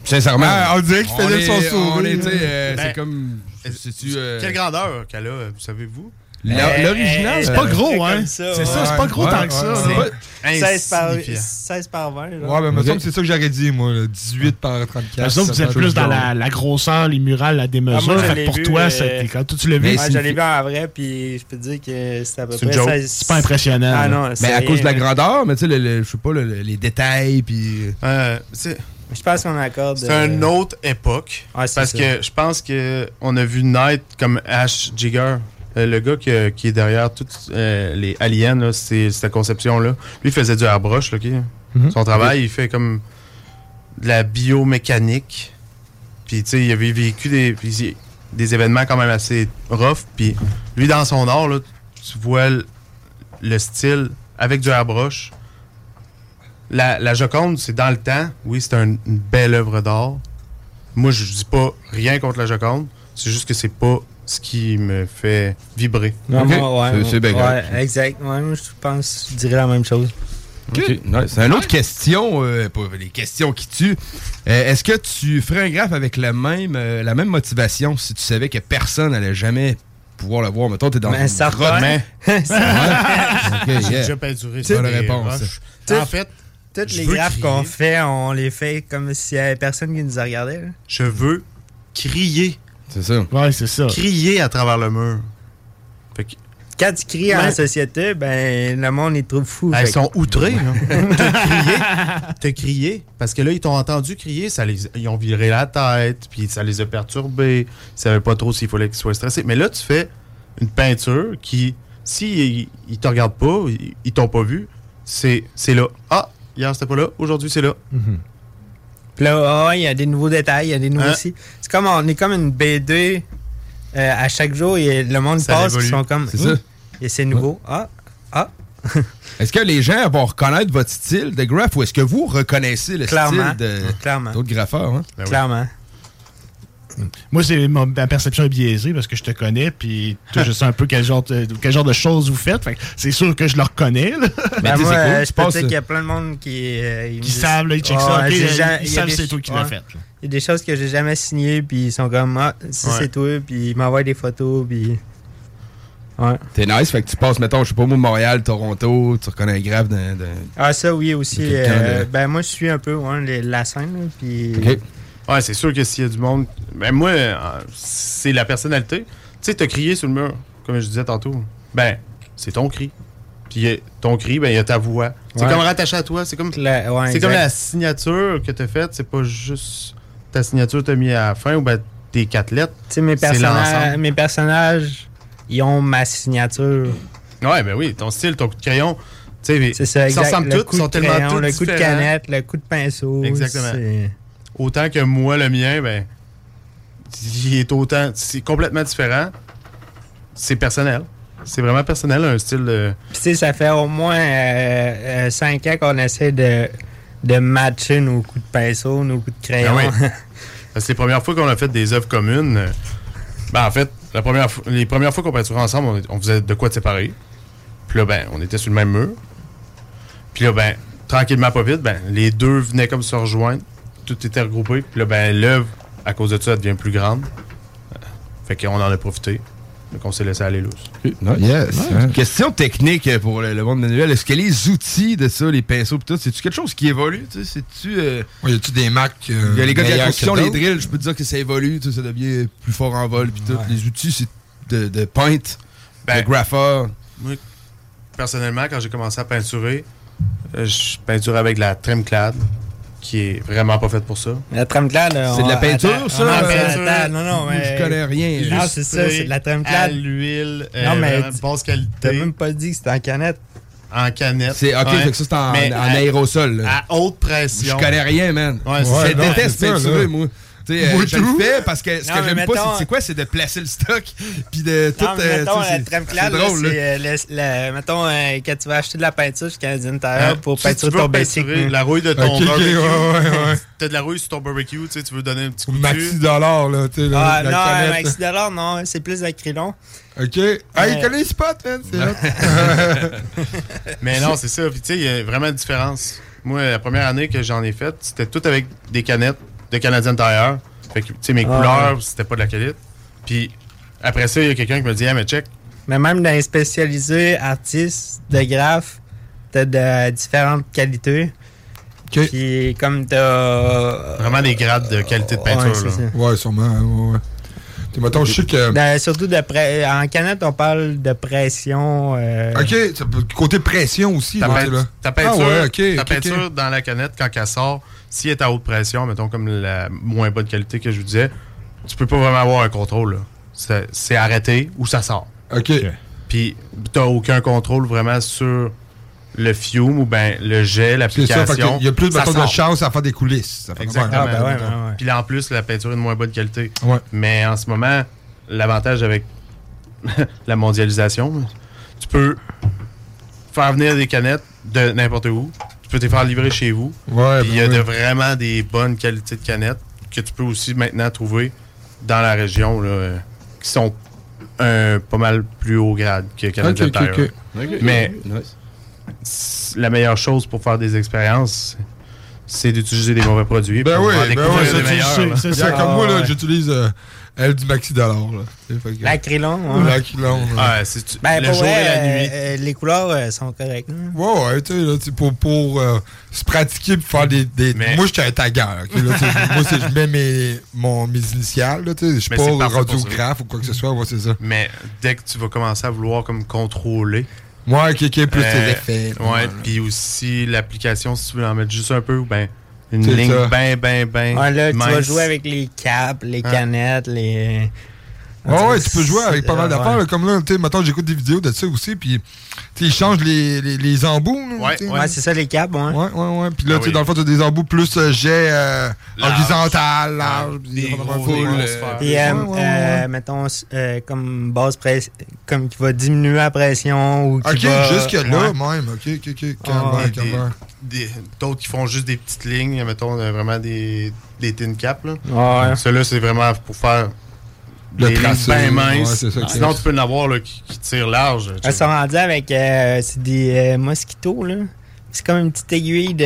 Sincèrement. Ah, on dirait qu'il faisait son sourire. euh, Ben, c'est comme. sais-tu, euh, Quelle grandeur qu'elle a, vous savez-vous? La- L'original, C'est euh, pas gros, hein? ça, C'est ouais. ça, c'est pas gros Ouais, tant ouais, que ça. ouais. là. C'est 16 par, insignifiant. 16 par 20. Là. Ouais, mais me semble que c'est ça que j'aurais dit, moi. là, 18 par 34. Eux autres, vous ça êtes plus dans la, la grosseur, les murales, la Ah, démesure. moi, l'ai pour vu, toi, euh, c'était quand toi, tu l'as vu. Ouais, c'est- je l'ai vu en vrai, puis je peux te dire que c'est à peu C'est près joke. 16. C'est pas impressionnant. Ah non, Mais c'est à cause de la grandeur, mais tu sais, je sais pas, le- le- les détails, puis. C'est Je pense qu'on accorde. c'est euh, une autre époque. Ouais, parce ça. que je pense que on a vu naître comme Ash Jigger. euh, le gars qui, euh, qui est derrière toutes euh, les aliens, là, cette conception-là, lui il faisait du airbrush. Là? Mhm. Son travail, il fait comme de la biomécanique. Puis, tu sais, il avait vécu des, des événements quand même assez rough. Puis, lui, dans son art, là, tu vois le, le style avec du airbrush. La, la Joconde, c'est dans le temps. Oui, c'est un- une belle œuvre d'art. Moi, je dis pas rien contre la Joconde. C'est juste que c'est pas ce qui me fait vibrer. Non, moi, ouais, C'est- c'est bien ouais, correct. exact. Ouais, moi, je pense, je dirais la même chose. OK. Nice. C'est une autre question, euh, pas les questions qui tuent. Euh, Est-ce que tu ferais un graphe avec la même, euh, la même motivation si tu savais que personne n'allait jamais pouvoir le voir? Mettons, t'es dans une grotte. Mais- J'ai yeah. déjà peinturé C'est sur bonne réponse. En fait, Toutes je les graphes qu'on fait, on les fait comme s'il y avait personne qui nous a regardé. là. je veux crier. C'est ça. Ouais, c'est ça. Crier à travers le mur. Fait que- Quand tu cries en Ouais. société, ben le monde, il te trouve fou. Fait ils que- sont outrés. T'as crié. T'as crié. Parce que là, ils t'ont entendu crier. Ça les, ils ont viré la tête. Puis ça les a perturbés. Ils savaient pas trop s'il fallait qu'ils soient stressés. Mais là, tu fais une peinture qui, si ils te regardent pas, ils, ils t'ont pas vu, c'est c'est là. Ah, hier c'était pas là. Aujourd'hui c'est là. Puis là, ah, il y a des nouveaux détails, il y a des nouveaux Hein? aussi. C'est comme, on est comme une BD. euh, à chaque jour, et le monde Ça passe, ils sont comme. Ça. Hum, Et c'est nouveau. Ah, ah. Est-ce que les gens vont reconnaître votre style de graph ou est-ce que vous reconnaissez le Clairement. style de d'autres graffeurs? hein? Clairement. Moi, c'est ma, ma perception est biaisée parce que je te connais, puis toi, je sais un peu quel genre de, quel genre de choses vous faites. Fait c'est sûr que je le reconnais. là. Ben, moi, c'est cool, euh, je te passes- dire qu'il y a plein de monde qui. euh, ils Qui savent, là, ils checkent ça, ils savent c'est toi qui l'as fait. Il y a des choses que j'ai jamais signées, puis ils sont comme, ah, Ouais. c'est toi, puis ils m'envoient des photos, puis. Ouais. T'es nice, fait que tu passes, mettons, je sais pas, moi, Montréal, Toronto, tu reconnais un graphe d'un. d'un- Ah, ça, oui, aussi. De euh, de- Ben, moi, je suis un peu ouais, les- la scène, là, puis. Ouais, c'est sûr que s'il y a du monde. Ben, moi, euh, c'est la personnalité. Tu sais, t'as crié sur le mur, comme je disais tantôt. Ben, c'est ton cri. Puis euh, ton cri, ben, il y a ta voix. C'est Ouais. comme rattaché à toi. C'est comme, La- ouais, c'est comme la signature que t'as faite. C'est pas juste ta signature t'as mis à la fin ou ben tes quatre lettres. Tu sais, mes, personnages- l'ensemble. mes personnages, ils ont ma signature. Ouais, ben oui, ton style, ton coup de crayon. C'est ça, Ils exact. ressemblent Le tous, ils sont tellement tous le coup de canette, le coup de pinceau. Exactement. C'est- Autant que moi, le mien, ben, il est autant. C'est complètement différent. C'est personnel. C'est vraiment personnel, un style de. Puis, tu sais, ça fait au moins 5 ans qu'on essaie de, de matcher nos coups de pinceau, nos coups de crayon. Oui. Parce que les premières fois qu'on a fait des œuvres communes, euh, ben en fait, la première les premières fois qu'on peinturait ensemble, on, on faisait de quoi de séparer. Puis là, ben, on était sur le même mur. Puis là, ben, tranquillement, pas vite, ben, les deux venaient comme se rejoindre. Tout était regroupé. Puis là, ben, l'œuvre, à cause de ça, elle devient plus grande. Euh, Fait qu'on en a profité. Donc, on s'est laissé aller lousse. Yes. Question technique pour le, le monde manuel. Est-ce que les outils de ça, les pinceaux pis tout, c'est-tu quelque chose qui évolue? C'est-tu. euh, y a-tu des Mac euh, Il y a les gars de la construction, les drills, je peux te dire que ça évolue, ça devient plus fort en vol pis tout. Les outils, c'est de, de paint, Ben, de grapheur. Moi, personnellement, quand j'ai commencé à peinturer, euh, je peinturais avec de la Tremclad, qui est vraiment pas faite pour ça. La Tremclad, là, C'est de la peinture, attends, ça? Non, mais attends, non, non, mais. je connais rien. Non, c'est ça, c'est de la Tremclad. À l'huile, Non, euh, mais. vraiment basse qualité. T'as même pas dit que c'était en canette. En canette. C'est- ok, fait que ça, c'est en- Mais en à- aérosol, là. À haute pression. Je connais rien, man. Ouais, c'est- non, déteste peinturer, moi. Tu sais, euh, Moi, je le fais parce que ce Non, que j'aime pas, mettons- c'est- c'est quoi? C'est de placer le stock puis de tout. Non, mais euh, mettons, la c'est- Tremclad, c'est là, drôle, là. c'est. euh, le- le- Mettons, euh, quand tu vas acheter de la peinture chez Canadien Tire Hein? pour peinturer ton basic. la rouille de ton Ok, ok, barbecue. ouais, ouais, ouais. T'as de la rouille sur ton barbecue, tu sais, tu veux donner un petit coup de Maxi dollar, là, tu sais, la, Ah, la non, maxi dollar, non, c'est plus d'acrylon. OK. Ah, il connaît les spots, man, c'est. Mais non, c'est ça. Puis tu sais, il y a vraiment une différence. Moi, la première année que j'en ai faite, c'était tout avec des canettes de Canadian Tire. Fait que, tu sais, mes Ah, couleurs, ouais. c'était pas de la qualité. Puis après ça, il y a quelqu'un qui me dit, ah, mais check. Mais même dans les spécialisés artistes de graphes, t'as de différentes qualités. Puis comme t'as. Vraiment des grades de qualité de Ouais, peinture, c'est là. ça. Ouais, sûrement. Ouais, ouais. Mettons, je sais que. Ben, surtout de pré- en canette, on parle de pression. euh, OK, côté pression aussi, Ta, là, peint- ta peinture, Ah ouais, ta peinture dans la canette, quand elle sort, si elle est à haute pression, mettons comme la moins bonne qualité que je vous disais, tu peux pas vraiment avoir un contrôle. C'est arrêté ou ça sort. OK. Puis t'as aucun contrôle vraiment sur le fume ou ben le jet, l'application. qu'il y a plus mettons, de chance à faire des coulisses. Ça fait Exactement. Ouais, ouais, ouais, ouais. Puis là, en plus, la peinture est de moins bonne qualité. Ouais. Mais en ce moment, l'avantage avec la mondialisation, tu peux faire venir des canettes de n'importe où. Tu peux te faire livrer chez vous. Ouais, Puis il y ben a de vraiment des bonnes qualités de canettes que tu peux aussi maintenant trouver dans la région là, euh, qui sont un, pas mal plus haut grade que Canadian Ok, ok, Tire. ok. Ok, Mais nice. la meilleure chose pour faire des expériences, c'est d'utiliser des mauvais produits. Ben oui, en ben des meilleurs, c'est ça. Comme moi, là, j'utilise euh, elle du Maxi Dollar. L'acrylon. L'acrylon. c'est tu- Ben, le pour jour vrai, et la euh, nuit. euh, les couleurs euh, sont correctes. hein. Ouais, ouais, tu sais, là, tu sais, pour, pour euh, se pratiquer pour faire des. des- Moi, j'étais un tagueur. là, moi, c'est je mets mes, mon, mes initiales. là, tu sais, Je suis pas radiographe ou quoi que ce soit. Ouais, c'est ça. Mais dès que tu vas commencer à vouloir comme contrôler. Ouais, ok, ok, plus euh, tes effets. Ouais, Ouais, puis aussi l'application, si tu veux en mettre juste un peu, ben, une ligne ben, ben. Ouais, là, tu vas jouer avec les caps, les Hein? canettes, les. Ouais, ouais, tu peux jouer avec pas mal d'affaires. ouais. là, Comme là, tu sais, j'écoute des vidéos de ça aussi. Puis, tu sais, ils changent les, les, les embouts. là, Ouais, ouais, c'est ça, les caps, ouais. Ouais, ouais, ouais. Puis là, Ah tu sais, oui. dans le fond, tu as des embouts plus euh, jet euh, Large. horizontal, large. puis des grosses euh, euh, ouais, ouais, ouais. mettons, euh, comme base pression, comme qui va diminuer la pression ou qui Ok, va... jusque-là, Ouais. même. Ok, ok, ok. Ah, D'autres qui font juste des petites lignes, mettons, vraiment des, des tin caps. Là. Ouais. Ceux-là, c'est vraiment pour faire Le des lignes bien minces. c'est ça qui Sinon, tu peux en avoir là, qui, qui tirent large. Elles sont rendues avec euh, c'est des euh, mosquitos, là. C'est comme une petite aiguille de.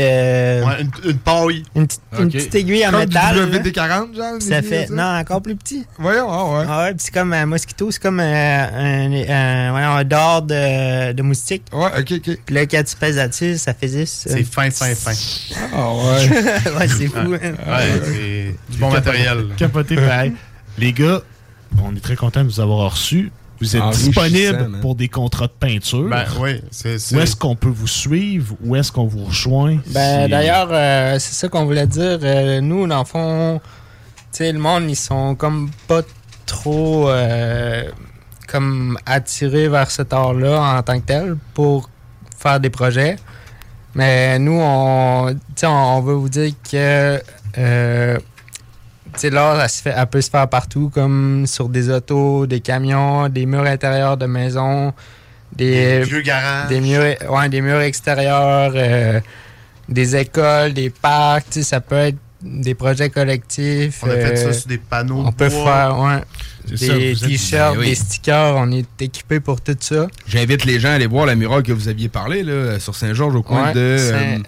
Ouais, une, une paille. Une, petite- une Ok. petite aiguille en Comme métal. du là. WD-40, genre, Ça fait. ça? Non, encore plus petit. Voyons, ah ouais. Ah ouais, c'est comme un mosquito, c'est comme euh, un, un, un dard de, de moustique. Ouais, ok, ok. Puis là, quand tu pèses là-dessus, ça fait 10. C'est fin, fin, fin. Ah ouais. ouais, c'est fou. Ouais, hein. ouais, c'est du bon matériel. Capoté pareil. Les gars, on est très content de vous avoir reçus. Vous êtes Enrichissant, disponible pour des contrats de peinture. Ben oui, c'est. c'est- Où est-ce qu'on peut vous suivre? Où est-ce qu'on vous rejoint? Ben, Si- d'ailleurs, euh, c'est ça qu'on voulait dire. Euh, nous, dans le fond, tu sais, le monde, ils sont comme pas trop euh, comme attirés vers cet art-là en tant que tel pour faire des projets. Mais nous, on, on, on veut vous dire que euh, sais, l'art, elle, se fait- elle peut se faire partout, comme sur des autos, des camions, des murs intérieurs de maisons, des, Des vieux garages. des murs, ouais, des murs extérieurs, euh, des écoles, des parcs, tu sais, ça peut être des projets collectifs. On a fait ça euh, sur des panneaux On de peut bois. faire, ouais, des t-shirts, Ben oui. des stickers, on est équipé pour tout ça. J'invite les gens à aller voir la muraille que vous aviez parlé là, sur Saint-Georges au coin Ouais, de. Saint- euh,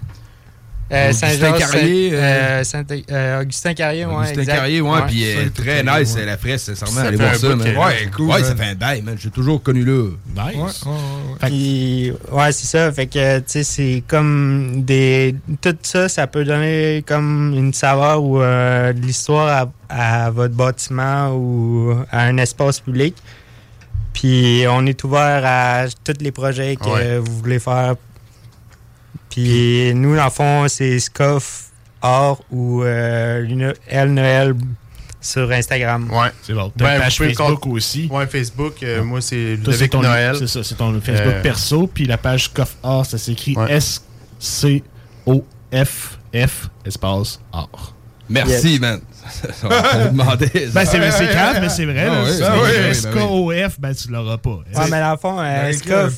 Euh, Augustin Carrier, Saint- euh, euh, Saint- euh, Augustin Carrier, ouais. Augustin exact. Carrier, ouais, puis Ça, très nice ouais. la fraise, sincèrement. Ça Allez fait voir un ça, man. Ouais, cool. Ouais, ça fait un bail, man. J'ai toujours connu là. Nice. Ouais, c'est ça. Fait que, tu sais, c'est comme des. Tout ça, ça peut donner comme une saveur ou euh, de l'histoire à, à votre bâtiment ou à un espace public. Puis, on est ouvert à tous les projets que Ouais. vous voulez faire. Puis, nous, dans le fond, c'est Scoff Or ou euh, Lune- Elle Noël sur Instagram. Ouais. C'est bon. T'as une page Facebook aussi. Ouais, Facebook. euh, moi, c'est Ludovic ton, Noël. c'est ça, c'est ton Facebook Euh, perso, puis la page Coff Art, ça s'écrit S-C-O-F-F espace art. Merci, man. On va demander. Ben, c'est c'est grave, mais c'est vrai. Ah oui, ben ben S-K-O-F, ben, tu l'auras pas. Ouais, mais dans le fond, euh, Ben, Scoff.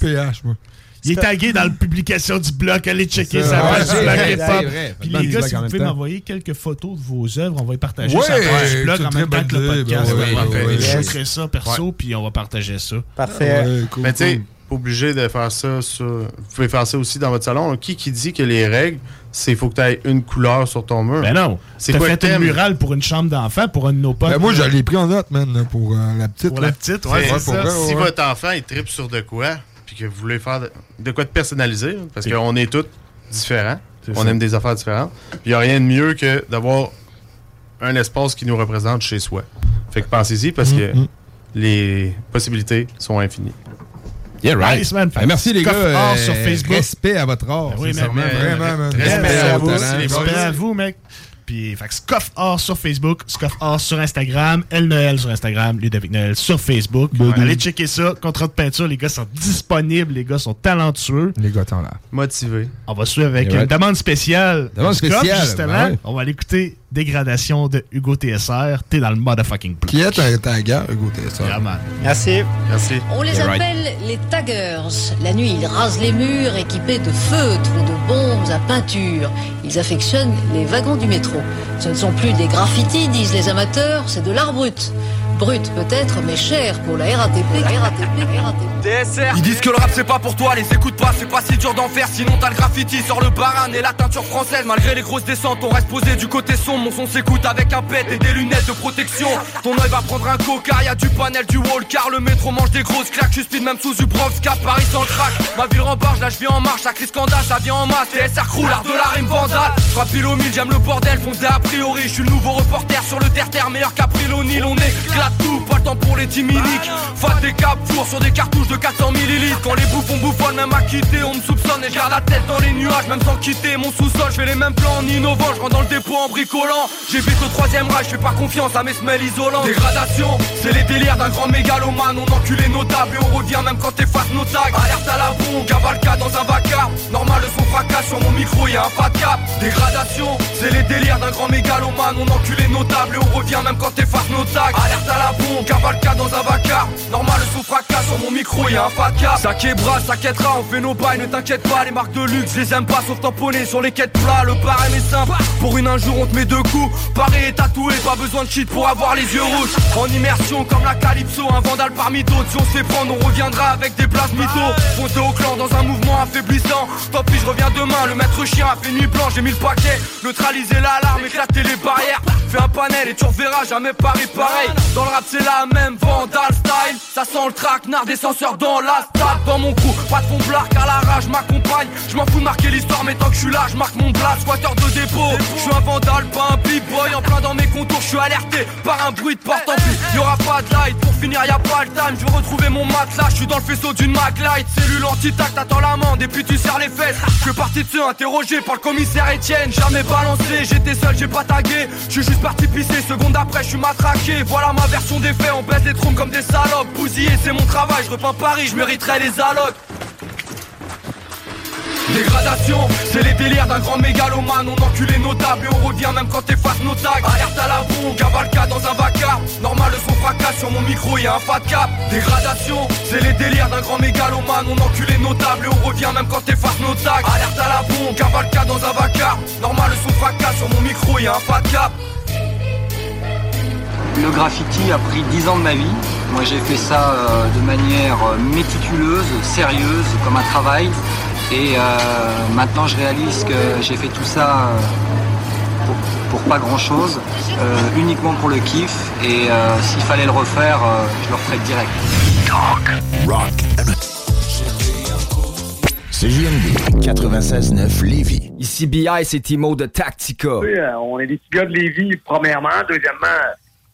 Il est tagué dans la publication du blog. Allez checker sa ça. page du blog hip-hop. Puis les le gars, si vous pouvez m'envoyer quelques photos de vos œuvres, on va les partager Ouais, sur la page c'est du blog en même temps que le podcast. Je ça perso, puis on va partager ça. Parfait. Mais tu sais, pas obligé de faire ça sur. Vous pouvez faire ça aussi dans votre salon. Qui qui dit que les règles, c'est faut que tu aies une couleur sur ton mur? Ben non. C'est quoi fait une thème? murale pour une chambre d'enfant, pour un de nos potes. Ben, moi, je l'ai pris en note, man, pour euh, la petite. Pour là. la petite, ouais, C'est- c'est pour ça. vrai, si votre enfant il tripe sur de quoi, puis que vous voulez faire de, de quoi de personnalisé, hein, parce qu'on est tous différents, on ça. aime des affaires différentes, puis il n'y a rien de mieux que d'avoir un espace qui nous représente chez soi. Fait que pensez-y parce que Mhm. les possibilités sont infinies. Yeah, right. Nice, man. Ben, merci les gars. Art euh, sur Facebook. Respect à votre art. Ben oui, man. Vraiment, man. Respect Respect à vous. Respect à vous, mec. Puis, fait que Scoff Or sur Facebook, Scoff Or sur Instagram, El Noël sur Instagram, Ludovic Noël sur Facebook. Allez checker ça. Contrat de peinture, les gars sont disponibles, les gars sont talentueux. Les gars, t'en là. Motivé. On va suivre avec Et ouais. une demande spéciale. Demande Scoff, spéciale, justement. ben ouais. On va aller écouter Dégradation de Hugo TSR. T'es dans le motherfucking bloc. Qui est ta, ta gare, Hugo TSR? Yeah, man. Merci. Merci. On les right. appelle les taggers. La nuit, ils rasent les murs équipés de feutres ou de bombes à peinture. Ils affectionnent les wagons du métro. Ce ne sont plus des graffitis, disent les amateurs, c'est de l'art brut. Brut peut-être, mais cher pour la RATP. La RATP, RATP. Ils disent que le rap c'est pas pour toi, les écoute pas, c'est pas si dur d'en faire, sinon t'as le graffiti sur le baran et la teinture française. Malgré les grosses descentes, on reste posé du côté sombre, mon son s'écoute avec un pet et des lunettes de protection. Ton œil va prendre un coca, y a du panel, du wall, car le métro mange des grosses claques, je speed même sous du Bronx, cap Paris sans crack. Ma ville rembarge, là je vis en marche, la crise scandale, ça vient en masse, TSR crew, l'art de la rime vandale. Frappe au mille, j'aime le bordel, fondé a priori, je suis le nouveau reporter sur le terre-terre, meilleur qu'April O'Neil, on éclate tout, pas le temps pour les timiniques. Fat des cap four sur des cartouches de 400 millilitres. Quand les bouffons bouffonnent, même à quitter, on me soupçonne et je garde la tête dans les nuages, même sans quitter mon sous-sol. Je fais les mêmes plans en innovant, je rentre dans le dépôt en bricolant. J'évite au troisième rage, je fais pas confiance à mes semelles isolantes. Dégradation, c'est les délires d'un grand mégalomane. On enculé nos tables et on revient même quand t'effaces nos tags. Alerte à la bombe, cavalcade dans un vacarme. Normal, le son fracasse sur mon micro, y a un de cap. Dégradation, c'est les délires d'un grand mégalomane. On enculé nos tables et on revient même quand t'effaces nos tags. Cavalcade dans un micro, y a un de cap. Ça bras, ça quêtera, on fait nos bails, ne t'inquiète pas. Les marques de luxe, les aime pas, sauf tamponner sur les quêtes plats. Le barème est simple, pour une un jour on te met deux coups. Pareil et tatoué, pas besoin de cheat pour avoir les yeux rouges. En immersion comme la Calypso, un vandale parmi d'autres. Si on se fait prendre, on reviendra avec des places mythos. Foncer au clan dans un mouvement affaiblissant. Tant pis, je reviens demain. Le maître chien a fait nuit blanche, j'ai mis le paquet. Neutraliser l'alarme, éclater les barrières. Fais un panel et tu reverras jamais Paris pareil. Dans le rap, c'est la même vandale style. Ça sent le traquenard des censeurs dans la stade. Dans mon crew, pas de fond blar car la rage m'accompagne. Je m'en fous de marquer l'histoire, mais tant que je suis là, je marque mon blast. Squatter de dépôt, je suis un vandale, pas un big boy. En plein dans mes contours, je suis alerté par un bruit de porte en plus. Y'aura pas de light, pour finir, y a pas le time. Je veux retrouver mon matelas, je suis dans le faisceau d'une Maglite. Cellule anti-tac, t'attends l'amende et puis tu serres les fesses. Je suis parti de ceux interrogés par le commissaire Etienne. Jamais balancé, j'étais seul, j'ai pas tagué. Je suis juste parti pisser, seconde après, je suis matraqué. Voilà ma version des faits, on baisse les trompes comme des salopes. Bousillé, c'est mon travail, repeins Paris, je mériterais les allocs. Dégradation, c'est les délires d'un grand mégalomane. On enculé nos tables et on revient même quand t'effaces nos tags Alerte à la bombe, cavalcade dans un vacarme. Normal le son fracasse sur mon micro, y a un fat cap. Dégradation, c'est les délires d'un grand mégalomane. On enculé nos tables et on revient même quand t'effaces nos tags Alerte à la bombe, cavalcade dans un vacarme. Normal le son fracasse sur mon micro, y a un fat cap. Le graffiti a pris 10 ans de ma vie. Moi j'ai fait ça euh, de manière euh, méticuleuse, sérieuse, comme un travail. Et euh, maintenant je réalise que j'ai fait tout ça euh, pour, pour pas grand chose, uniquement pour le kiff. Et euh, s'il fallait le refaire, euh, je le referais direct. Rock. CJMD 96.9 Lévis. Ici BI, c'est Timo de Tactica. Oui, euh, on est des petits gars de Lévis, premièrement. Deuxièmement,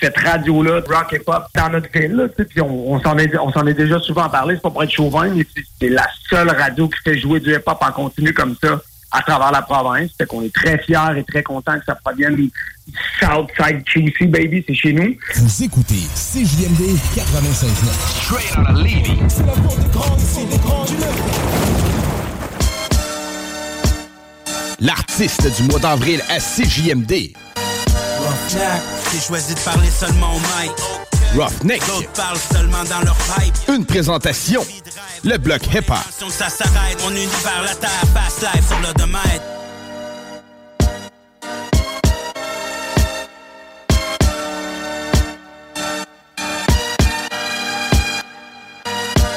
cette radio-là, de rock et pop, dans notre ville. Là, tu sais, puis on, on s'en est, on s'en est déjà souvent parlé, c'est pas pour être chauvin, mais c'est- la seule radio qui fait jouer du hip-hop en continu comme ça à travers la province. Fait qu'on est très fiers et très contents que ça provienne du Southside QC, baby, c'est chez nous. Vous écoutez CJMD 96.9. Straight out of Lévis. C'est la porte des grands, c'est des grands du L'artiste du mois d'avril à CJMD. Roughneck, j'ai choisi de parler seulement au mic. Roughneck. D'autres parlent seulement dans leur pipe. Une présentation. Le bloc hip-hop. Ça s'arrête, mon univers, la terre, fast life sur le domaine.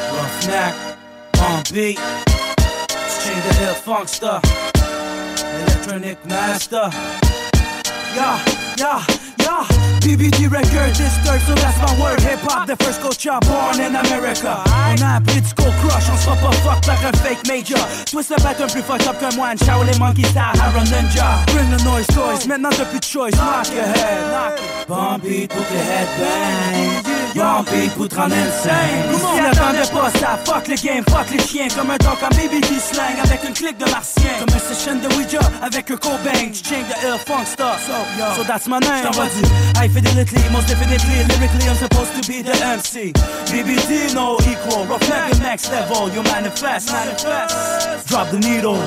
Roughneck, on beat. String the ill funkster. Electronic master. Yeah, yeah, yeah. BBD record, this third, so that's my word. Hip hop, the first culture born in America. On a appris go crush, on fera pas fuck like un fake major. Twist le bâton plus fucked up qu'un moine, shout les monkeys Harold Ninja. Bring the noise, toys, maintenant t'as plus de choice, knock your head. Bon beat pour que les head bang. Bon beat pour te rendre insane. Si n'attendait pas ça, fuck le game, fuck les chiens. Comme un dog en BBD slang avec une clique de martien. Comme un session de Ouija avec un Cobain. Tu change the ill funk stuff. So, so that's my name. J't'envoie du high fidelity, most definitely. Lyrically, I'm supposed to be the MC. BBD, no equal. Reflect the next level. You manifest, manifest. Drop the needle.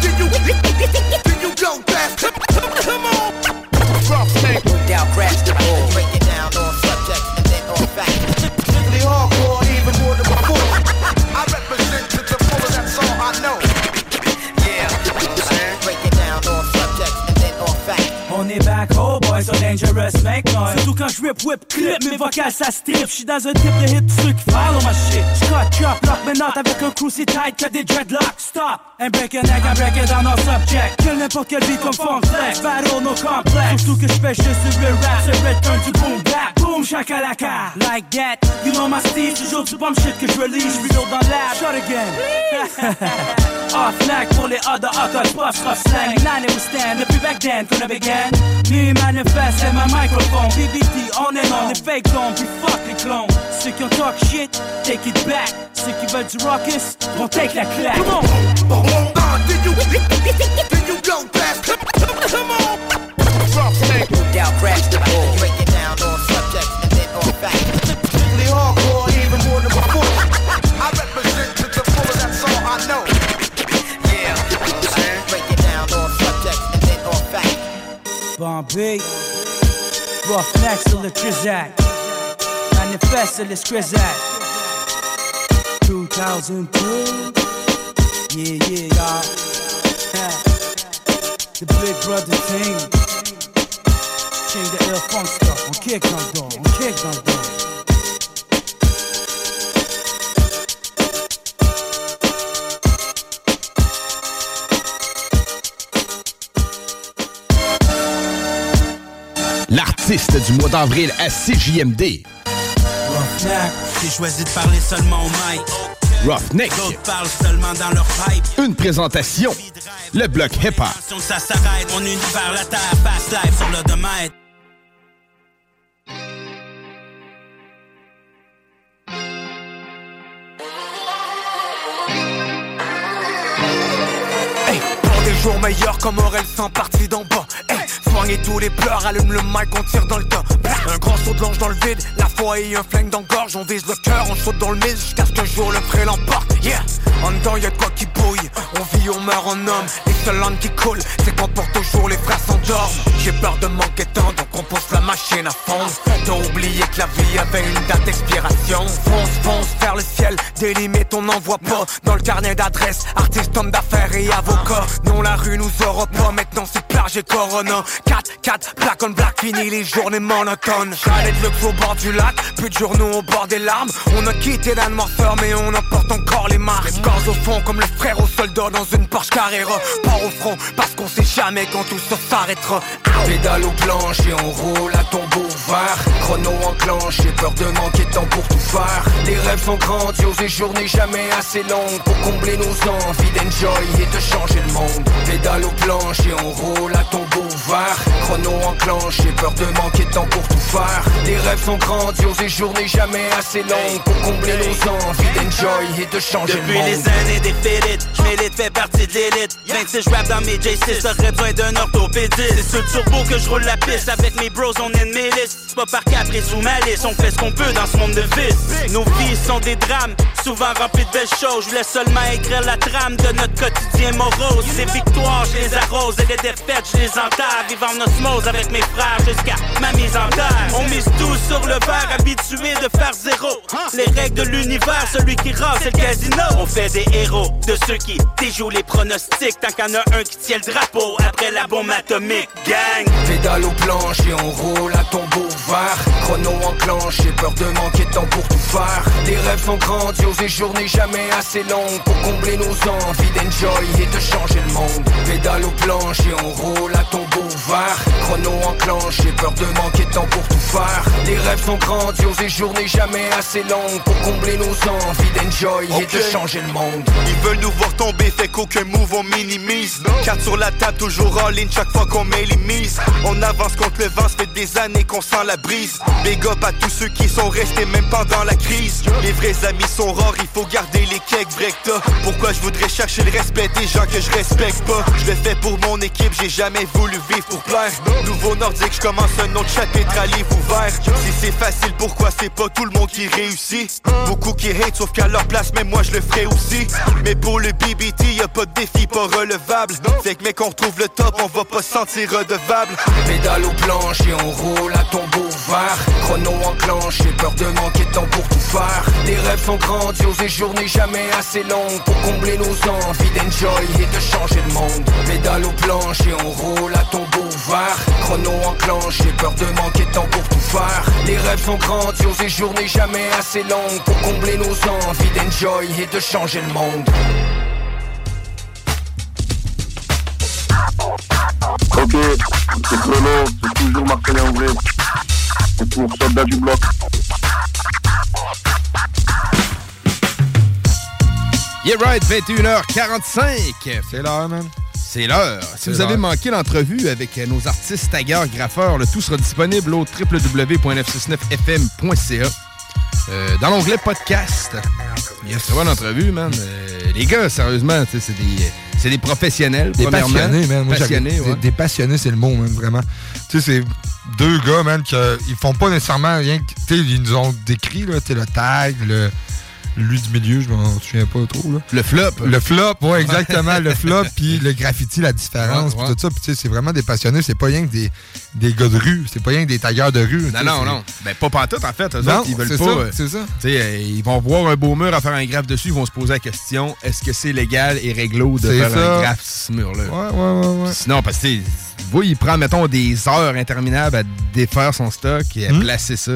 Did you, did you go fast? Come on. Back, oh boy, so dangerous, make noise. Surtout quand je rip, whip, clip, mes vocales ça strip. J'suis dans un type de hit, qui follow ma shit. Scott, chop, lock, mais not avec un crew si tight que des dreadlocks. Stop, and break a neck, and break it down on subject. Kill n'importe quel beat comme funk flex. Battle, no complex. Surtout que j'fais juste real rap, c'est return to boom back. Boom, shakalaka. Like that, you know my style, toujours du bomb shit que je release. Reload dans lab, shot again. Off neck pour les other other puffs, rough slang. Nine we stand, depuis back then qu'on avait began. Me manifeste et ma microphone. BBT on and on, les fake don't, puis fuck les clones. Ceux qui ont talk shit, take it back. Ceux qui veulent du raucous, vont take la claque. Come on! Did you, did you go fast? Come on. Rough snake. Down, crash the ball. Break it down on subject and then on fact. Bombay, rough necks sur le Trizac. Manifeste sur le Squizzac. 2002. Yeah, yeah, y'all. The Big Brother team. Change the ill funk stuff. On kick on door. On kick on door. L'artiste du mois d'avril à CJMD. Roughneck. J'ai choisi de parler seulement au mic. Roughneck. D'autres parlent seulement dans leur pipe. Une présentation. Le bloc hip-hop. Ça s'arrête. Mon univers, la terre, fast life sur l'odomètre. Hey, pour des jours meilleurs comme Aurel sans partie d'en bas? Hey, soignez tous les pleurs, allume le mic, on tire dans le tas. Un grand saut de l'ange dans le vide, la foi et un flingue dans gorge. On vise le cœur, on saute dans le mille jusqu'à ce qu'un jour le frais l'emporte. En dedans y'a quoi qui bouille. On vit, on meurt en homme. Les seules langues qui coulent, c'est quand pour toujours les frères s'endorment. J'ai peur de manquer temps, donc on pousse la machine à fond. T'as oublié que la vie avait une date d'expiration. Fonce, fonce vers le ciel, des limites on n'en voit pas. Dans le carnet d'adresse, artiste, homme d'affaires et avocat. Non, la rue nous aura pas, maintenant c'est plage et corona. 4, 4, black on black, fini les journées monotones. Chalet de luxe au bord du lac, plus de journaux au bord des larmes. On a quitté la noirceur, mais on emporte encore les Les au fond, comme le frère au soldat dans une Porsche Carrera. Pas au front, parce qu'on sait jamais quand tout ça s'arrêtera. Pédale au planche et on roule à tombeau Chrono enclenche, j'ai peur de manquer de temps pour tout faire. Les rêves sont grandioses et journées jamais assez longues Pour combler nos envies d'enjoy et de changer le monde. Pédale au planche et on roule à tombeau ouvert. Chrono enclenche, j'ai peur de manquer de temps pour tout faire. Les rêves sont grandioses et journées jamais assez longues Pour combler nos envies d'enjoy et de changer Depuis le monde. les années des félites, j'm'élite, fait partie de l'élite 26 rap dans mes J6, j'aurais besoin d'un orthopédiste. C'est sur le turbo que je roule la piste, avec mes bros on est une milice C'est pas par caprice ou malice, on fait ce qu'on peut dans ce monde de vice. Nos vies sont des drames, souvent remplis de belles choses. Je voulais seulement écrire la trame de notre quotidien morose. Les victoires, je les arrose et les défaites, je les enterre. Vivant en osmose avec mes frères jusqu'à ma mise en terre. On mise tout sur le verre, habitué de faire zéro. Les règles de l'univers, celui qui rase c'est le casino. On fait des héros de ceux qui déjouent les pronostics. Tant qu'il y en a un qui tient le drapeau après la bombe atomique Gang. Pédale au planche et on roule à tombeau ouvert. Chrono enclenche, j'ai peur de manquer de temps pour tout faire. Les rêves sont grandioses grandiose et journées jamais assez longues Pour combler nos envies d'enjoy et de changer le monde. Pédale au planche et on roule à tombeau ouvert. Chrono enclenché, peur de manquer de temps pour tout faire. Les rêves sont grandioses et journées jamais assez longues Pour combler nos envies d'enjoy et de changer le monde. Ils veulent nous voir tomber, fait qu'aucun move on minimise. Carte sur la table, toujours en ligne chaque fois qu'on met les mises. On avance contre le vent, ça fait des années qu'on la brise. Big up à tous ceux qui sont restés même pendant la crise. Les vrais amis sont rares, il faut garder les cakes t'as. Pourquoi je voudrais chercher le respect des gens que je respecte pas? Je le fais pour mon équipe, j'ai jamais voulu vivre pour plaire. Nouveau nordique, je commence un autre chapitre à livre ouvert. Si c'est facile, pourquoi c'est pas tout le monde qui réussit? Beaucoup qui hate, sauf qu'à leur place, même moi je le ferai aussi. Mais pour le BBT, y a pas de défi pas relevable. Fait que mec, on retrouve le top, on va pas se sentir redevable. Pédale au planche et on roule à tombeau ouvert Chrono enclenché, peur de manquer de temps pour tout faire. Les rêves sont grandioses et journées jamais assez longues Pour combler nos envies d'enjoy et de changer le monde. Pédale au planche et on roule à tombeau ouvert Chrono enclenché, peur de manquer de temps pour tout faire. Les rêves sont grandioses et journées jamais assez longues Pour combler nos envies d'enjoy et de changer le monde. Ok, c'est Chrono, c'est toujours. C'est pour Soldat du Bloc. Yeah right, 21h45. C'est l'heure, man. C'est l'heure. Si vous avez manqué l'entrevue avec nos artistes, taggeurs, graffeurs, le tout sera disponible au www.969fm.ca. Euh, dans l'onglet podcast. Yes. Très bonne entrevue, man. Euh, les gars, sérieusement, c'est des, c'est des professionnels, Des premièrement. passionnés, man. Moi, passionnés, ouais. des, des passionnés, c'est le mot, man, vraiment. Tu sais, c'est deux gars, man, qui euh, font pas nécessairement rien que. Tu sais, ils nous ont décrit, là, tu sais, le tag, le. Lui du milieu, je m'en souviens pas trop, là. Le flop. Le flop, ouais, exactement. le flop, puis le graffiti, la différence, puis tout ça. Puis, tu sais, c'est vraiment des passionnés. C'est pas rien que des, des gars de rue. C'est pas rien que des tailleurs de rue. Non, non, non. Ben, pas pantoute, en fait. Eux Non, autres, ils veulent c'est pas. ça, euh, c'est ça. Euh, ils vont voir un beau mur à faire un graphe dessus, ils vont se poser la question est-ce que c'est légal et réglo de faire ça. un graphe sur ce mur-là? Ouais, ouais, ouais, ouais. Sinon, parce que, vous, il prend, mettons, des heures interminables à défaire son stock et à Mm. placer ça,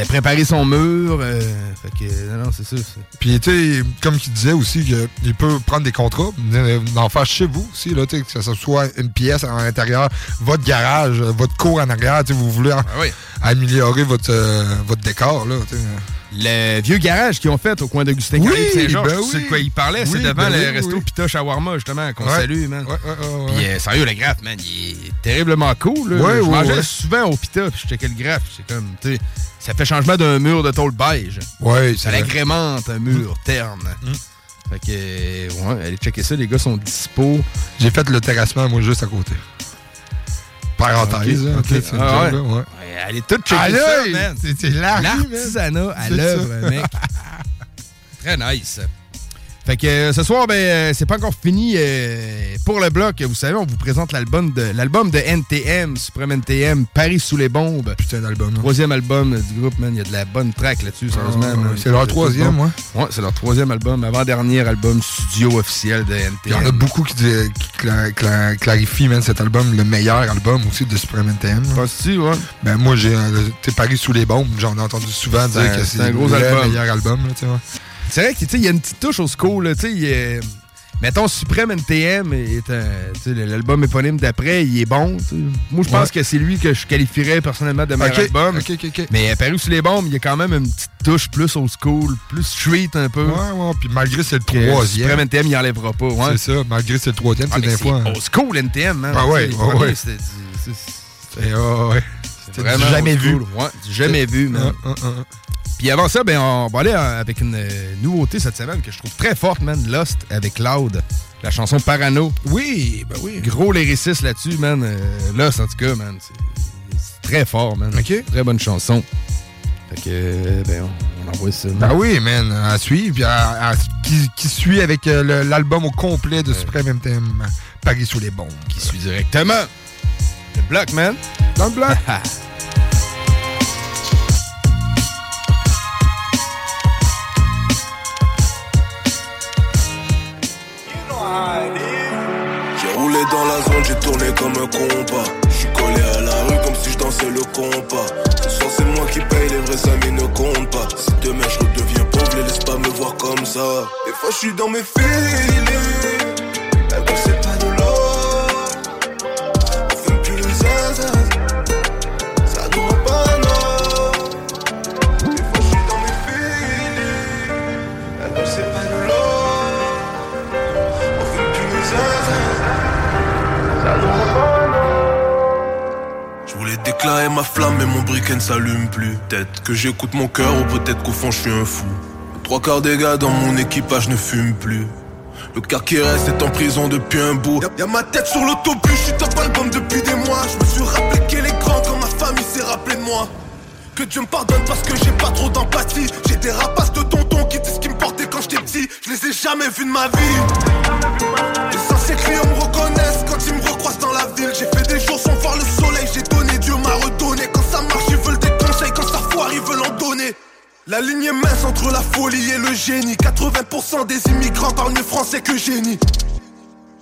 à préparer son mur. euh, fait que, non, non, c'est ça. Puis, tu sais, comme il disait aussi, qu'il peut prendre des contrats, euh, d'en faire chez vous aussi, là, tu que ce soit une pièce à l'intérieur, votre garage, votre cour en arrière, tu vous voulez Ah améliorer votre, euh, votre décor, là, tu. Le vieux garage qu'ils ont fait au coin d'Augustin Oui, Saint-Georges, ben tu sais de quoi il parlait, c'est devant ben le oui, resto oui. Pita Shawarma, justement, qu'on Ouais. salue, man. Ouais, ouais. Puis, euh, sérieux, le graphe, man, il est terriblement cool. Là. Ouais, je ouais, mangeais souvent au Pita, puis je checkais le graphe. C'est comme, tu sais, ça fait changement d'un mur de tôle beige. Ouais, Ça l'agrémente un mur terne. Fait que, euh, ouais, allez checker ça, les gars sont dispo. J'ai fait le terrassement, moi, juste à côté. Parenthèse, Ok, hein, ok. tu sais, c'est une Ah job, ouais. là, ouais. Ouais, allez tout checker À ça, man. C'est-. L'artisanat à l'œuvre, mec. Très nice. Fait que euh, ce soir, ben, euh, c'est pas encore fini euh, pour le bloc. Vous savez, on vous présente l'album de l'album de NTM, Supreme NTM, Paris sous les bombes. Putain d'album. Troisième album du groupe, man. Il y a de la bonne track là-dessus, sérieusement. ouais, man. c'est leur troisième, ouais. Ouais, c'est leur troisième album, avant-dernier album studio officiel de NTM. Il y en a beaucoup qui, clarifient, man, cet album, le meilleur album aussi de Supreme NTM. Penses-tu, ouais? Ben, moi, j'ai Paris sous les bombes. J'en ai entendu souvent dire que c'est le album. meilleur album, là, tu ouais. C'est vrai qu'il y a une petite touche au school. Là, tu sais, mettons, Supreme NTM est l'album éponyme d'après, il est bon. Moi, je pense Ouais. que c'est lui que je qualifierais personnellement de meilleur album. Mais Paris sous les bombes, il y a quand même une petite touche plus old school, plus street un peu. Ouais, ouais, puis malgré c'est le troisième. Supreme NTM, il enlèvera pas. Ouais. C'est ça, malgré c'est le troisième, Ah, c'est des fois. hein. old school NTM, man. Ah ouais, Tu sais, ouais, ouais. c'est- vraiment jamais vu. Ouais, jamais vu, man. Ah, ah, ah. Puis avant ça, ben, on va aller euh, avec une euh, nouveauté cette semaine que je trouve très forte, man. Lost avec Loud. La chanson Parano. Oui, ben oui. Gros lyriciste là-dessus, man. Euh, Lost, en tout cas, man. C'est très fort, man. OK. Très bonne chanson. Fait que, euh, ben, on, on envoie ça. man. Ben oui, man, à suivre. Puis à- à- qui, qui suit avec euh, l'album au complet de Supreme MTM, Paris sous les bombes. Qui suit directement. Le bloc, man. Dans le bloc. dans la zone, j'ai tourné comme un compas. J'suis collé à la rue comme si je dansais le compas. Ce soir c'est moi qui paye, les vrais amis ne comptent pas. Si demain je redeviens pauvre, les laisse pas me voir comme ça. Des fois je suis dans mes filets, ma flamme mais mon briquet ne s'allume plus. Peut-être que j'écoute mon cœur ou peut-être qu'au fond je suis un fou. Trois quarts des gars dans mon équipage ne fument plus. Le quart qui reste est en prison depuis un bout. Y'a, ma tête sur l'autobus, je suis top album depuis des mois. Je me suis rappelé qu'elle est grande quand ma famille s'est rappelé de moi. Que Dieu me pardonne parce que j'ai pas trop d'empathie. J'ai des rapaces de tonton qui disent ce qu'ils me portaient quand j'étais petit. Je les ai jamais vus de ma vie. Les anciens clients me reconnaissent quand ils me recroisent dans la ville. La ligne est mince entre la folie et le génie. 80% des immigrants parlent mieux français que génie.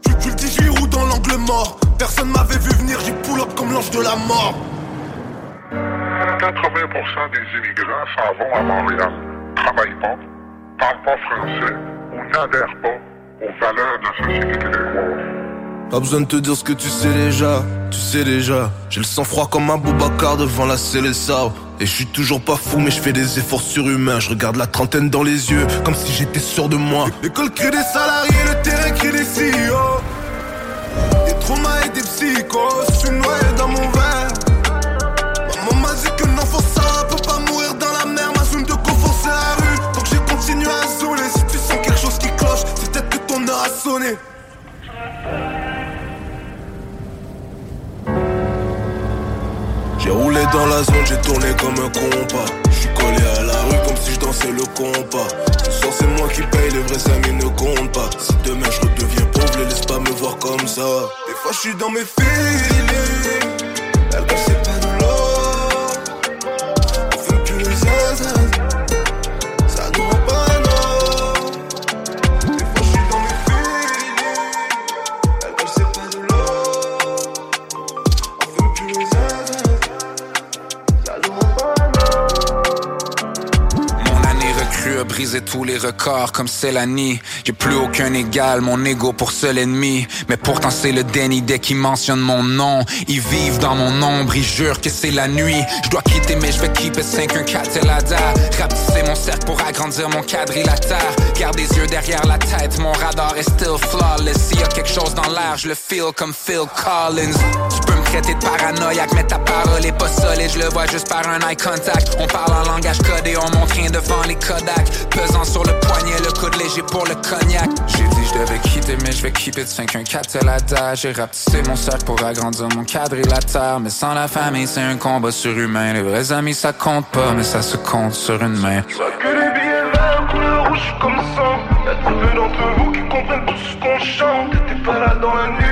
Je suis le 18 roues dans l'angle mort. Personne m'avait vu venir, j'ai pull up comme l'ange de la mort. 80% des immigrants s'en à Montréal, travaillent pas, parlent pas français ou n'adhèrent pas aux valeurs de la société québécoise. Pas besoin de te dire ce que tu sais déjà, tu sais déjà. J'ai le sang froid comme un Boubacar devant la Célessa. Et je suis toujours pas fou, mais je fais des efforts surhumains. Je regarde la trentaine dans les yeux, comme si j'étais sûr de moi. L'école crée des salariés, le terrain crée des CEO. Des traumas et des psychos, je suis noyé dans mon verre. Maman m'a dit que non, faut ça, peut pas mourir dans la mer. Ma zone de confort, c'est la rue. Donc j'ai continué à zouler. Si tu sens quelque chose qui cloche, c'est peut-être que ton heure a sonné. Roulé dans la zone, j'ai tourné comme un compas. Je suis collé à la rue comme si je dansais le compas. Ce c'est moi qui paye, les vrais amis ne comptent pas. Si demain je redeviens pauvre, les laisse pas me voir comme ça. Des fois je suis dans mes filets. Brisé tous les records comme Célanie. J'ai plus aucun égal, mon ego pour seul ennemi. Mais pourtant c'est le déni dès qu'ils mentionnent mon nom. Ils vivent dans mon ombre, ils jurent que c'est la nuit. Je dois quitter mais je vais keep it 514 Telada. Rapetisser mon cercle pour agrandir mon quadrilatère. Garde des yeux derrière la tête, mon radar est still flawless. S'il y a quelque chose dans l'air, je le feel comme Phil Collins. Traiter de paranoïaque, mais ta parole est pas solide. Je le vois juste par un eye contact. On parle en langage codé, on montre rien devant les Kodak. Pesant sur le poignet, le coude léger pour le cognac. J'ai dit je devais quitter, mais je vais keep it 514 Telada. J'ai rapetissé mon cercle pour agrandir mon quadrilatère. Mais sans la famille, c'est un combat surhumain. Les vrais amis, ça compte pas, mais ça se compte sur une main. Vois que les billets verts couleur rouge comme sang. Y'a très peu d'entre vous qui comprennent tout ce qu'on chante. T'étais pas là dans la nuit.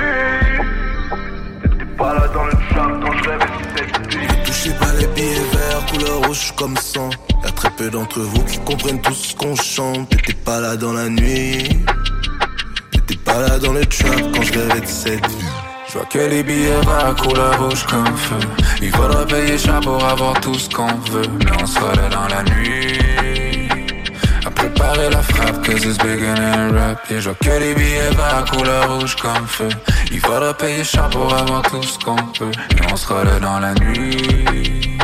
Touchez pas les billets verts, couleur rouge comme sang. Y'a très peu d'entre vous qui comprennent tout ce qu'on chante. T'étais pas là dans la nuit. T'étais pas là dans le trap quand je rêvais de cette vie. Je vois que les billets verts couleur rouge comme feu. Il faudra payer cher pour avoir tout ce qu'on veut. Mais on sera là dans la nuit. Préparer la frappe, cause it's bigger than rap. Et je vois que les billets verts couleur rouge comme feu. Il faudra payer cher pour avoir tout ce qu'on peut. Mais on sera là dans la nuit.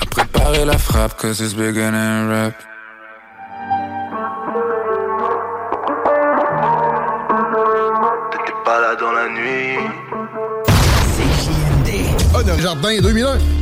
À préparer la frappe, cause it's bigger than rap. T'étais pas là dans la nuit. Honor Jardin 2001.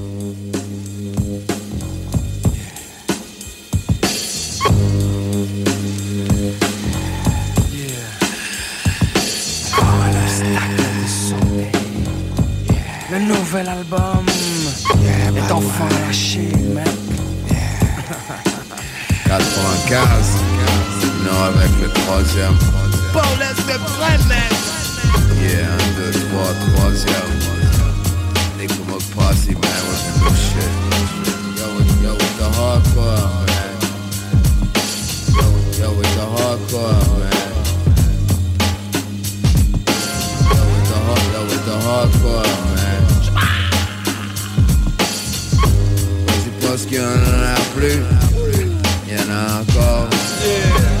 Nouvel album est enfin lâché, mec. 95, non avec le troisième. Paul laisse le prenne, Yeah, un, deux, trois, troisième. Nicomo Posse, man, new shit. Yo, with, yo, with the hardcore, man. Yo, with, yo, with the hardcore, man. Yo, with the, yo, with the hardcore, pense qu'il y en a plus. Il y en a encore. Pour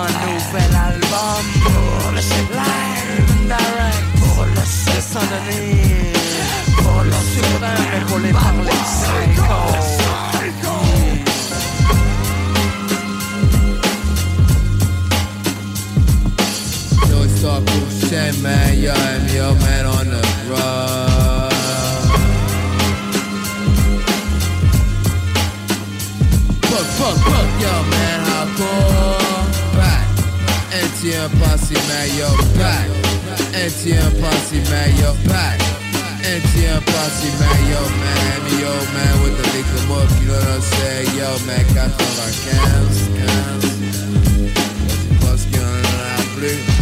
Un nouvel album pour le sublime direct pour le Saint-Denis pour le suprême et pour les parler Yo, cool shit, man. Yo, I'm yo, man, on the road. NTM posse, man, yo, back. NTM posse, man, yo, back. NTM posse, man, yo, man. Me, yo, man, with the lick 'em up, you know what I'm saying? Yo, man, 95 15. Je pense qu'il y en a plus.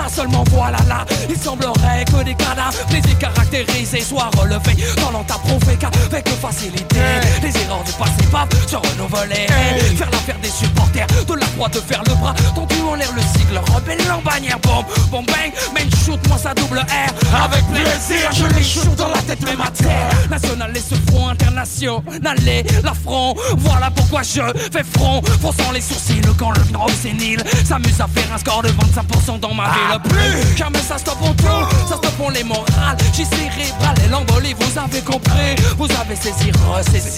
Ça seulement voilà là. Il semblerait que des cadavres Les caractérisés soient relevés Dans prouvé qu'avec facilité Les erreurs du passé peuvent se renouveler. Faire l'affaire des supporters De la croix de faire le bras Tendu en l'air le sigle rebelle en bannière Bombe, bombe bang, mais shoot moi sa double R. Avec plaisir je les shoot dans la tête même à terre. National et ce front international et l'affront. Voilà pourquoi je fais front Fronçant les sourcils quand le gros sénile S'amuse à faire un score de 25% dans ma ville Plus jamais ça stoppe en tout Ça stoppe en les morales J'ai cérébral et l'embolie vous avez compris. Vous avez saisi,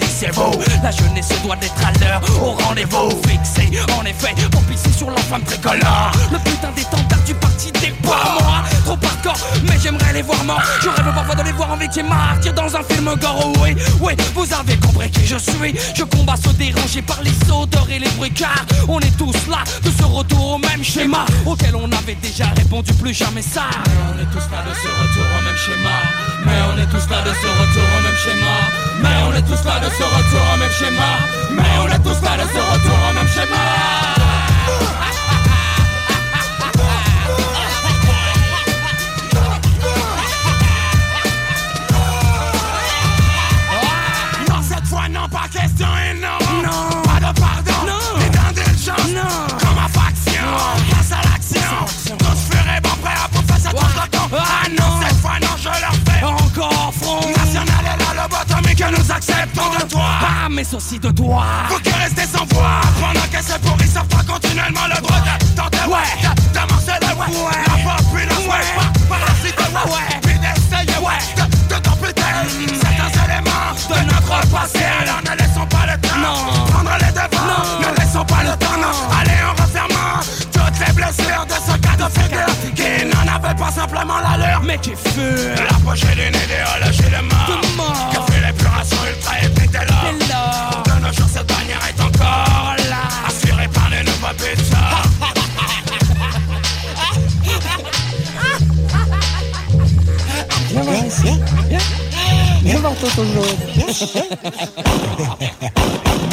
c'est vous. La jeunesse se doit d'être à l'heure Au rendez-vous. Fixé En effet pour pisser sur la femme tricolore. Le putain d'étendard du parti des pas moi Trop hardcore mais j'aimerais les voir morts. Je rêve parfois de les voir en victime martyr dans un film gore. Oh oui, oui, vous avez compris qui je suis. Je combats ceux dérangés par les sauteurs et les brucards On est tous là de ce retour au même schéma Auquel on avait déjà plus jamais ça. Mais on est tous là de ce retour au même schéma. Mais on est tous là de ce retour au même schéma. Mais on est tous là de ce retour au même schéma. Mais on est tous là de ce retour au même schéma Ah non. Cette fois, non, je leur fais. Encore front. National est là, le bottom que nous acceptons de toi. Ah mais ceci de toi Vous qui restez sans voix. Pendant que c'est pourri, ça fera continuellement le droit de tenter. Ouais. D'amorcer le ouais. La populace. Ouais. Pas parasiter. Ouais. Puis d'essayer. Ouais. De, de t'amputer. Certains éléments de notre passé. Alors ne laissons pas le temps prendre les devants. Ne laissons pas le temps. Allez les de ce cas de figure. Qui n'en avait pas simplement la leur Mais qui fut l'apogée d'une idéologie de mort, de. Que fait l'épuration ultra épique dès lors De nos jours cette bannière est encore là. Assurée par les nouveaux buts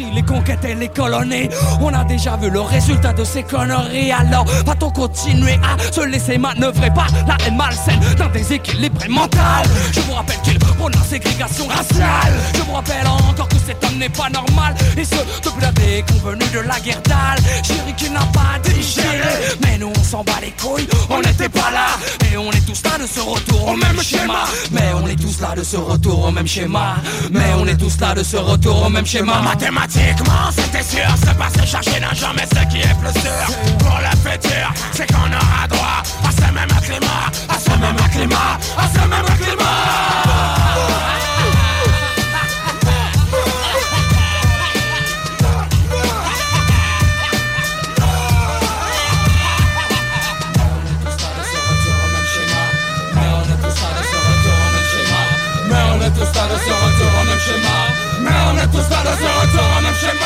les conquêtes et les colonies. On a déjà vu le résultat de ces conneries. Alors va-t-on continuer à se laisser manœuvrer par la haine malsaine D'un déséquilibre mental Je vous rappelle qu'il prône la ségrégation raciale. Je vous rappelle encore que cet homme n'est pas normal. Et ce, depuis la déconvenue de la guerre d'Algérie qui n'a pas digéré. Mais nous on s'en bat les couilles, on n'était pas là. Et on est tous là de ce retour au même schéma. Mais on est tous là de ce retour au même schéma. Mais on est tous là de ce retour au même schéma Mathématiquement, c'était sûr, c'est passé chercher n'a jamais ce qui est plus sûr. Pour le futur, c'est qu'on aura droit à ce même climat, à ce même climat, à ce même climat. Mais tous là de ce retour au même schéma Mais on est tous là de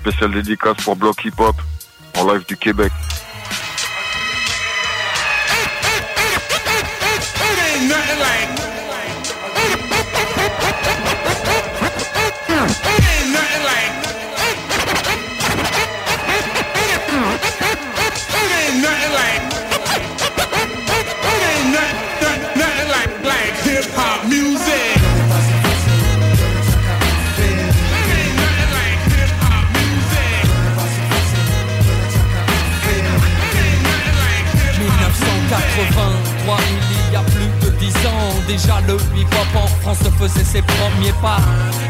Neoclash, spécial dédicace pour Block Hip Hop, en live du Québec. Faisait ses premiers pas.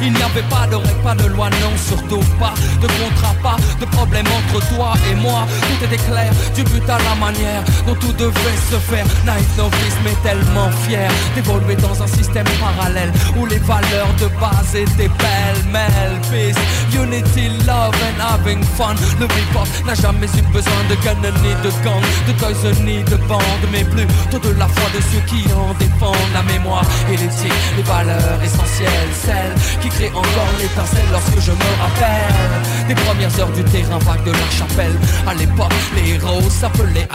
Il n'y avait pas de règles, pas de loi, non surtout pas De contrat, pas de problème entre toi et moi. Tout était clair, du but à la manière Dont tout devait se faire. Naïf novice mais tellement fier D'évoluer dans un système parallèle Où les valeurs de base étaient pêle-mêle. Peace, unity, love and having fun. Le hip-hop n'a jamais eu besoin de gun ni de gang De toys ni de bande Mais plutôt de la foi de ceux qui en défendent La mémoire et l'éthique, les valeurs essentielles Celles qui créent encore l'étincelle lorsque je me rappelle Des premières heures du terrain vague de la chapelle. À l'époque, les héros s'appelaient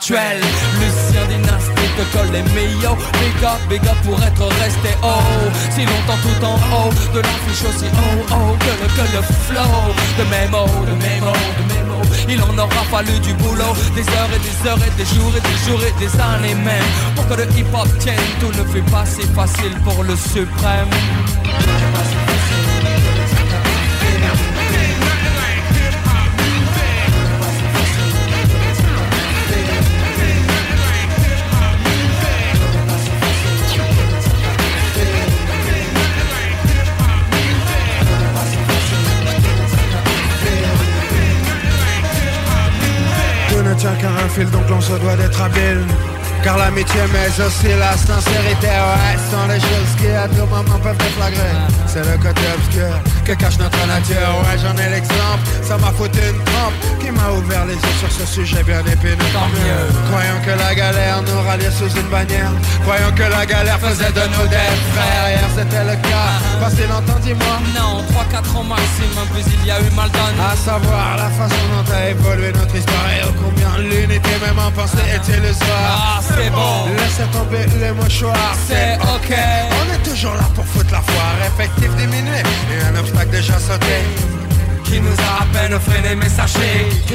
Lucien Dynastie te colle les meilleurs. Big up, big up pour être resté haut. Si longtemps tout en haut De l'affiche aussi oh oh Que le, que le flow. De mots, de mots, de mots Il en aura fallu du boulot. Des heures et des heures et des jours et des jours et des années même. Pour que le hip hop tienne Tout ne fut pas si facile pour le suprême Qu'à un fil, donc l'on se doit d'être habile. Car l'amitié, mais aussi la sincérité, ouais, sont les choses qui à tout moment peuvent déflagrer. C'est le côté obscur que cache notre nature, ouais, j'en ai l'exemple. Ça m'a foutu une trempe qui m'a ouvert les yeux sur ce sujet bien épineux. Tant mieux. Croyant que la galère nous ralliait sous une bannière. Croyant que la galère faisait de nous des frères. Hier c'était le cas, passé longtemps, dis-moi. Non, 3-4 ans maximum, puis il y a eu mal donné À savoir la façon dont a évolué notre histoire et ô combien l'unité même en pensée est illusoire. C'est bon. Laissez tomber les mouchoirs, C'est ok. On est toujours là pour foutre la foire, effectif diminué et un obstacle déjà sauté. Qui nous a à peine freiné, mais sachez que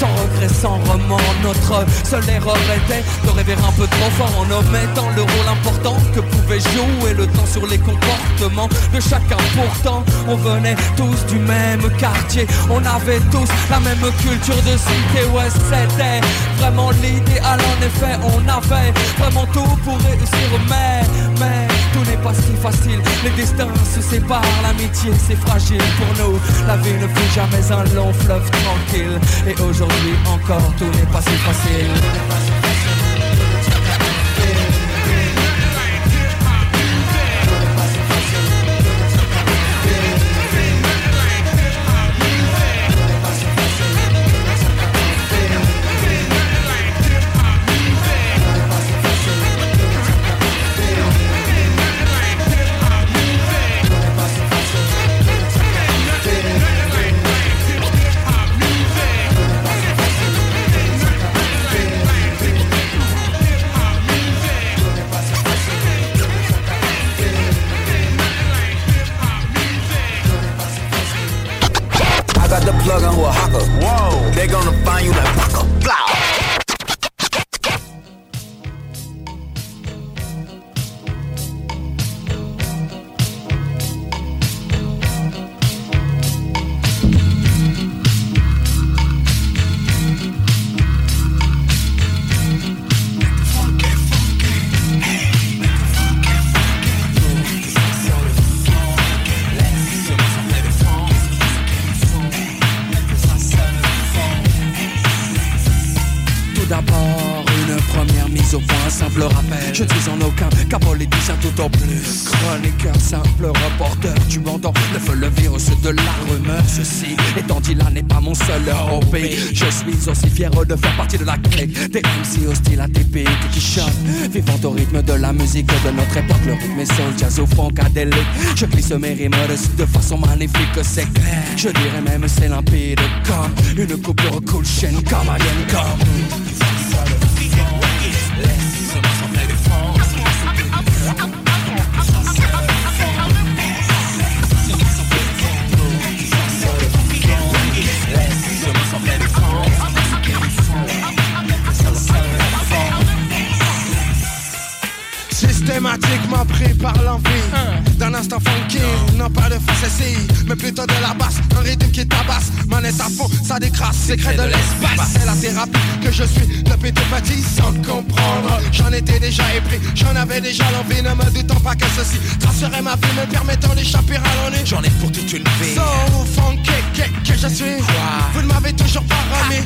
Sans regret, sans remords, notre seule erreur était de rêver un peu trop fort en omettant le rôle important que pouvait jouer le temps sur les comportements de chacun. Pourtant, on venait tous du même quartier, on avait tous la même culture de cité. Ouais, c'était vraiment l'idéal. En effet, on avait vraiment tout pour réussir, mais, mais tout n'est pas si facile. Les destins se séparent, l'amitié c'est fragile pour nous. La vie ne fut jamais un long fleuve tranquille. Et aujourd'hui encore, tout n'est pas si facile. Suis aussi fier de faire partie de la clique des MC hostiles à TP qui chantent. Vivant au rythme de la musique de notre époque, le rythme est soul, jazz au funkadélique. Je glisse mes rimes dessus de façon magnifique, c'est clair. Je dirais même c'est limpide comme une coupure cool chaîne comme Alien comme. my Systématiquement pris par l'envie d'un instant funky, non pas de facétie, mais plutôt de la basse, un rythme qui tabasse, manette à fond, ça décrasse, secret de l'espace. C'est la thérapie que je suis depuis tout petit sans le comprendre. J'en étais déjà épris, j'en avais déjà l'envie, ne me doutant pas que ceci tracerait ma vie, me permettant d'échapper à l'ennui. J'en ai pour toute une vie. So funky que, que je suis, vous ne m'avez toujours pas remis.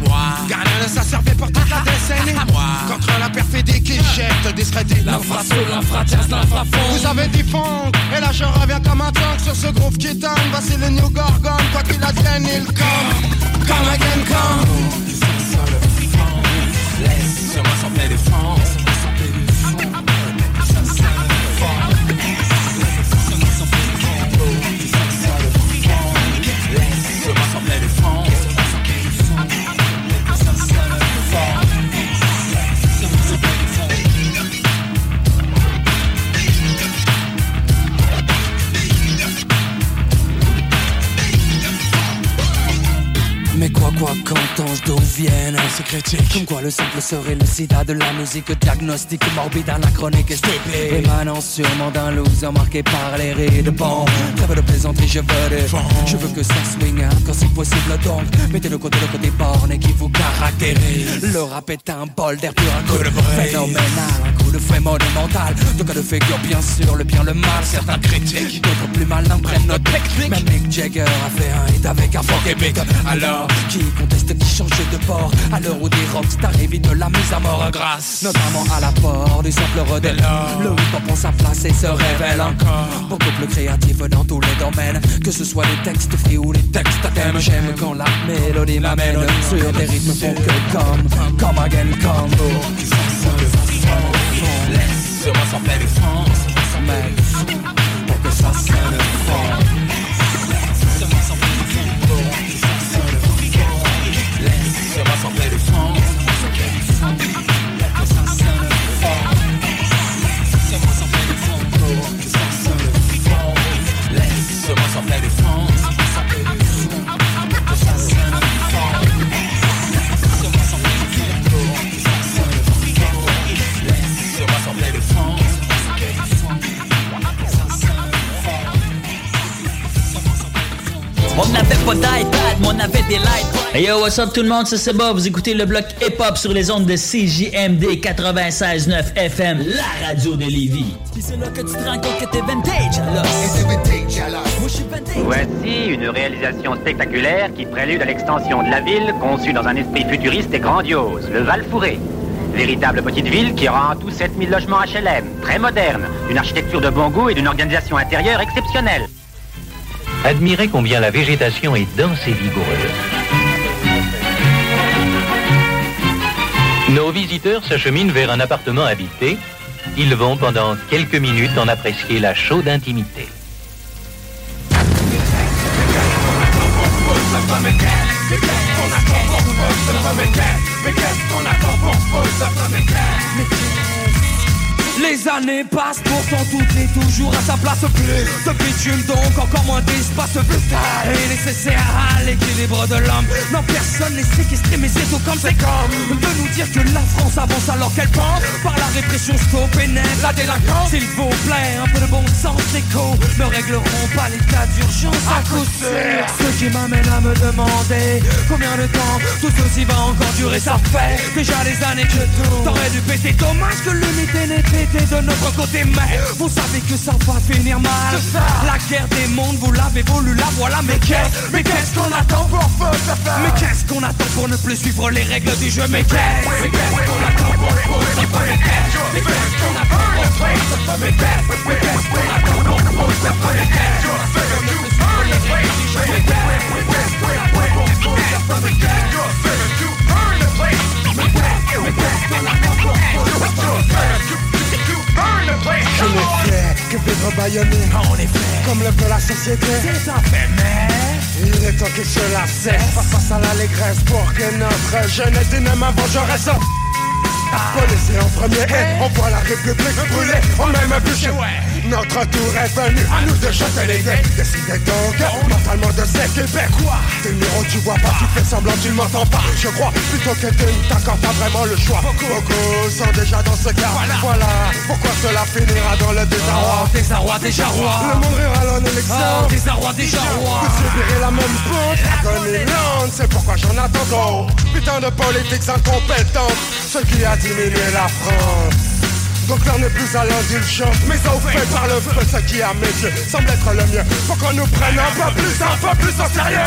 Gagnant, ça servait pour toute la décennie. Contre la perfidie qui jette discrédit. Vous avez dit funk, et là je reviens comme un tank sur ce groove qui tangue. Voici le New Gorgon, quoi qu'il advienne, il come. Come again, come. Laisse-moi sans faire défense. Qu'entends-je d'où viennent ces critiques Comme quoi le simple serait le sida de la musique Diagnostic morbide, anachronique et stupide. Émanant sûrement d'un loser marqué par les rides. Bon, trêve de plaisanterie, je veux des Je veux que ça swing hein, quand c'est possible donc. Mettez le côté le côté borné qui vous caractérise. Le rap est un bol d'air pur, un coup de phénoménal Un coup de fouet monumental. Deux cas de figure, bien sûr, le bien, le mal. Certains critiques, d'autres plus malins prennent notre technique. Même Mick Jagger a fait un hit avec un funk épique. Alors, qui conteste, qui change de port? À l'heure où des rockstars évitent la mise à mort grâce Notamment à l'apport du simple redel Le hip-hop prend sa place et se révèle encore. Beaucoup plus créatif dans tous les domaines Que ce soit les textes free ou les textes à thème. J'aime quand la mélodie m'amène Sur des rythmes font que comme Come again, come sur moi sans faire les France, sans Pour que ça On n'avait pas d'iPad, mais on avait des lights. Hey yo, what's up tout le monde, c'est Seba. Vous écoutez le bloc hip-hop sur les ondes de CJMD 96.9 FM, la radio de Lévis. Puis c'est là que tu te rends compte que t'es vintage, alors. Et t'es vintage, alors. Moi, je suis vintage. Voici une réalisation spectaculaire qui prélude à l'extension de la ville conçue dans un esprit futuriste et grandiose, le Val Fouré. Véritable petite ville qui aura en tout 7000 logements HLM, très moderne, d'une architecture de bon goût et d'une organisation intérieure exceptionnelle. Admirez combien la végétation est dense et vigoureuse. Nos visiteurs s'acheminent vers un appartement habité. Ils vont pendant quelques minutes en apprécier la chaude intimité. Les années passent, pourtant tout est toujours à sa place. Plus de bitume donc encore moins d'espace vital Et nécessaire à l'équilibre de l'homme. Non personne n'est séquestré mais c'est tout comme c'est comme. De nous dire que la France avance alors qu'elle pense. Par la répression stop et net la délinquance. S'il vous plaît un peu de bon sens écho. Ne régleront pas l'état d'urgence à coup sûr. Ce qui m'amène à me demander Combien de temps tout ceci va encore durer. Ça fait déjà des années que tout T'aurais dû péter Dommage que l'unité n'ait de notre côté Mais vous savez que ça va finir mal La guerre des mondes vous l'avez voulu la voilà Mais qu'est-ce, mais qu'est-ce qu'on attend pour Mais qu'est-ce qu'on attend pour ne plus suivre les règles du jeu Mais qu'est-ce, mais qu'est-ce qu'on attend pour Mais qu'est-ce, mais qu'est-ce qu'on attend pour Mais qu'est-ce, mais qu'est-ce qu'on attend pour Mais Je ne fais que vivre baïonné En effet Comme le veut la société. C'est un fait mais Il est temps que cela cesse. Face à l'allégresse pour que notre jeunesse dyname vengeresse Policier en premier et on voit la République brûler. On même bûcher Notre tour est venu à nous de jeter les dés. Décidez donc mentalement de s'équiper Quoi T'es numéro tu vois pas, tu fais semblant tu m'entends pas. Je crois plutôt que tu ne t'accordes pas vraiment le choix. Beaucoup sont déjà dans ce cas. Voilà. Pourquoi cela finira dans le désarroi. Oh, désarroi, déjà roi. Le monde rira en élection. Oh, désarroi, déjà roi. Vous subirez la même faute L'agonie lente, c'est pourquoi j'en attends trop Putain de politiques incompétentes Ce qui a diminué la France donc l'heure n'est plus à l'indulgence Mais au fait par le feu Ce qui à mes yeux semble être le mieux. Faut qu'on nous prenne un peu plus, un peu plus au sérieux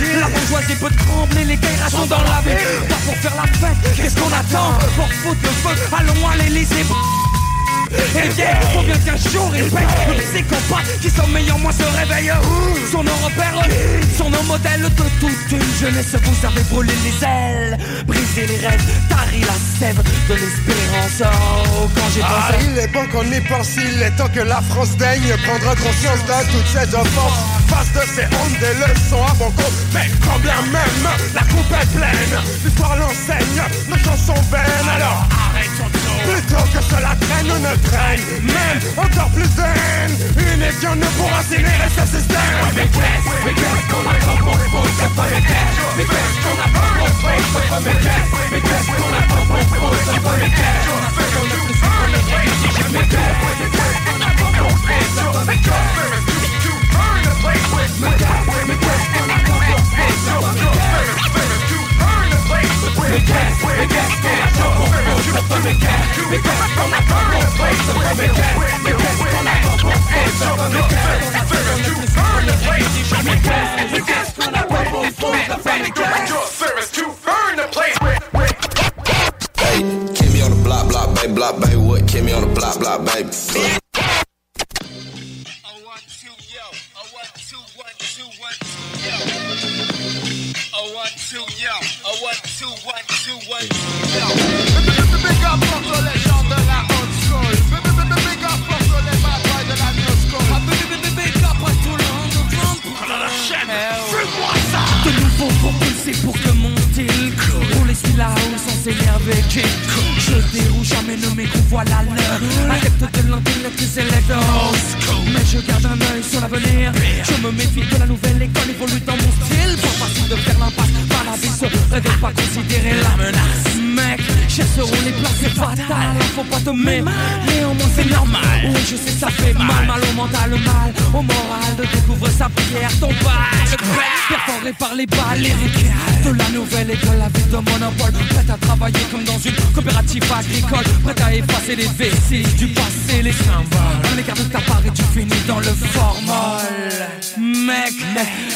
La bourgeoisie peut trembler, les guerres sont dans la ville. Pas pour faire la fête, qu'est-ce qu'on attend? Pour foutre le feu, allons à l'Elysée et bien, faut bien qu'un jour il paye Les psychopathes qui sommeillent en moi se réveillent Sont nos repères, sont nos modèles de toute une jeunesse Vous savez brûler les ailes, briser les rêves Tari la sève de l'espérance. Oh, quand j'ai Ah, pensé il est bon qu'on y pense, il est temps que la France daigne prendre conscience de toutes ces offenses. Face de ces hontes, des leçons à bon compte, mais quand bien même la coupe est pleine, l'histoire l'enseigne, nos chansons vaines, alors. Plutôt que cela traîne ou ne traîne, même encore plus de une édion ne pourra ce système. Mais qu'est-ce, mais qu'est-ce qu'on pour qu'est-ce, qu'on a comme pour pour ce mais qu'est-ce, qu'on qu'est-ce qu'on qu'on qu'on qu'on qu'on block, block, can be on the block blah baby, là-haut sans s'énerver qui Je déroule jamais qu'on voit la leur Adepte de l'intellect les doses. Mais je garde un œil sur l'avenir. Je me méfie de la nouvelle école évolue dans mon style. Pas facile de faire l'impasse par la vie se réveille pas considérer la menace. Mec, chasseront les places c'est fatal Faut pas te mettre, néanmoins c'est normal. Oui je sais ça fait mal, mal. Au mental, mal au moral. De découvrir sa prière, ton bail. Perforé par les balles, les De la nouvelle école, la vie de monopole Prête à travailler comme dans une coopérative agricole Prête à effacer les vestiges du passé, les symboles. Un écart de ta part et tu finis dans le formol. Mec,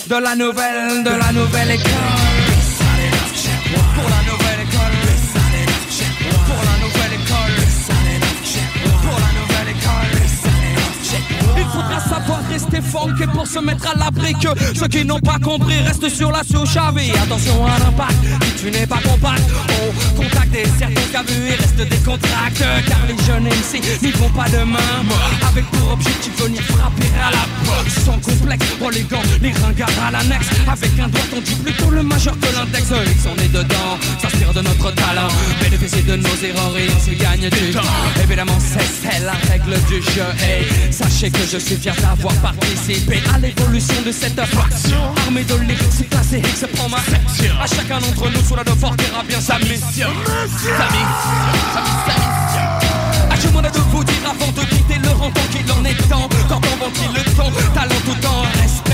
de la nouvelle, de la nouvelle école rester funky pour se mettre à l'abri que ceux qui n'ont pas compris restent sur la surchavée. Attention à l'impact, si tu n'es pas compact, au contact des cercles cavus et reste des contracts. Car les jeunes MC n'y vont pas de main. Avec pour objectif venir frapper à la boxe sans complexe. Pour les gants, les ringards à l'annexe. Avec un doigt on dit plutôt le majeur que l'index. Ils sont nés dedans, s'inspirent de notre talent. Bénéficier de nos erreurs et on se gagne du temps. Évidemment, c'est la règle du jeu. Hey, sachez que je suis fier d'avoir participé à l'évolution de cette faction. Armée de lyrics, classé X prend ma section. À chacun d'entre nous, sous la devoir dira bien sa mission. Sa mission, sa mission. À de vous dire avant de quitter le rang tant qu'il en est temps. Quand on ventile le temps, talent tout temps, dans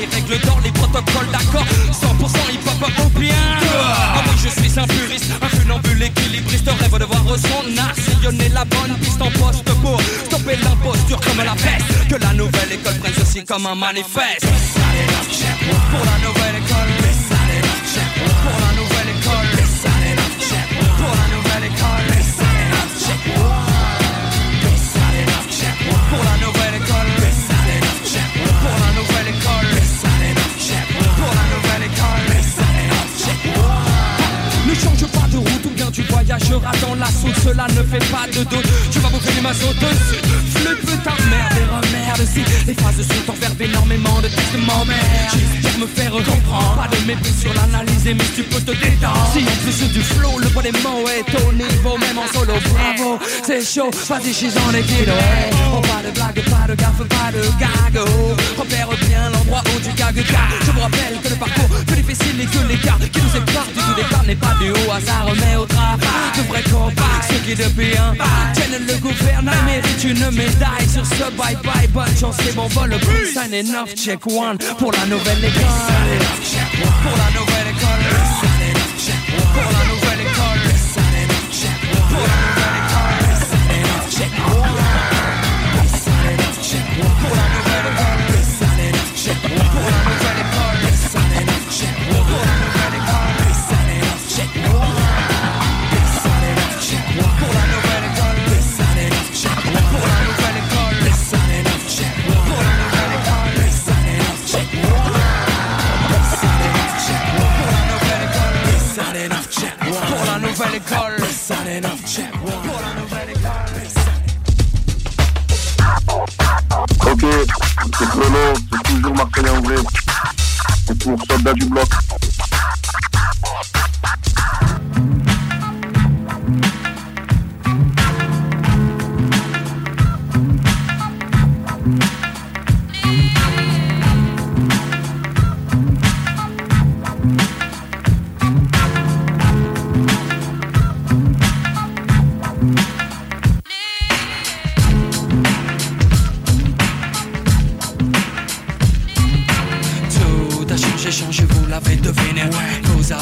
les règles d'or, les protocoles d'accord. 100% hip hop au bien. Ah oui, je suis un puriste, un funambule équilibriste. Rêve de voir son art sillonner la bonne piste en poste pour stopper l'imposture comme la peste. Que la nouvelle école prenne ceci comme un manifeste. Voyageras dans la soude Cela ne fait pas de doute. Tu vas bouffer du mazo dessus Flip ta merde et remerde Si. Les phrases sont enverbées énormément de textes m'emmerdent J'espère me faire comprendre. Pas de mépris sur l'analyse mais tu peux te détendre Si en plus du flow le poids des mots est au niveau Même en solo. Bravo C'est chaud. Vas-y je en hey. Oh pas de blague, pas de gaffe, pas de gag. Oh. Repère bien l'endroit où tu gagues car Je vous rappelle que le parcours plus difficile et que l'écart Qui nous sépare du tout départ n'est pas du au hasard mais au travail De vrais copains, ceux qui depuis un Tiennent le gouvernement mérite une médaille. Sur ce bye bye, bonne chance et bon vol Le sign enough, check one Pour la nouvelle école. Pour la nouvelle école. Pour la nouvelle école. Pour la nouvelle école. Check one. Pour la nouvelle école. Pour la nouvelle école Ok, c'est Chrono, c'est toujours Martin Anglais. C'est pour Soldat du Bloc.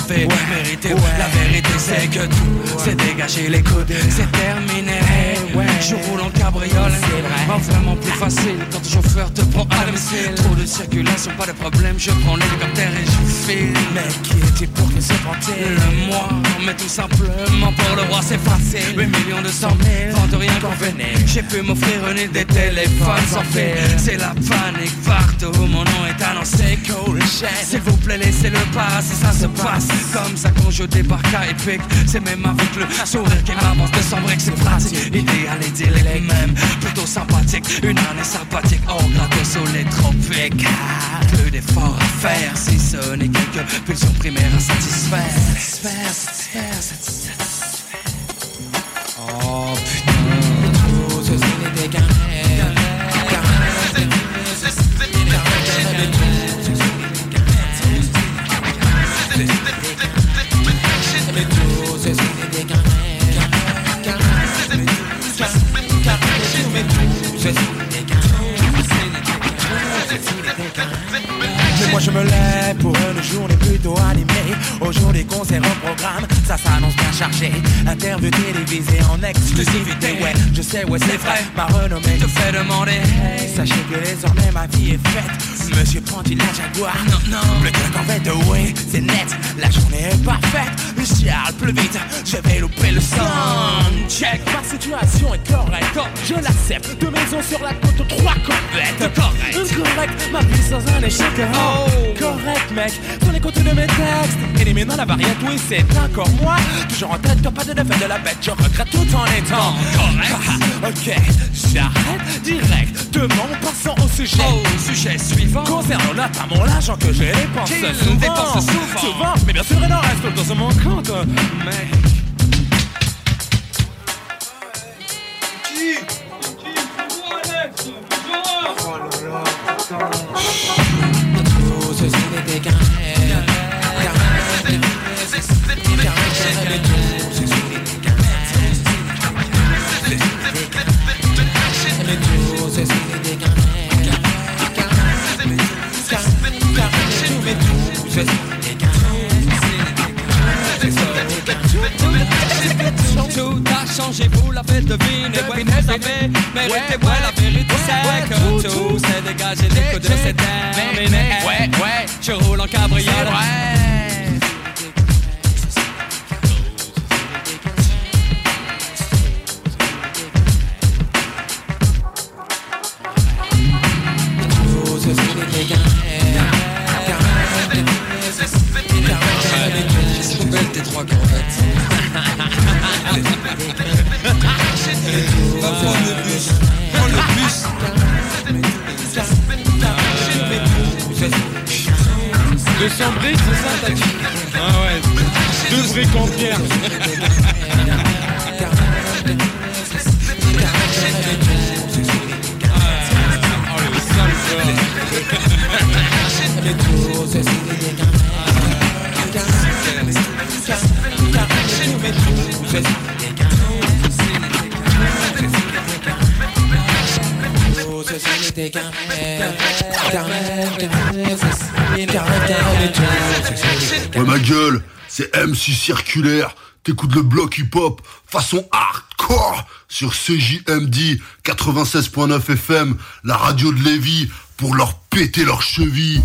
La vérité c'est que tout s'est dégagé, les coudes, c'est terminé. Je roule en cabriole, c'est vrai. Pas vraiment plus facile quand ton chauffeur te prend à domicile. Trop de circulation, pas de problème, je prends l'hélicoptère et je file. Mais qui est-il pour que se Le moi, mais tout simplement pour le roi c'est facile. 8 millions de cent mille, vente rien qu'en J'ai pu m'offrir une des téléphones sans fil. C'est la panique partout, mon nom est annoncé cool S'il vous plaît laissez-le passer, ça se passe Comme ça façon je débarque à épique C'est même avec le sourire qui m'avance de vrai que c'est pratique. Idéal et idyllique même Plutôt sympathique. Une année sympathique Oh gratos au lait tropique Peu d'efforts à faire Si ce n'est quelques pulsions primaires à satisfaire. Satisfaire, Oh putain. N'était Mais moi je me lève pour une journée plutôt animée. Aujourd'hui concert au programme, ça s'annonce bien chargé. Interview télévisée en exclusivité. Ouais, je sais, ouais c'est vrai, ma renommée te fait demander. Hey. Sachez que désormais ma vie est faite. Monsieur prend-il la Jaguar. Non, non. Le truc en fait, oui, c'est net. La journée est parfaite, le ciel pleut vite. Je vais louper le son Check, ma situation est correcte. Je l'accepte, deux maisons sur la côte, trois corvettes. Correct. Correct, ma vie sans un échec. Oh. Correct mec, sur les côtés de mes textes Éliminant la variante, oui c'est encore moi Toujours en tête, pas de défaite de la bête Je regrette tout en étant correct Ok, j'arrête directement Passons au sujet Au sujet suivant Concernant notamment l'argent que j'ai dépensé Qu'il souvent dépense souvent. Souvent, mais bien sûr il en reste dans mon compte Mec ceci Qu'un rêve Tout n'était qu'un rêve n'était qu'un rêve Qu'un rêve a changé, deviné Ouais, vous savez, méritez ouais, la que tout s'est dégagé, les coups de c'est terminé Ouais, ouais. Je roule en cabriolet. Tes trois crevettes Va prendre le bus De briques, c'est ça t'as dit Ah ouais, deux briques en pierre Ouais ma gueule, c'est MC Circulaire, t'écoutes le bloc hip-hop façon hardcore sur CJMD 96.9 FM, la radio de Lévis, pour leur péter leurs chevilles.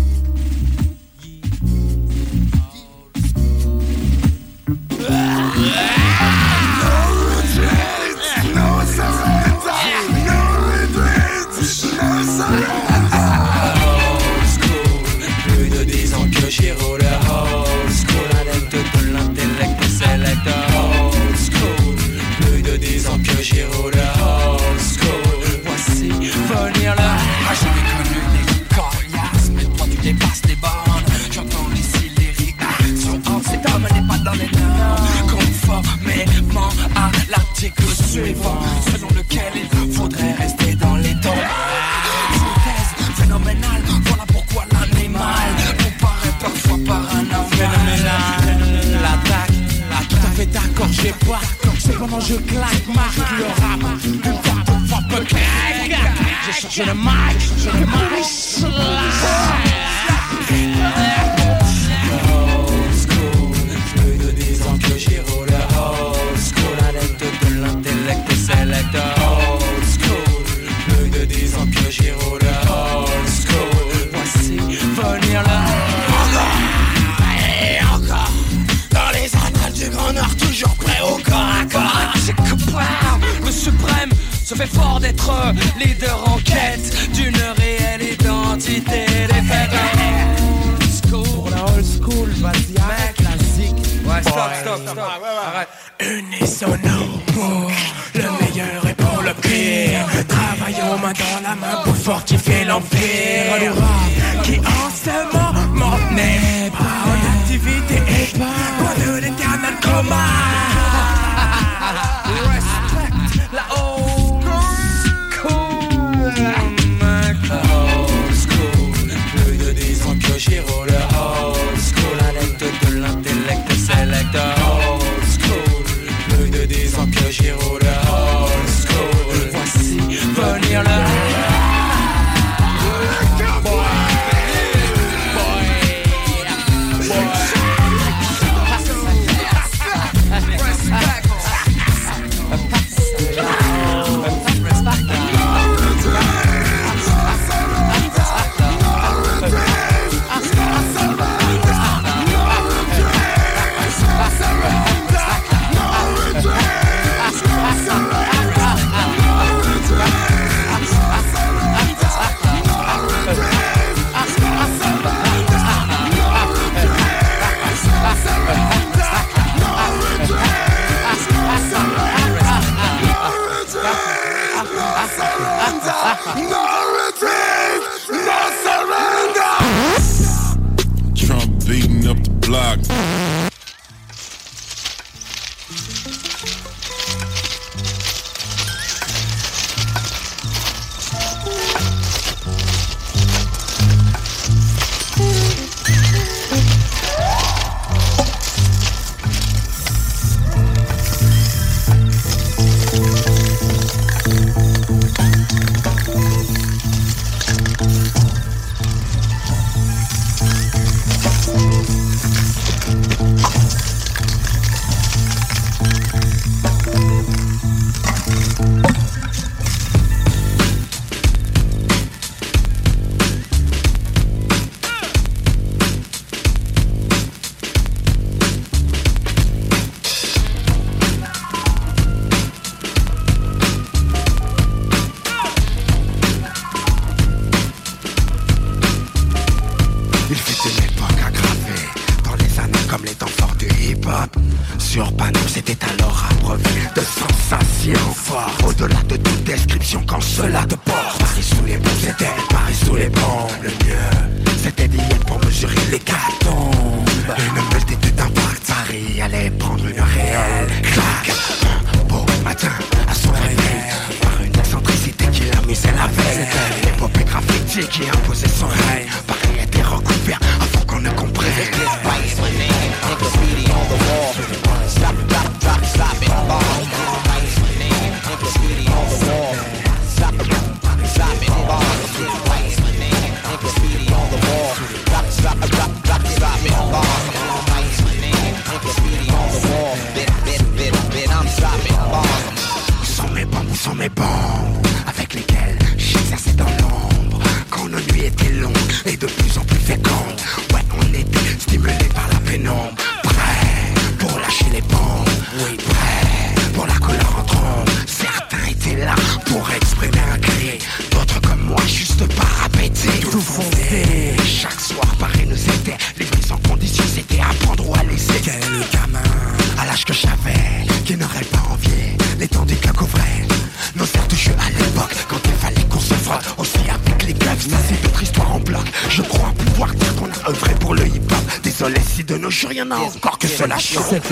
L'article suivant, selon lequel il faudrait rester dans les temps. Synthèse phénoménale, voilà pourquoi l'animal comparé parfois par un Phénoménal L'attaque, tout à fait d'accord, j'ai pas. Cependant je claque, marque le rap. Une deux fois, peu Je cherche le mic, je le mic La old school. Voici venir la encore et encore dans les annales du Grand Nord, toujours prêt au corps à corps. C'est le suprême se fait fort d'être leader en quête d'une réelle identité. Les pour la old school, vas-y, classique. Ouais, stop, stop, stop, arrête. Le meilleur le pire Travaillons main dans la main pour fortifier l'empire Le qui en ce moment n'est pas en activité Et pas loin de l'éternel coma Respect la old school Cool, cool Plus de 10 ans que j'y roule encore que cela choque.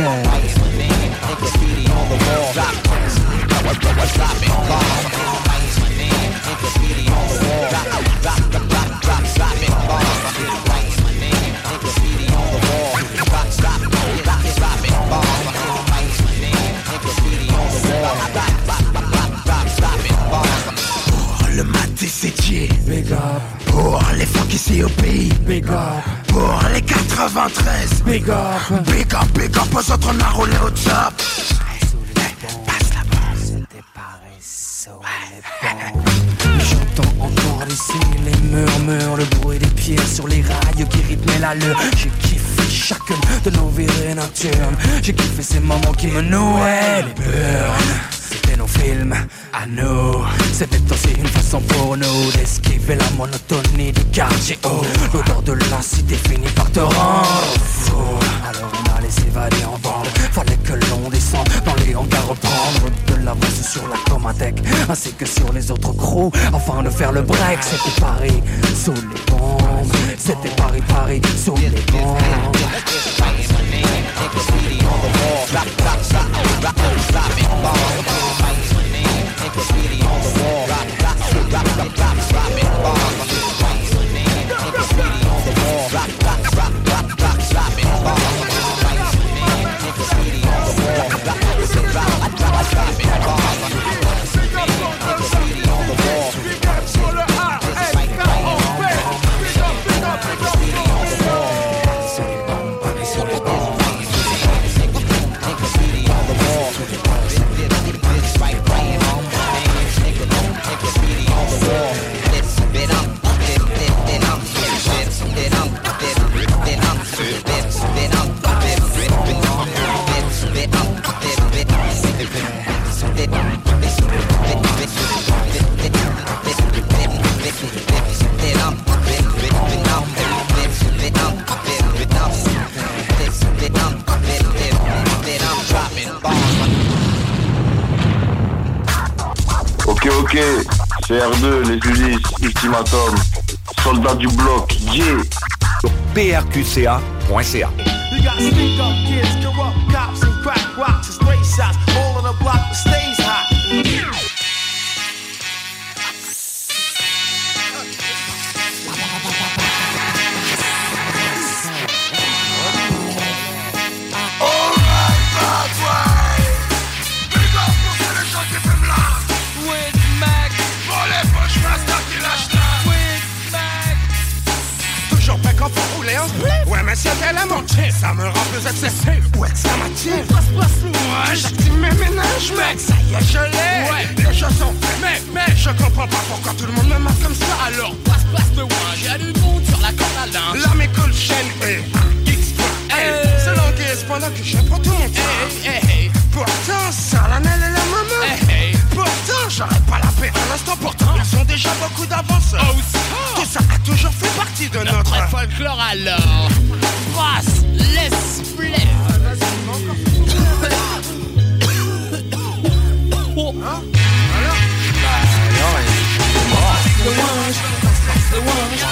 big up Big up, big up aux autres, on roulé au top C'était pareil, J'entends encore ici les murmures, le bruit des pieds sur les rails qui rythmaient l'allure. J'ai kiffé chacune de nos virées nocturnes. J'ai kiffé ces moments qui me nouaient les. C'était nos films à nous. C'était aussi une façon pour nous d'esquiver la monotonie du quartier. Oh, l'odeur de la cité finit par te rendre alors on allait s'évader en bande. Fallait que l'on descende dans les hangars Reprendre de l'avance sur la Comatec Ainsi que sur les autres crews Afin de faire le break. C'était Paris sous les bombes. C'était Paris, Paris sous les bombes. CR2, les Ulysses, Ultimatum, soldats du bloc, yeah. Prqca.ca. ménages mec Ça y est je l'ai. Ouais. Les choses sont faites. Mais mais je comprends pas pourquoi tout le monde me marque comme ça. Alors passe passe loin J'ai du monde sur la corde à linge. Là mes cool chaîne et X Hey, c'est l'anguille pendant que je pour tout mon temps. Pourtant, ça la et la maman. Pourtant, j'arrête pas la paix à l'instant. Pourtant, ils ont déjà beaucoup d'avance Tout ça a toujours fait partie de notre, folklore alors. Brasse, laisse wange, passe le wange,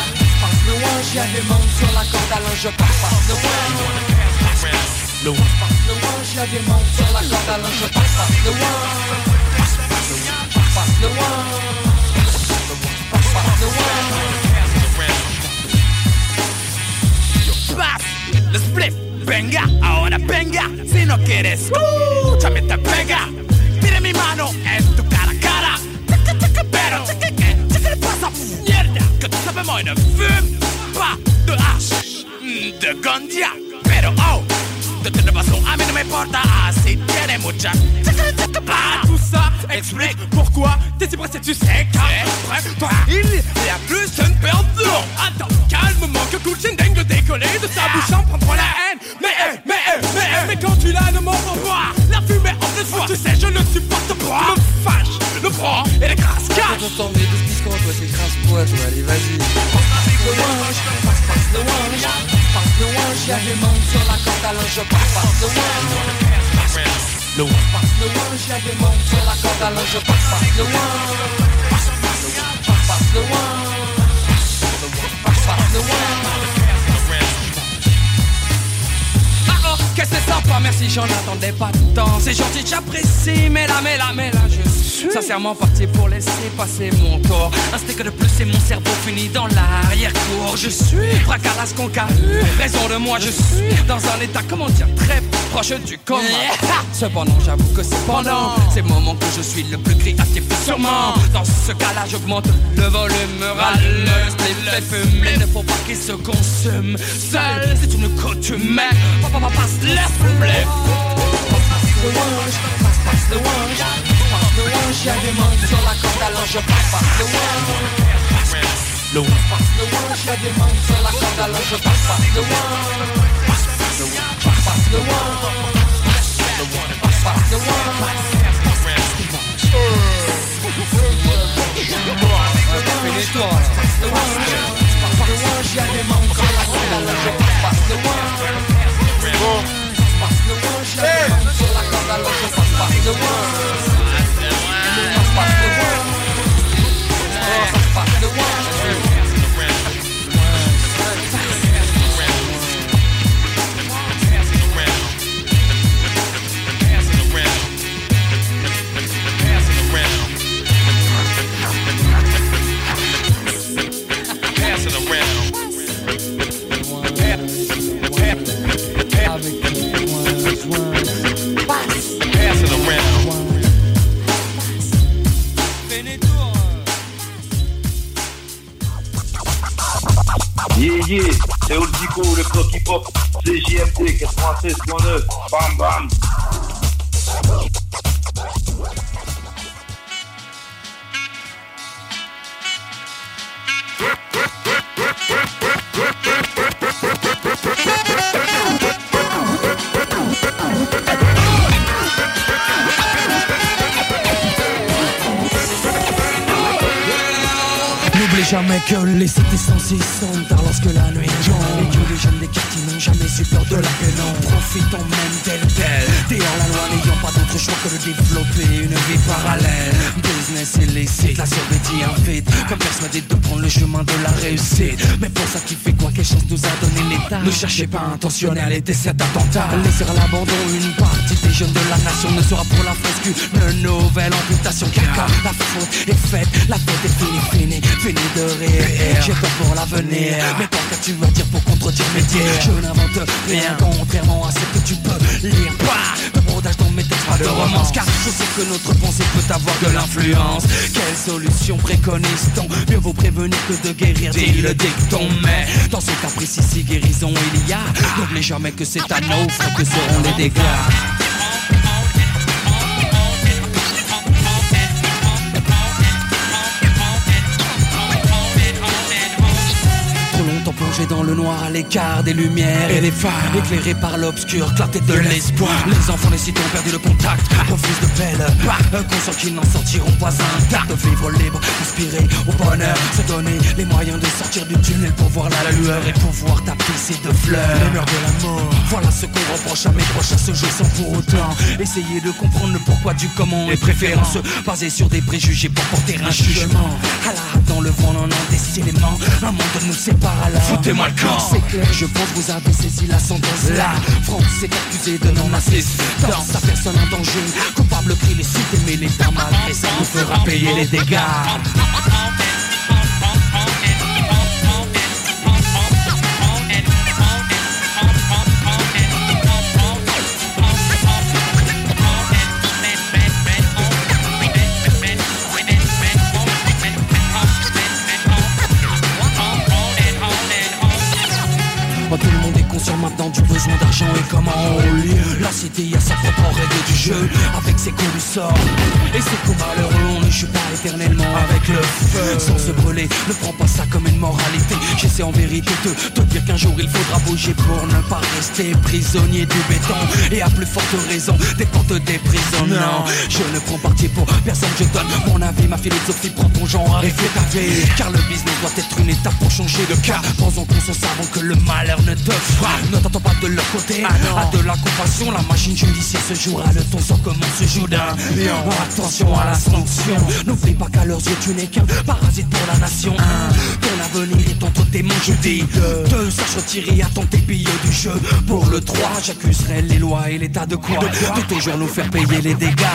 le y'a des monde sur la corde à linge, le. Le wange, passe le y'a sur la corde à linge, le le le le spliff, venga, ahora venga Si no quieres, te pega mi mano en tu cara a cara Tica, tica, Pero, tica, ¿qué? ¿Qué le pasa? Mierda, que tú sabes moi ne fume pas de hash, mm, de ganja Pero oh, de toute façon a mí no me importa Así tiene mucha Ah, tout ça explique pourquoi t'es si pressé, tu sais qu'après toi Il y a plus une perte. D'eau Attends, calmement que cool dingue de décoller De sa bouche en prendre la haine. Mais, eh, mais, eh, mais, eh, mais quand tu l'as, ne m'en pas. La fumée en pleine foi Tu sais, je ne supporte pas. Le fâche, le froid et les grasses caches T'entends mes deux piscons, toi c'est crasse-toi, toi, allez vas-y. Passe le wange, passe passe le wange, passe le wange, y'a des monde sur la corde passe passe le wange. Le wange, passe le wange, sur la corde à linge, passe passe le wange. Passe passe le wange, passe passe le Ah oh, qu'est-ce que c'est sympa, merci, j'en attendais pas tant. C'est gentil, j'apprécie, mais là, mais là, mais là, je suis Sincèrement parti pour laisser passer mon corps. Un steak de plus et mon cerveau finit dans l'arrière-cour. Je suis fracasse conca Raison de moi, je suis dans un état, comment dire, très proche du coma. Cependant, j'avoue que c'est pendant ces moments que je suis le plus créatif sûrement. Dans ce cas-là, j'augmente le volume râle Le fait fumer, ne faut pas qu'il se consume. Seul, c'est une coutume. Papa, papa, passe, laisse plaît le wange, passe passe le wange, passe le y'a des sur la corde à le. Le wange, passe le y'a des sur la corde à le monde sur la corde à linge, passe passe sur la corde alors je passe pas de passe de passe de Yeah, c'est Old Dico, le bloc hip-hop, c'est JMT 96.9, bam bam. Jamais que les cités sont sombres lorsque la nuit tombe. Et que les jeunes des quartiers n'ont jamais su peur de la non Profitons même tel tel Dehors la loi n'ayant pas d'autre choix que de développer une vie parallèle. Business illicite, la survie un vide Comme persuadé de prendre le chemin de la réussite. Mais pour ça qui fait quoi, quelle chance nous a donné l'État? Ne cherchez pas à l'aider cet attentat Laisser à l'abandon une partie des jeunes de la nation. Ne sera pour la France qu'une nouvelle amputation. Car la faute est faite, la fête est finie, finie Fini de j'ai peur pour l'avenir. Mais tant qu'as-tu à dire pour contredire mes dires. Je n'invente rien, contrairement à ce que tu peux lire. Pas de brodage dans mes textes, pas de romance. Car je sais que notre pensée peut avoir de l'influence. Quelle solution préconise-t-on? Mieux vaut prévenir que de guérir, dit le dicton. Mais dans ce cas précis, si guérison il y a N'oublie jamais que c'est à nos frais que seront les dégâts plongé dans le noir à l'écart des lumières et des phares Éclairés par l'obscur, clarté de l'espoir. Les enfants des cités ont perdu le contact, refusent de pelle euh, Conscients qu'ils n'en sortiront pas intacts vivre libre, inspiré au bonheur Se donner les moyens de sortir du tunnel pour voir la lueur Et pouvoir tapisser de fleurs. Les de la mort Voilà ce qu'on reproche à mes proches à ce jeu sans pour autant Essayer de comprendre le pourquoi du comment Les préférences basées sur des préjugés pour porter un jugement. À la hâte dans le vent, non, non, décidément Un monde nous sépare alors Foutez-moi le camp. C'est clair, je pense que vous avez saisi la sentence. La France est accusée de non-assistance Sa personne en danger Coupable pris les cités mais l'État malgré ça nous fera payer les dégâts jeu Avec ses sort. Et ses coups malheureux ne joue pas éternellement avec le feu. Sans se brûler, ne prends pas ça comme une moralité. J'essaie en vérité de te dire qu'un jour il faudra bouger Pour ne pas rester prisonnier du béton. Et à plus forte raison des portes des prisons. Non, je ne prends parti pour personne Je donne mon avis, ma philosophie Prends ton genre et fais ta vie Car le business doit être une étape pour changer de cas. Prends en conscience avant que le malheur ne te frappe. Ne t'entends pas de leur côté. À de la compassion, la machine judiciaire se jouera. De ton sang comme on se joue d'un Attention à la sanction N'oublie pas qu'à leurs yeux tu n'es qu'un parasite pour la nation. Un, Ton avenir est entre tes mains je dis. Deux, sache retirer à ton billet du jeu. Pour le 3, j'accuserai les lois et l'état de quoi. De toujours nous faire payer les dégâts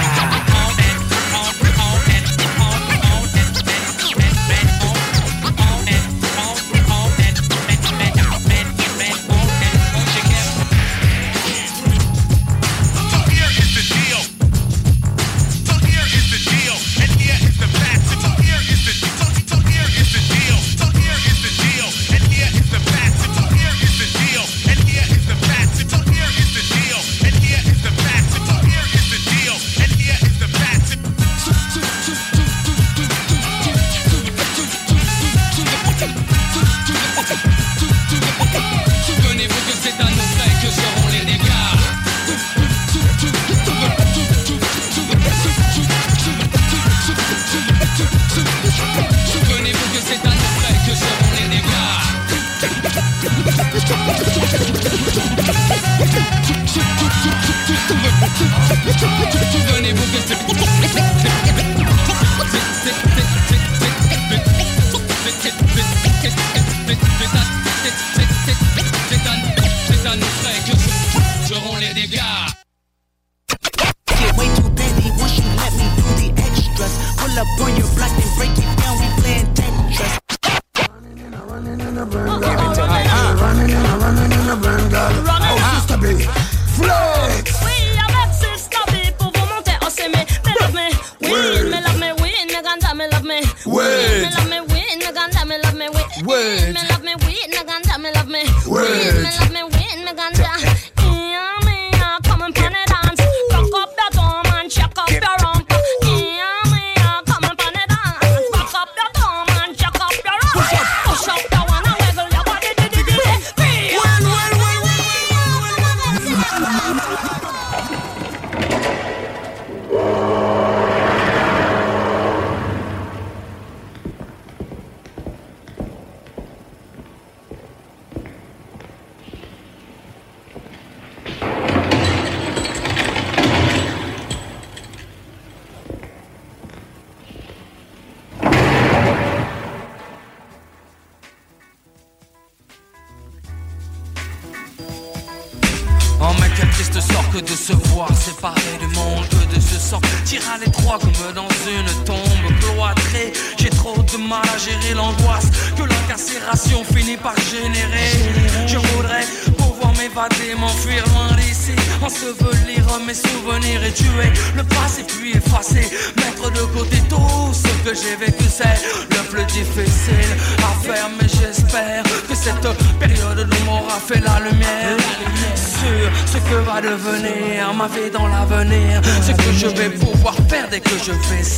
faire dès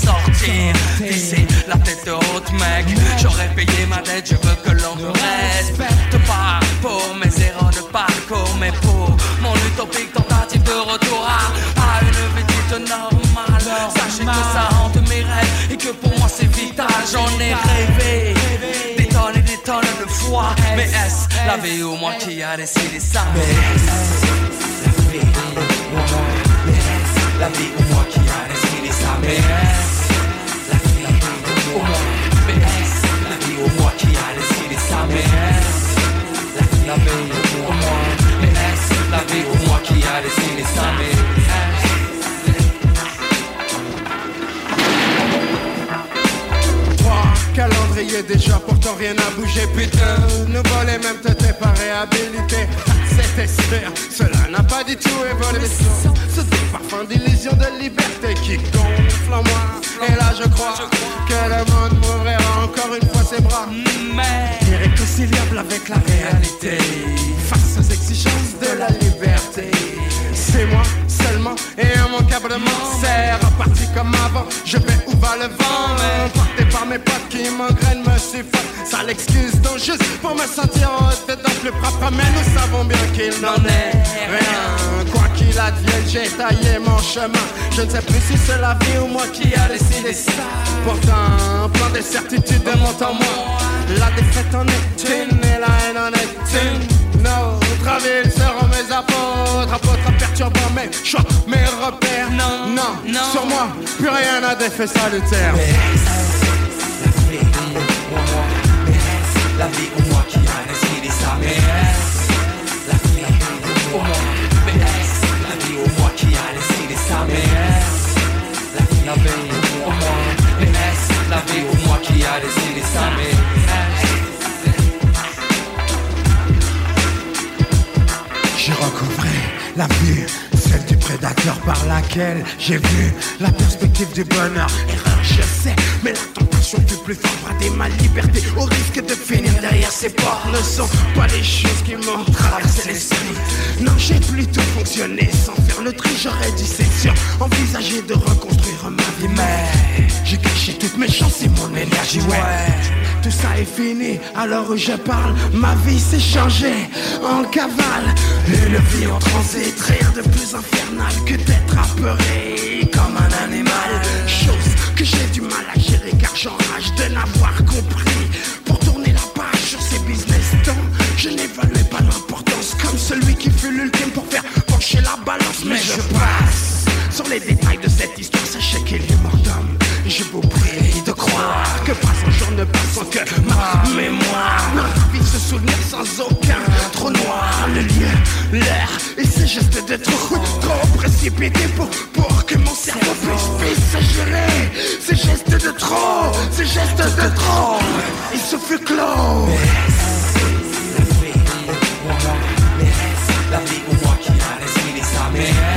la vie ou moi qui a décidé ça Mais la vie ou moi la vie ou moi qui a décidé ça Mais la vie ou moi la vie moi qui a décidé ça Mais J'ai recouvré la du prédateur par laquelle j'ai vu la perspective du bonheur. Erreur, je sais, mais la du plus fort brader ma liberté au risque de finir derrière ces portes. Ne sont pas les choses qui m'ont traversé l'esprit. Non, j'ai plutôt fonctionné sans faire le tri. J'aurais dû, sûr, envisager de reconstruire ma vie. Mais j'ai caché toutes mes chances et mon énergie, ouais. Tout ça est fini, alors je parle, ma vie s'est changée en cavale. Une vie en transit, rire de plus infernal que d'être apeuré comme un animal. Chose que j'ai du mal à gérer car j'enrage de n'avoir compris. Pour tourner la page sur ces business temps, je n'évaluais pas l'importance comme celui qui fut l'ultime pour faire pencher la balance. Mais je passe sur les détails de cette histoire, sachez qu'il est mort d'homme. Je vous prie de croire que pas ne passe sans que ma mémoire ravisse ce souvenir sans aucun trou noir. Le lieu, l'air et ces gestes de trop, trop précipités pour, pour que mon cerveau puisse, puisse gérer ces gestes de trop, ces gestes de trop. Il se fut clos. la vie ou moi qui a ça Mais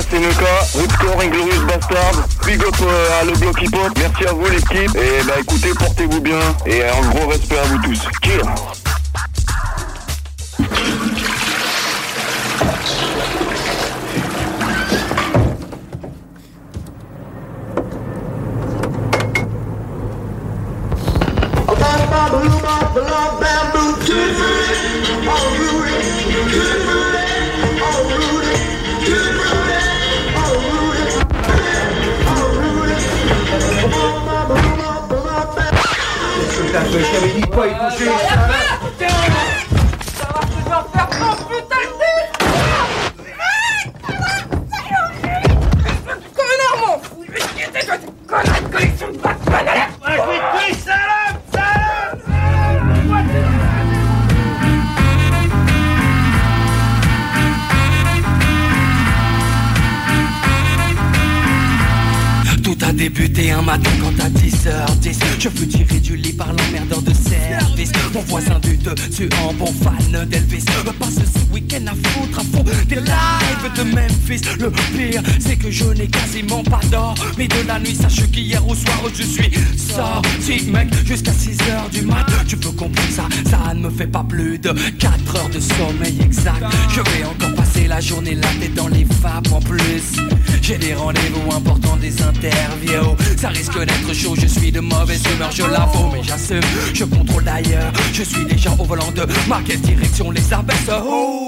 c'est Nuka, Ripcore Inglorious Bastard, big up euh, à le bloc hip hop, merci à vous l'équipe, et bah écoutez, portez-vous bien, et un gros respect à vous tous. Cheers Je t'avais dit de pas fan d'Elvis Me passe ce week-end à foutre à fond des lives de Memphis. Le pire c'est que je n'ai quasiment pas d'or Mais de la nuit. Sache qu'hier au soir je suis sorti mec Jusqu'à 6h du mat. Tu peux comprendre ça, ça ne me fait pas plus de 4 heures de sommeil exact. Je vais encore passer la journée la tête dans les vapes en plus J'ai des rendez-vous importants, des interviews. Ça risque d'être chaud, je suis de mauvaise humeur, je l'avoue Mais j'assume, je contrôle d'ailleurs Je suis déjà au volant de ma direction les abaisse Oh,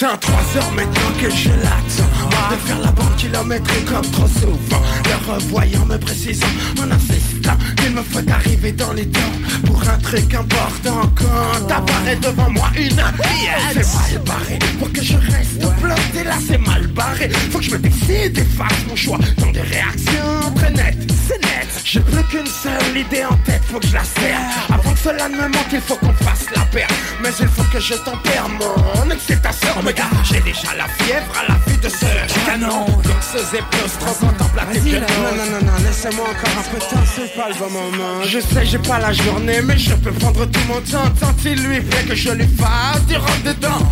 Putain, trois heures maintenant que je l'attends. De faire la bande kilométrique comme trop souvent. Le revoyant me précisant en insistant Qu'il me faut arriver dans les temps Pour un truc important. Quand apparaît devant moi une pièce C'est mal barré. Pour que je reste bloqué là c'est mal barré. Faut que je me décide et fasse mon choix. Dans des réactions très nettes C'est net J'ai plus qu'une seule idée en tête Faut que je la serre. Avant que cela ne me manque il faut qu'on fasse la paire. Mais il faut que je tempère mon excitation. Oh god, j'ai déjà la fièvre à la vue de ce canon. Zéplos trop contemplatif Vas-y, là. Non, non, non, non, laissez-moi encore un peu de temps, c'est pas le bon moment. Je sais, j'ai pas la journée, mais je peux prendre tout mon temps. Tant il lui fait que je lui fasse du rentre dedans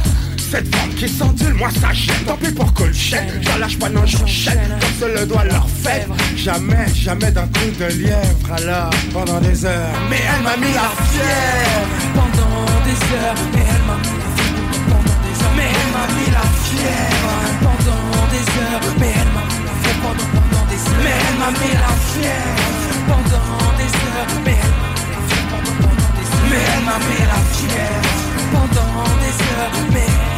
cette femme qui s'endule, moi ça gêne. Tant pis pour Colchette, je lâche pas, non j'enchaîne. Comme se le doit leur faire Jamais, jamais d'un coup de lièvre, alors, pendant des heures. Mais elle m'a mis la fièvre. Pendant des heures. Mais elle m'a mis la fièvre. Pendant des heures. Mais elle m'a mis la fièvre. Pendant des heures. Mais elle m'a mis la fièvre. Pendant, pendant des heures. Mais elle m'a mis la fièvre. Pendant des heures. Mais elle m'a mis la fièvre. Pendant, pendant des heures. Mais elle m'a mis la fièvre. Pendant des heures. Mais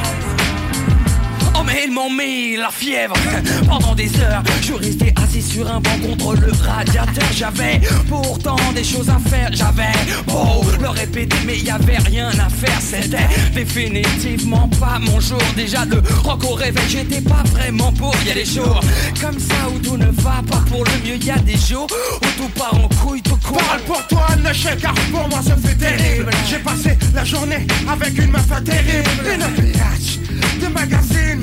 mais ils m'ont mis la fièvre. Pendant des heures Je restais assis sur un banc contre le radiateur. J'avais pourtant des choses à faire. J'avais beau le répéter mais y avait rien à faire. C'était définitivement pas mon jour. Déjà de rock au réveil j'étais pas vraiment pour. Y a des jours comme ça où tout ne va pas pour le mieux. Y a des jours où tout part en couille tout court. Parle pour toi, Nechel, car pour moi ça fait terrible. J'ai passé la journée avec une meuf terrible. Une de magazine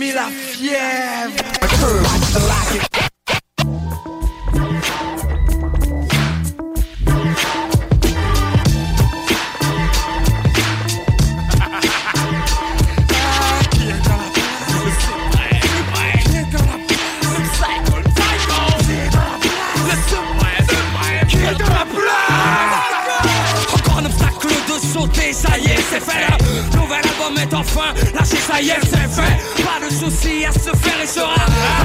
mis la fièvre. Est enfin lâché, ça y est, c'est fait. Pas de soucis à se faire et sera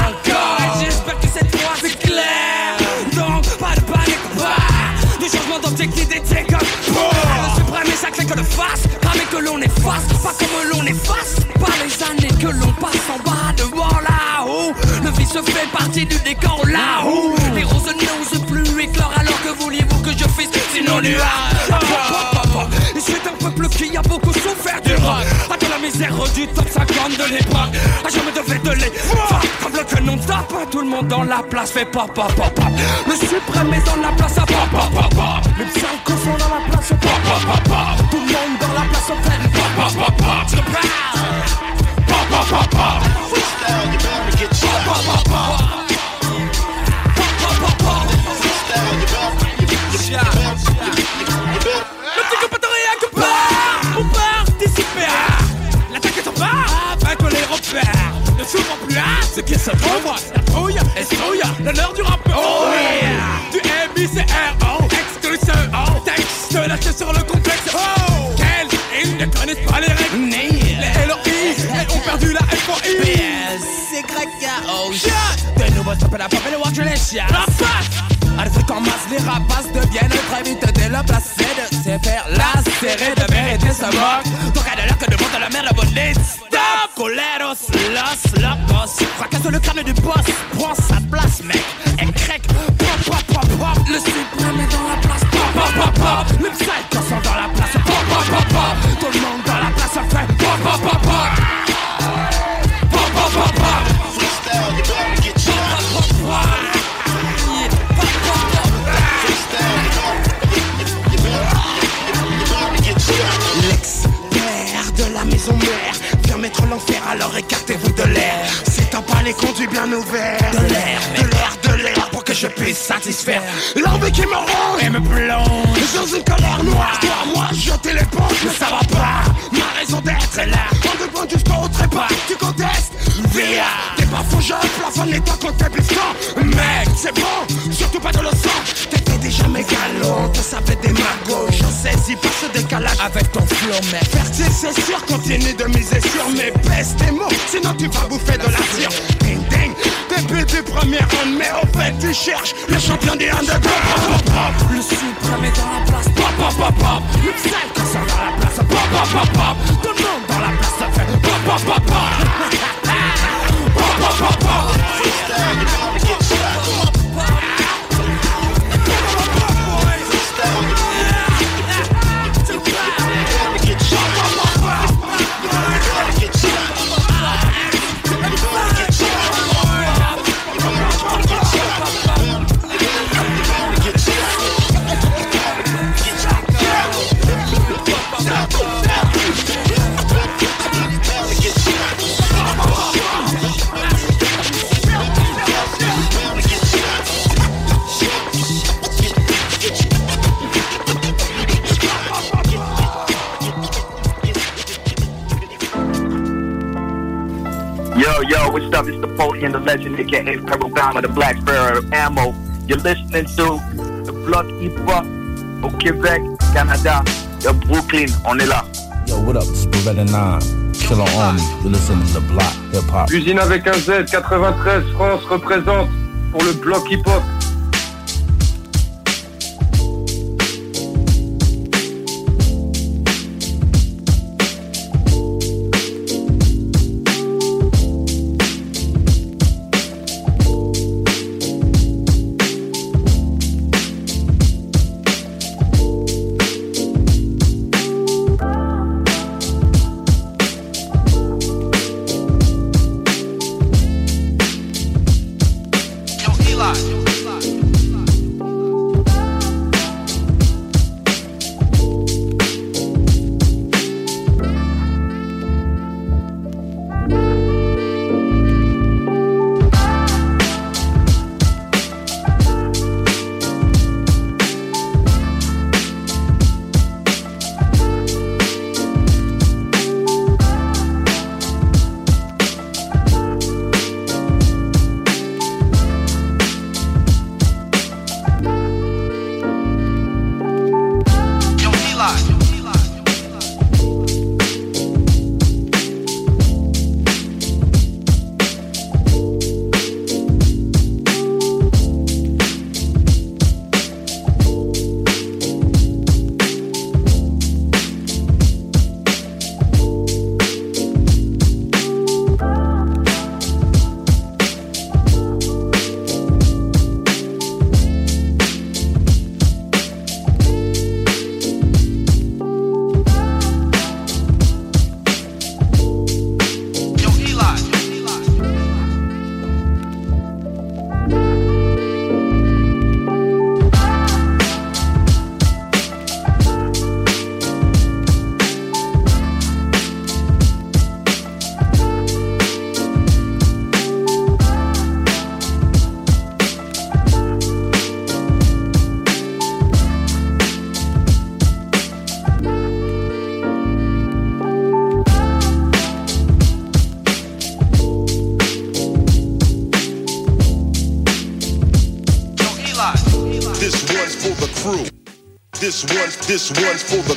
encore. Et j'espère que cette fois c'est clair. Donc, pas de panique, pas de changement d'objectif d'été comme Le suprême est sacré que le fasse, jamais que l'on efface, pas comme l'on efface. Pas les années que l'on passe en bas devant là-haut. Le vice fait partie du décor là-haut. Les roses n'osent plus éclore alors que vouliez-vous que je fasse sinon nuage. Qui a beaucoup souffert du rock À de la misère du top 50 de l'époque Ah je me devais de les Comme le canon tape Tout le monde dans la place fait pop pop pop pop Le suprême est dans la place à pop pop pop pop Les dans la place pop pop pop pop Tout le monde dans la place fait pop pop pop pop Pop pop pop pop s'ouvre plus à Ce qui se trouve? La trouille et souille L'honneur du rappeur Oh yeah. Du MICRO Exclusion Oh. Texte lâché sur le complexe. Oh. Quels? Ils ne connaissent pas les règles. Les LOI Elles ont perdu la FOI C'est oh shit. De nouveau stop la pop et le watch les chiens. La face. Des trucs en masse, les rapaces deviennent très vite placé de se faire lacérer de vérité se moque. Donc à de là que demande la merde! Coleros, los, locos. Fracasse le crâne du boss, prends sa place, mec. Et crack, pop, pop, pop, pop. Le suprême est dans la place, pop, pop, pop, pop. Les psychos sont dans la place, alors écartez-vous de l'air. C'est un palais conduit bien ouvert. De l'air, de l'air, de l'air, pour que je puisse satisfaire l'envie qui me rend et me plonge dans une colère noire. Toi, moi, jeter l'éponge, mais ça va pas. Ma raison d'être est là, en dépend jusqu'au trépas. Tu contestes, via. T'es pas fou, je plafonne contre tes pistons. Mec, c'est bon, surtout pas de le sang. T'étais déjà mégalo, te savais des magots. Je saisis pas ce décalage avec ton flow, mec. Fertile, c'est sûr, continue de miser sur mes pestes tes mots, sinon tu vas bouffer de la cire. Ding ding, début du premier round, mais au fait tu cherches le champion des underground. Pop, pop, pop. Le suprême est dans la place, pop, pop, pop. Le psycho sont dans la place, pop, pop, pop, pop. Tout le monde dans la place, ça fait pop, pop, pop, pop. Pop, pop, pop, pop. What's up? It's the Napoleon, the legend, aka of the Black Sparrow Ammo. You're listening to the Block Hip Hop au Québec, Canada, de Brooklyn. On est là. Yo, what up? It's Beretta 9. Killer Army. You're listening to the Block Hip Hop. Usine avec un Z, 93 France représente pour le bloc hip-hop. This one's for the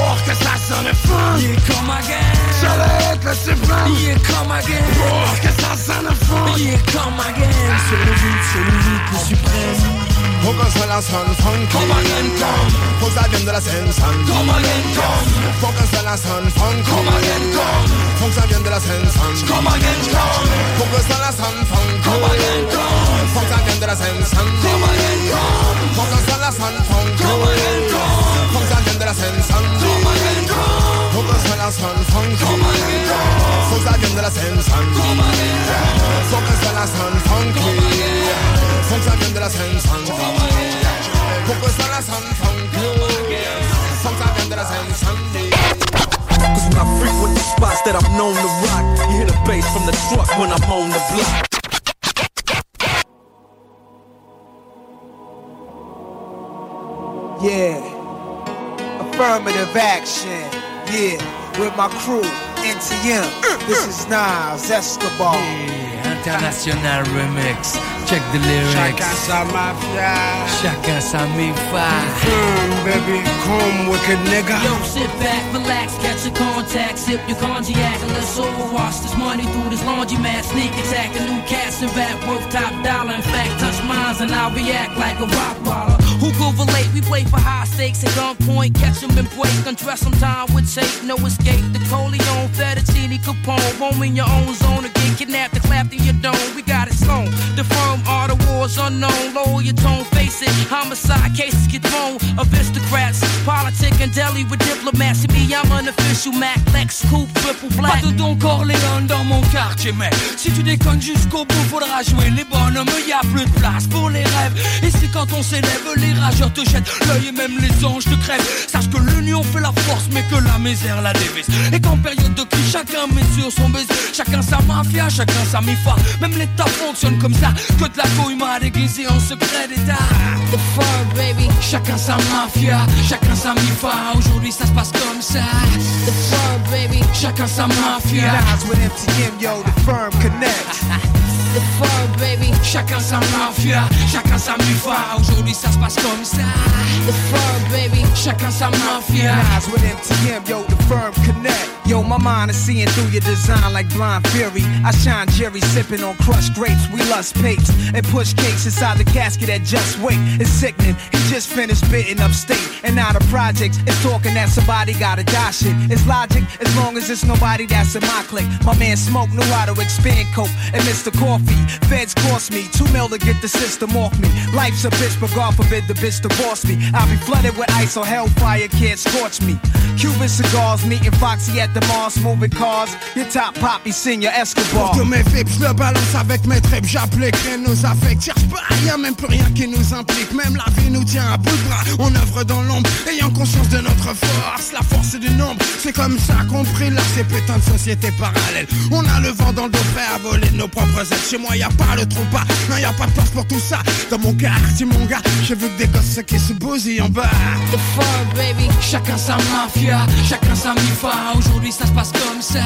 pour que ça sonne fun Yeah, come again J'allais être le suprême. Yeah, come again Pour que ça sonne fun Yeah, come again C'est le vide, c'est le vide, le suprême. Faut que ça la sonne funky Come again, come Faut que ça vienne de la scène sonne Come again, come Faut que ça la sonne funky Come again, come Faut que ça vienne de la scène sonne Come again, come Faut que ça la sonne funky Come again, come Faut que ça vienne de la scène sonne Come again, come Faut que ça la sonne funky Come again, come Faut que ça vienne de la scène sonne Come again, come Faut que ça la sonne funky Come again, come Faut que ça vienne de la scène sonne Come again, come Faut que ça la sonne funky Faut que ça vienne de la scène sonne Faut que ça la sonne funky Faut que ça vienne de la scène sonne Cause when I frequent the spots that I'm known to rock, you hear the bass from the truck when I'm on the block. Yeah. Affirmative action. Yeah. With my crew, NTM. Uh, this uh. is Nas Escobar. International remix Check the lyrics Chacun sa mafia. Chacun sa mifa Come, baby, come, wicked nigga. Yo, sit back, relax, catch a contact, sip your cognac, and let's overwash this money through this laundromat. Sneak attack, a new cast and rap worth top dollar. In fact, touch mines and I'll react like a rock baller. Who go relate? We play for high stakes at gunpoint, catch 'em and break, undress 'em time with tape, no escape. The Coleon, Fettuccine, Capone, roam in your own zone again, kidnapped and clapped in your dome. We got it slow. The firm are the wars unknown. Lower your tone, face it. Homicide cases get thrown. Aristocrats, politic and deli with diplomats. Me, I'm an official Mac, Lex, Coupe, triple black. Pas de Don Corleone dans mon quartier Mais si tu déconnes jusqu'au bout Faudra jouer les bonhommes Y a plus de place pour les rêves Et c'est quand on s'élève Les rageurs te jettent l'œil Et même les anges te crèvent Sache que l'union fait la force Mais que la misère la dévise Et qu'en période de crise Chacun met son baiser Chacun sa mafia Chacun sa mifa Même l'état fonctionne comme ça Que de la couille mal déguisée en secret d'état The fur, baby. Chacun sa mafia Chacun sa mifa Aujourd'hui ça se passe comme ça The fur, baby. Chacun sa mafia with MTM, yo, the firm connect. The fur, baby. Chacun sa mafia, chacun sa mifa. Aujourd'hui ça se passe comme ça. The fur, baby. Chacun sa mafia. With MTM, yo, the firm connect. Yo, my mind is seeing through your design like blind fury. I shine Jerry sipping on crushed grapes. We lust pates and push cakes inside the casket that just wait. It's sickening. He just finished spitting upstate and now the projects is talking that somebody gotta die shit. It's logic as long as it's nobody that's in my clique. My man Smoke knew how to expand coke and Mr. Coffee. Feds cost me two mil to get the system off me. Life's a bitch, but God forbid the bitch divorce me. I'll be flooded with ice or hellfire can't scorch me. Cuban cigars, meeting Foxy at the Mars, moving cars. Your top poppy, senior Escobar. Mes le balance avec mes tripes, j'applique rien nous affecte. Cherche pas, y'a même plus rien qui nous implique. Même la vie nous tient à bout de bras. On œuvre dans l'ombre, ayant conscience de notre force. La force du nombre, c'est comme ça qu'on prie là ces putains de sociétés parallèles. On a le vent dans le dos prêt à voler nos propres ailes. Chez moi, y a pas le trou pas, non, y a pas de place pour tout ça. Dans mon quartier, mon gars, j'ai vu que des gosses qui se bousillent en bas. The fur, baby. Chacun sa mafia, chacun sa mifa. Aujourd'hui ça se passe comme ça.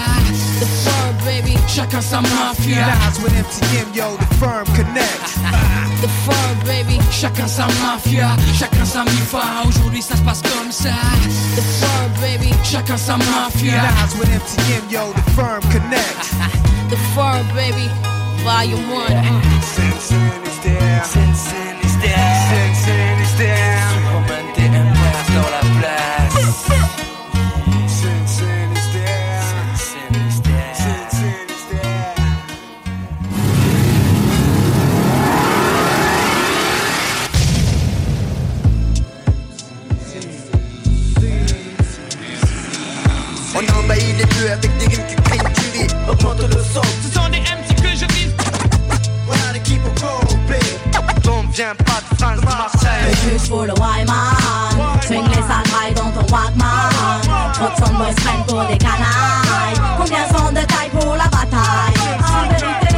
The fur, baby. Chacun sa mafia. Nas with MTM, yo, the firm connect. The fur, baby. Chacun sa mafia, chacun sa mifa. Aujourd'hui ça se passe comme ça. The fur, baby. Chacun sa mafia. Nas with MTM, yo, the firm connect. The fur, baby. Volume 1. Sin is there. Sin Sin is there. Sin Sin On envahit les bleus avec des rimes qui crient, tu ris, augmente le son. Ce sont des MC que je vise. Voilà l'équipe au complet. On vient pas de France, de Marseille. Juste pour le Wyman Swing les sacrailles dans ton Walkman Trop de son boys prennent pour des canailles. Combien sont de taille pour la bataille? En vérité.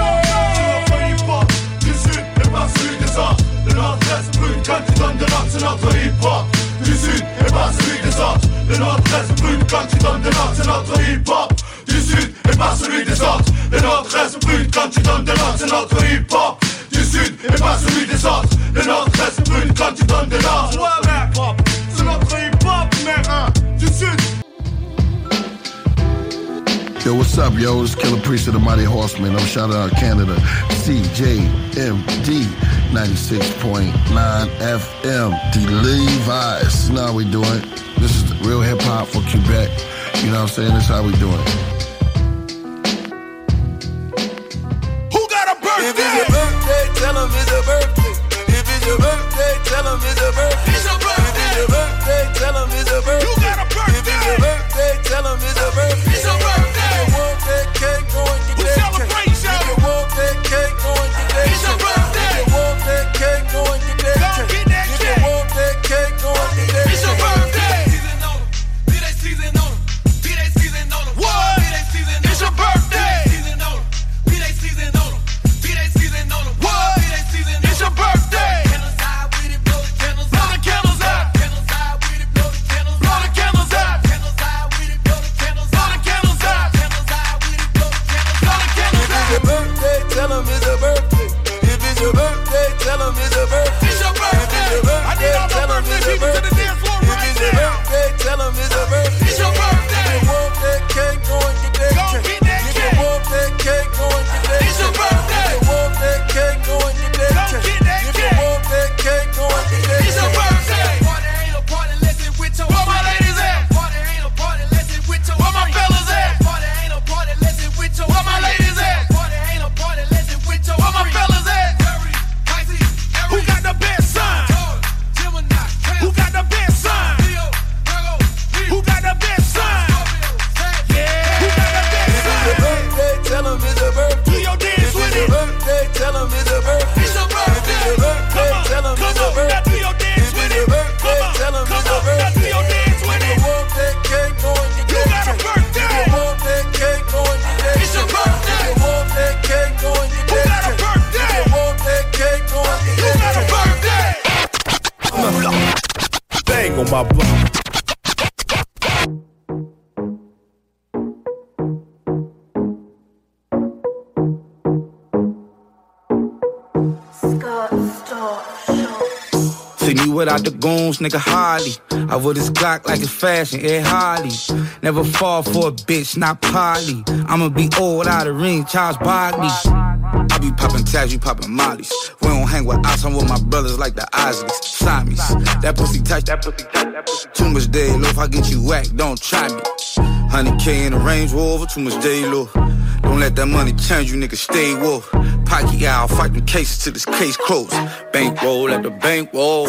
Du sud et pas celui des autres Le nord-est brûle quand tu donnes de l'ordre c'est notre hip-hop. Du sud et pas celui des autres Le nord-est Country tu donnes des c'est notre hip-hop du sud et pas celui des autres. C'est notre hip-hop du sud et pas celui des autres. Les nôtres restent brutes Country tu donnes des hip-hop. Yo, what's up, yo? It's Killer Priest of the Mighty Horseman. I'm shouting out Canada, CJMD 96.9 FM, the Levi's. Now we doing. This is real hip hop for Quebec. You know what I'm saying? This is how we doing. Who got a birthday? If it's your birthday, tell him it's a birthday. If it's your birthday, tell him it's a birthday. It's a birthday. If it's your birthday, tell him it's a birthday. You got a birthday. If it's your birthday, tell him it's Like it's fashion, Ed Harley. Never fall for a bitch, not Polly. I'ma be old out of ring, Charles Barkley. I be popping tags, you popping mollies. We don't hang with us, I'm with my brothers like the Isleys. Siamese. That pussy touch, that pussy touch, that pussy Too much day low, if I get you whacked, don't try me. 100K in the Range Rover, too much day low. Don't let that money change you, nigga, stay woke. Pocket out, fight them cases till this case closed. Bankroll at the bankroll.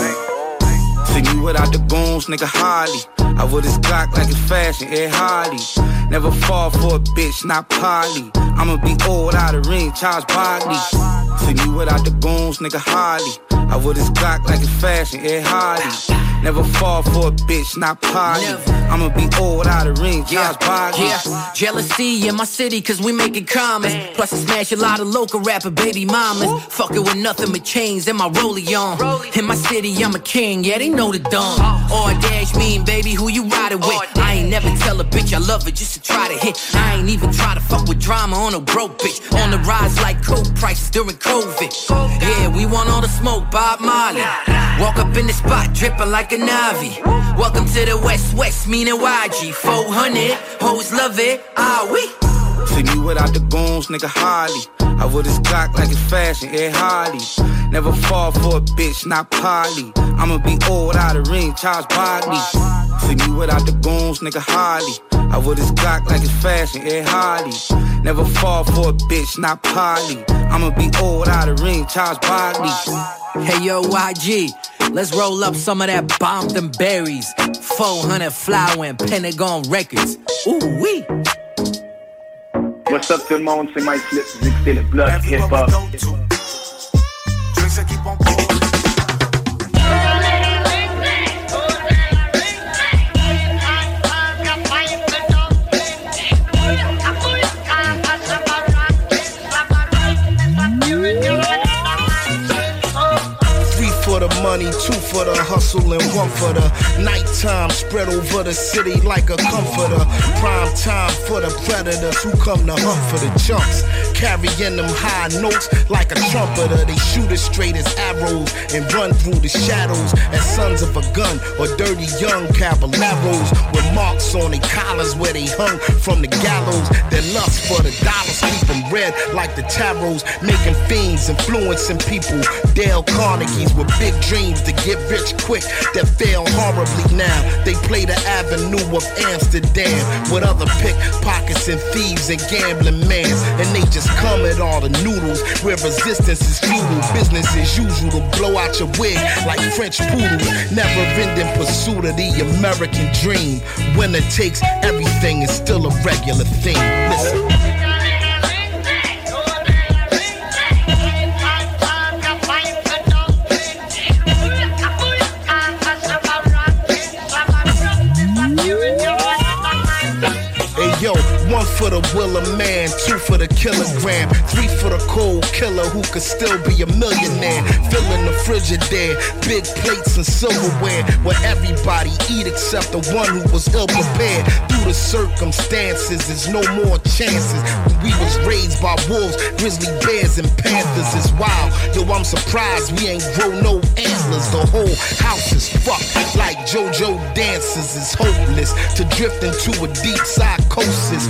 See me without the goons, nigga Harley. I wear this Glock like it's fashion, Ed Harley. Never fall for a bitch, not Polly. I'ma be old out of ring, Charles Barkley. See me without the goons, nigga Harley. I wear this Glock like it's fashion, Ed Harley. Never fall for a bitch, not Polly. I'ma be old out of ring, Charles Barkley. Yeah, jealousy in my city, cause we make it common. Plus, I smash a lot of local rapper baby mamas. Fucking with nothing but chains and my rollie on. In my city, I'm a king, yeah, they know the dumb. Oh. Or dash mean, baby, who you riding with? I ain't never tell a bitch I love her just to try to hit. I ain't even try to fuck with drama on a broke bitch. On the rise like coke prices during COVID. Yeah, we want all the smoke, Bob Marley. Walk up in the spot, dripping like a Navi. Welcome to the West West, meaning YG. 400, hoes love it, ah we. See me without the goons, nigga Harley. I wear this Glock like it's fashion, Ed Harley. Never fall for a bitch, not Polly. I'ma be old out of ring, Charles Barkley. See me without the goons, nigga Harley. I wear this Glock like it's fashion, Ed Harley. Never fall for a bitch, not Polly. I'ma be old out of ring, Charles Barkley. Hey yo, YG, let's roll up some of that bomb them berries. 400 flower and Pentagon Records. Ooh wee. What's up tout le monde, c'est Mike Flip, vous écoutez le bloc hip-hop. Three money, two for the hustle, and one for the nighttime. Spread over the city like a comforter. Prime time for the predators who come to hunt for the chunks. carrying them high notes like a trumpeter. They shoot as straight as arrows and run through the shadows as sons of a gun or dirty young caballeros with marks on their collars where they hung from the gallows. Their lust for the dollars keep them red like the tarots, making fiends, influencing people. Dale Carnegie's with big dreams to get rich quick that fail horribly now. They play the avenue of Amsterdam with other pickpockets and thieves and gambling mans. And they just come at all the noodles where resistance is futile. Business as usual to blow out your wig like French poodles. Never ending pursuit of the American dream. Winner takes everything is still a regular thing. Listen. For the will of man, two for the kilogram, three for the cold killer who could still be a millionaire. Filling the frigidaire, big plates and silverware, where everybody eat except the one who was ill prepared. Through the circumstances, there's no more chances. We was raised by wolves, grizzly bears, and panthers. It's wild. Yo, I'm surprised we ain't grow no antlers. The whole house is fucked like JoJo dances. It's hopeless to drift into a deep psychosis.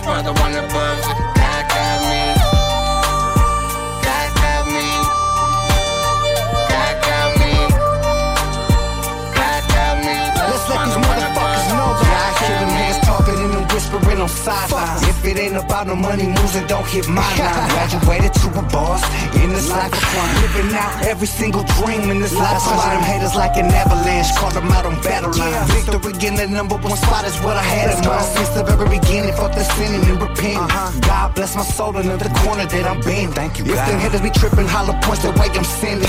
Versace. Let's brother one above. Sidelines. If it ain't about no money moves, then don't hit my line. Graduated to a boss in this life of crime. Living out every single dream in this life. Of them haters like an avalanche. Caught them out on battle line. Victory in the number one spot is what I had in mind. Since the very beginning, fuck the sinning and repent. Uh-huh. God bless my soul another corner that I'm bending. Thank you, If God. them haters be tripping, hollow points the way I'm sending.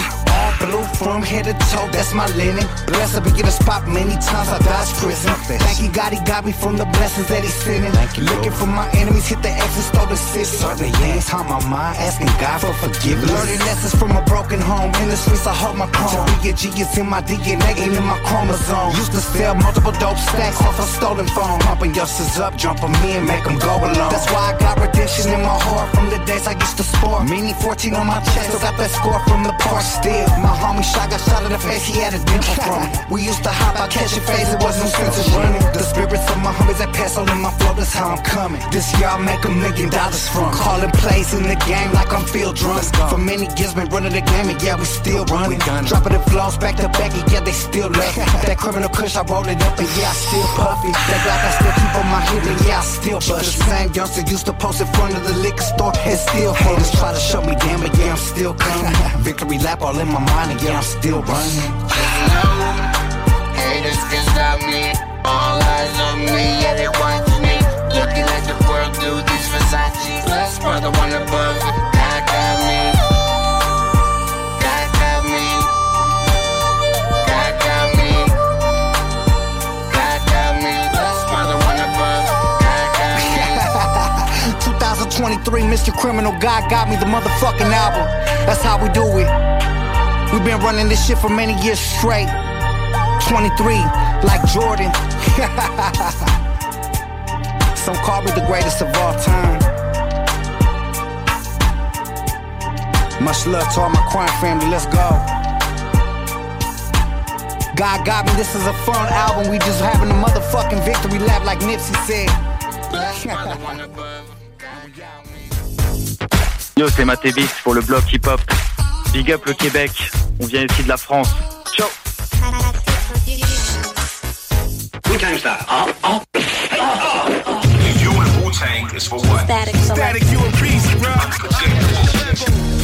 From head to toe, that's my linen. Blessed to be in a spot many times I dodged prison. Thank you, God, he got me from the blessings that he's sending. Looking for my enemies, hit the exit, stole the city. Certain things on my mind, asking God for forgiveness. Learning lessons from a broken home. In the streets, I hold my chrome. To be a G is in my DNA, ain't in my chromosome. Used to sell multiple dope stacks off a stolen phone. Pumping youngsters up, jump 'em in, make 'em go alone. That's why I got redemption in my heart from the days I used to sport. Mini 14 on my chest, still got that score from the park still. My homie shot got shot in the face, he had a dimple from. We used to hop out, catch your face, it wasn't sense of running. The spirits of my homies that pass on in my flow, that's how I'm coming. This year I'll make a million dollars from. Calling plays in the game like I'm field drunk. For many years been running the game and yeah, we still running. Dropping the flows back to back and yeah, they still love it. That criminal kush, I roll it up and yeah, I still puff it. That Glock I still keep on my hip and yeah, I still bust. The same youngster used to post in front of the liquor store and still haters try to shut me down, but yeah, I'm still coming. Victory lap all in my mind I'm still running. Haters can stop me. All eyes on me, yeah, they watch me. Looking at the world through these Versace. Brother one above. God got me. God got me. God got me. God got me. Let's brother one above. God got me. 2023, Mr. Criminal, God got me the motherfucking album. That's how we do it. We've been running this shit for many years straight. 23, like Jordan. Some call me the greatest of all time. Much love to all my crime family. Let's go. God got me. This is a fun album. We just having a motherfucking victory lap, like Nipsey said. Yo, c'est Matévis pour le blog hip-hop. Big up le Québec. On vient ici de la France. Ciao. Who times that? You and Wu-Tang is for what? Static, Static, you and peace, bro.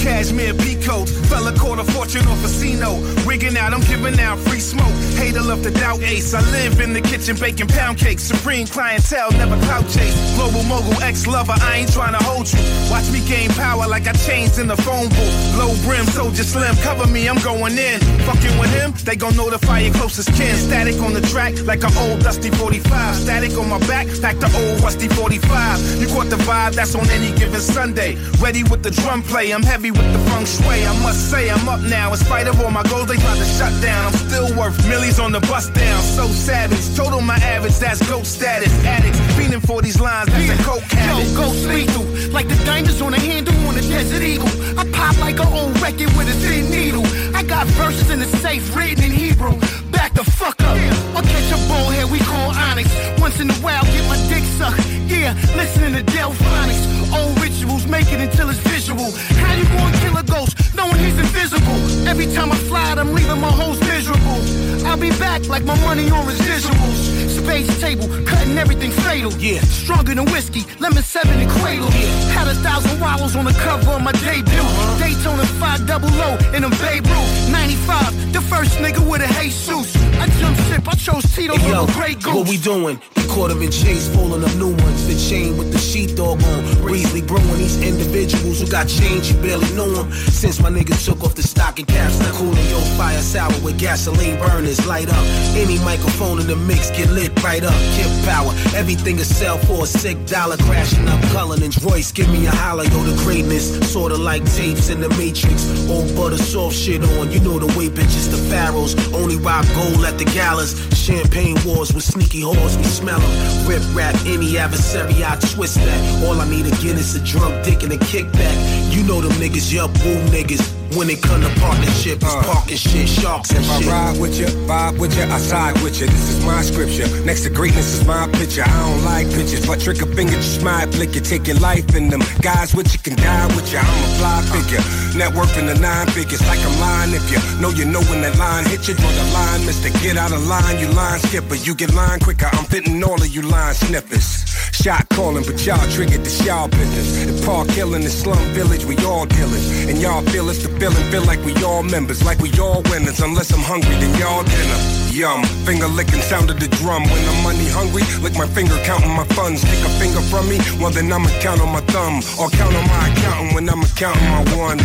Cashmere coat, fella caught a fortune off a casino. Rigging out, I'm giving out free smoke. Hater love to doubt ace. I live in the kitchen baking pound cakes. Supreme clientele, never clout chase. Global mogul, ex lover, I ain't trying to hold you. Watch me gain power like I changed in the phone booth. Low brim, soldier slim, cover me, I'm going in. Fucking with him, they gon' notify your closest kin. Static on the track like an old dusty 45. Static on my back, like the old rusty 45. You caught the vibe, that's on any given Sunday. Ready with the drum play, I'm heavy with the feng shui. I must say, I'm up now. In spite of all my goals, they tried to shut down. I'm still worth millions on the bus down. So savage. Total my average, that's ghost status. Addicts, feeling for these lines, that's a coke habit. Yo, ghost lethal. Like the diamonds on the handle on a desert eagle. I pop like an old record with a thin needle. I got verses in the safe written in Hebrew. Back the fuck up. Yeah. I'll catch a bullhead we call Onyx. Once in a while, get my dick sucked. Yeah, listening to Delphonics. Old rituals, make it until it's visual. How you gonna kill a ghost knowing he's invisible? Every time I fly, I'm leaving my hoes miserable. I'll be back like my money on residuals. Space table, cutting everything fatal. Yeah, stronger than whiskey, lemon seven and cradle. Yeah, had a thousand wallows on the cover of my debut. Daytona 5 double low in a Babe Ruth. 95, the first nigga with a Jesus. I jump ship, I chose Tito Hey, yo, a great goose. what we doing? We caught him in chase, pulling up new ones. The chain with the sheepdog on. Reasley brewing these individuals who got change, you barely knew them. Since my niggas took off the stocking caps, the cooling yo fire sour with gasoline burners light up. Any microphone in the mix get lit right up. Give power, everything is sell for a sick dollar. Crashing up Cullinan's Royce, give me a holler, yo, the greatness. Sorta like tapes in the Matrix. Old butter soft shit on, you know the way bitches, the pharaohs. Only rock gold at the galas. Champagne wars with sneaky whores, we smell them. Rip rap, any adversary, I twist that. All I need again is a dick and a kickback. You know them niggas, yup, woo niggas. When it come to partnership, it's uh. parking shit, sharks and If I ride with you, vibe with you, I side with you. This is my scripture. Next to greatness is my picture. I don't like pictures, but trick a finger, just smile, flick you, take your life in them. Guys with you can die with you. I'm a fly figure. Network in the nine figures, like I'm lying. If you know you know when that line hit you, draw the line, mister. Get out of line, you line skipper. You get line quicker. I'm fitting all of you line snippers. Shot calling, but y'all triggered the y'all business. If Park Hill in the slum village, we all dealers. And y'all feel it's the feeling, feel like we all members, like we all winners. Unless I'm hungry, then y'all dinner. Yum, finger licking sound of the drum. When I'm money hungry, lick my finger counting my funds. Take a finger from me, well then I'ma count on my thumb. Or count on my accountant when I'm counting my one.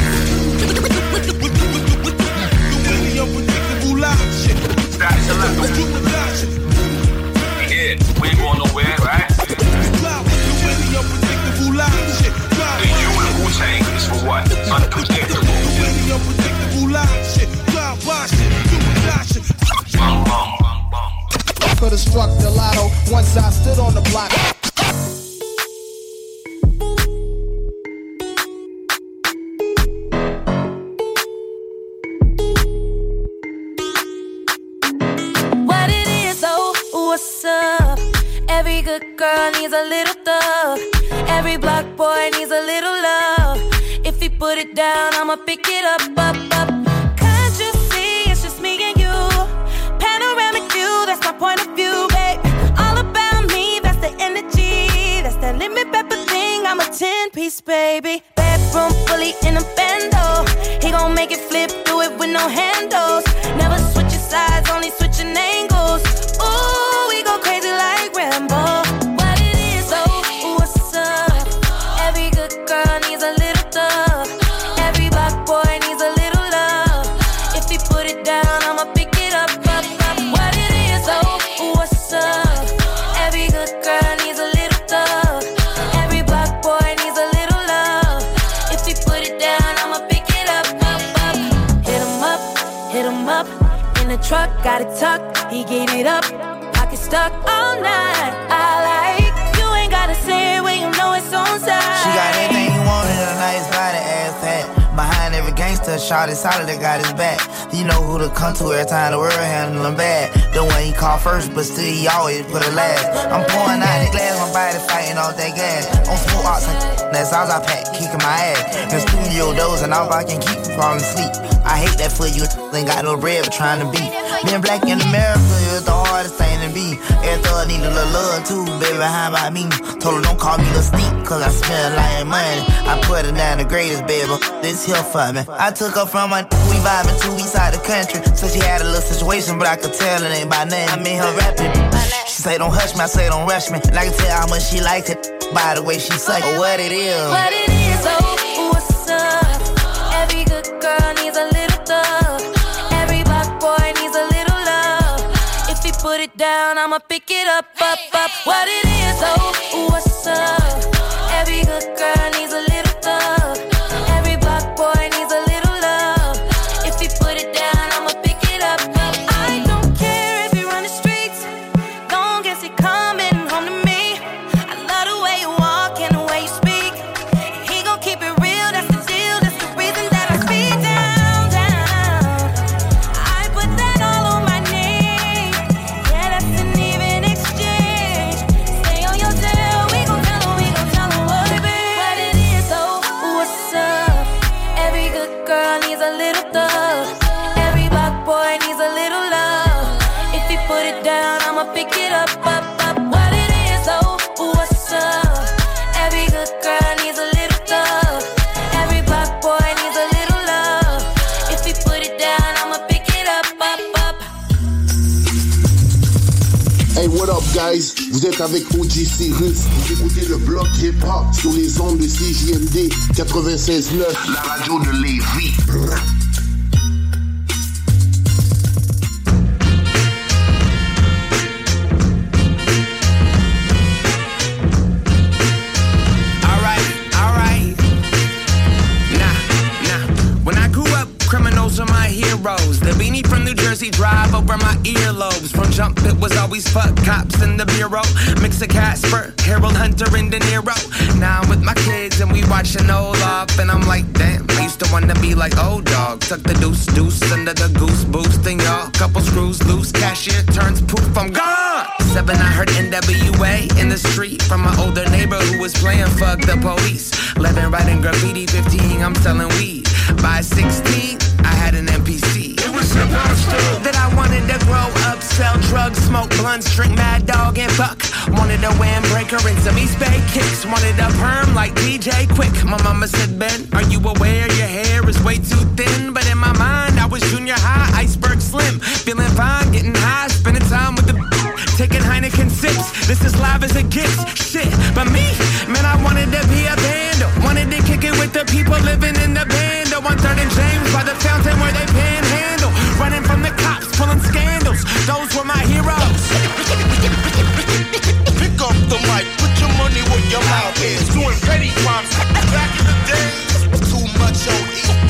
That's a lot. Yeah, we ain't going nowhere, right? And Wu-Tang is for what? Unpredictable. Bum, bum. Could've struck the lotto once I stood on the block. Good girl needs a little thug. Every block boy needs a little love. If he put it down, I'ma pick it up, up, up. Can't you see it's just me and you? Panoramic view, that's my point of view, babe. All about me, that's the energy. That's that limit pepper thing. I'm a 10 piece, baby. Bedroom fully in a bando. He gon' make it flip, do it with no handles. Got it tucked. He gave it up. Pocket stuck all night. Shot solid that got his back. You know who to come to every time the world handle him bad. The one he called first, but still he always put it last. I'm pouring out the glass, my body fighting off that gas. On smoke ox that's all I pack, kicking my ass. In studio doors and all I can keep from falling asleep. I hate that for you, ain't got no bread but trying to be. Being black in America is the hardest thing be. Every thug need a little love too, baby, how about me? Told her don't call me the steep, cause I a lot of money. I put her down the greatest, baby, this here for me. I took her from my we vibing to east side the country. So she had a little situation, but I could tell it ain't by name. I made her rapping. She say don't hush me, I say don't rush me. And I can tell how much she liked it by the way she suck. What it is. What it is, oh, what's up? Every good girl needs a little thug. It down, I'ma pick it up, up, up. What it is, oh, what's up? Every good girl needs a little Vous êtes avec OG Cyrus. Vous écoutez le bloc hip-hop sur les ondes de CJMD 96.9. La radio de Lévis. Jersey drive over my earlobes. From jump, it was always fuck cops in the bureau. Mix of Casper, Harold Hunter, and De Niro. Now I'm with my kids and we watching Olaf, and I'm like, damn. I used to wanna be like old dog. Tuck the deuce deuce under the goose boost thing, y'all. Couple screws loose, cashier turns poof, I'm gone. Seven, I heard NWA in the street from my older neighbor who was playing fuck the police. 11, writing graffiti, 15, I'm selling weed. By 16, I had an MPC. That I wanted to grow up, sell drugs, smoke blunts, drink mad dog, and fuck. Wanted a windbreaker and some East Bay kicks. Wanted a perm like DJ Quick. My mama said, Ben, are you aware your hair is way too thin? But in my mind, I was junior high, iceberg slim. Feeling fine, getting high, spending time with the. Taking Heineken sips, this is live as it gets. Shit, but me, man, I wanted to be a band. Wanted to kick it with the people living in the band. On third and James by the fountain where they panhandle. Running from the cops, pulling scandals. Those were my heroes. Pick up the mic, put your money where your mouth is. Doing petty crimes back in the days. Too much OE,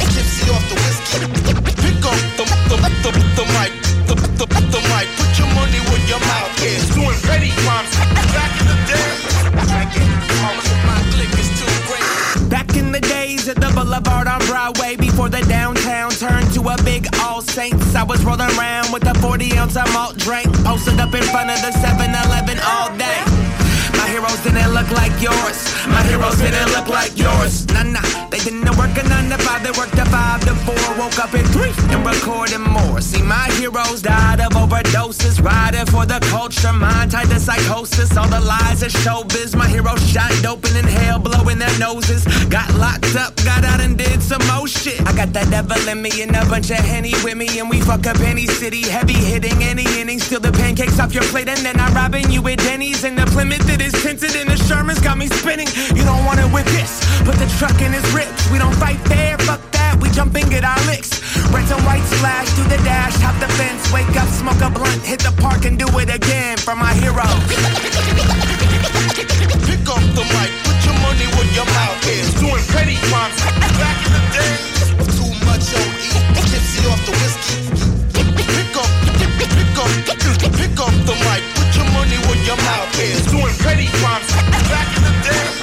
tipsy off the whiskey. Pick up the, the, the, the mic, the, the, the mic, put your money where your mouth is. Doing petty crimes back in the days. My clique is too great. Back in the days at the Boulevard on Broadway, before the downtown Saints, I was rolling around with a 40 ounce of malt drink, posted up in front of the 7 Eleven all day. Heroes didn't look like yours. My heroes didn't look like yours. Nah, nah, they didn't work a 9 to 5, they worked a 5 to 4. Woke up at 3 and recorded more. See, my heroes died of overdoses, riding for the culture, mind tied to psychosis. All the lies of showbiz. My heroes shot dope and hell, blowing their noses. Got locked up, got out and did some more shit. I got that devil in me and a bunch of henny with me, and we fuck up any city. Heavy hitting any inning, steal the pancakes off your plate, and then I robbing you at Denny's. And the Plymouth that is and the Sherman's got me spinning. You don't want it with this, put the truck in his ribs. We don't fight fair, fuck that, we jump and get our licks. Red and white splash through the dash, hop the fence, wake up, smoke a blunt, hit the park and do it again for my heroes. Pick up the mic, put your money where your mouth is. Doing petty crimes back in the day. Too much OE, tipsy off the whiskey. Pick up, pick up, pick up the mic, your mouth is. Doing petty crimes back in the days.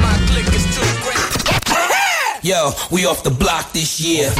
My clique is too great. Yo, we off the block this year.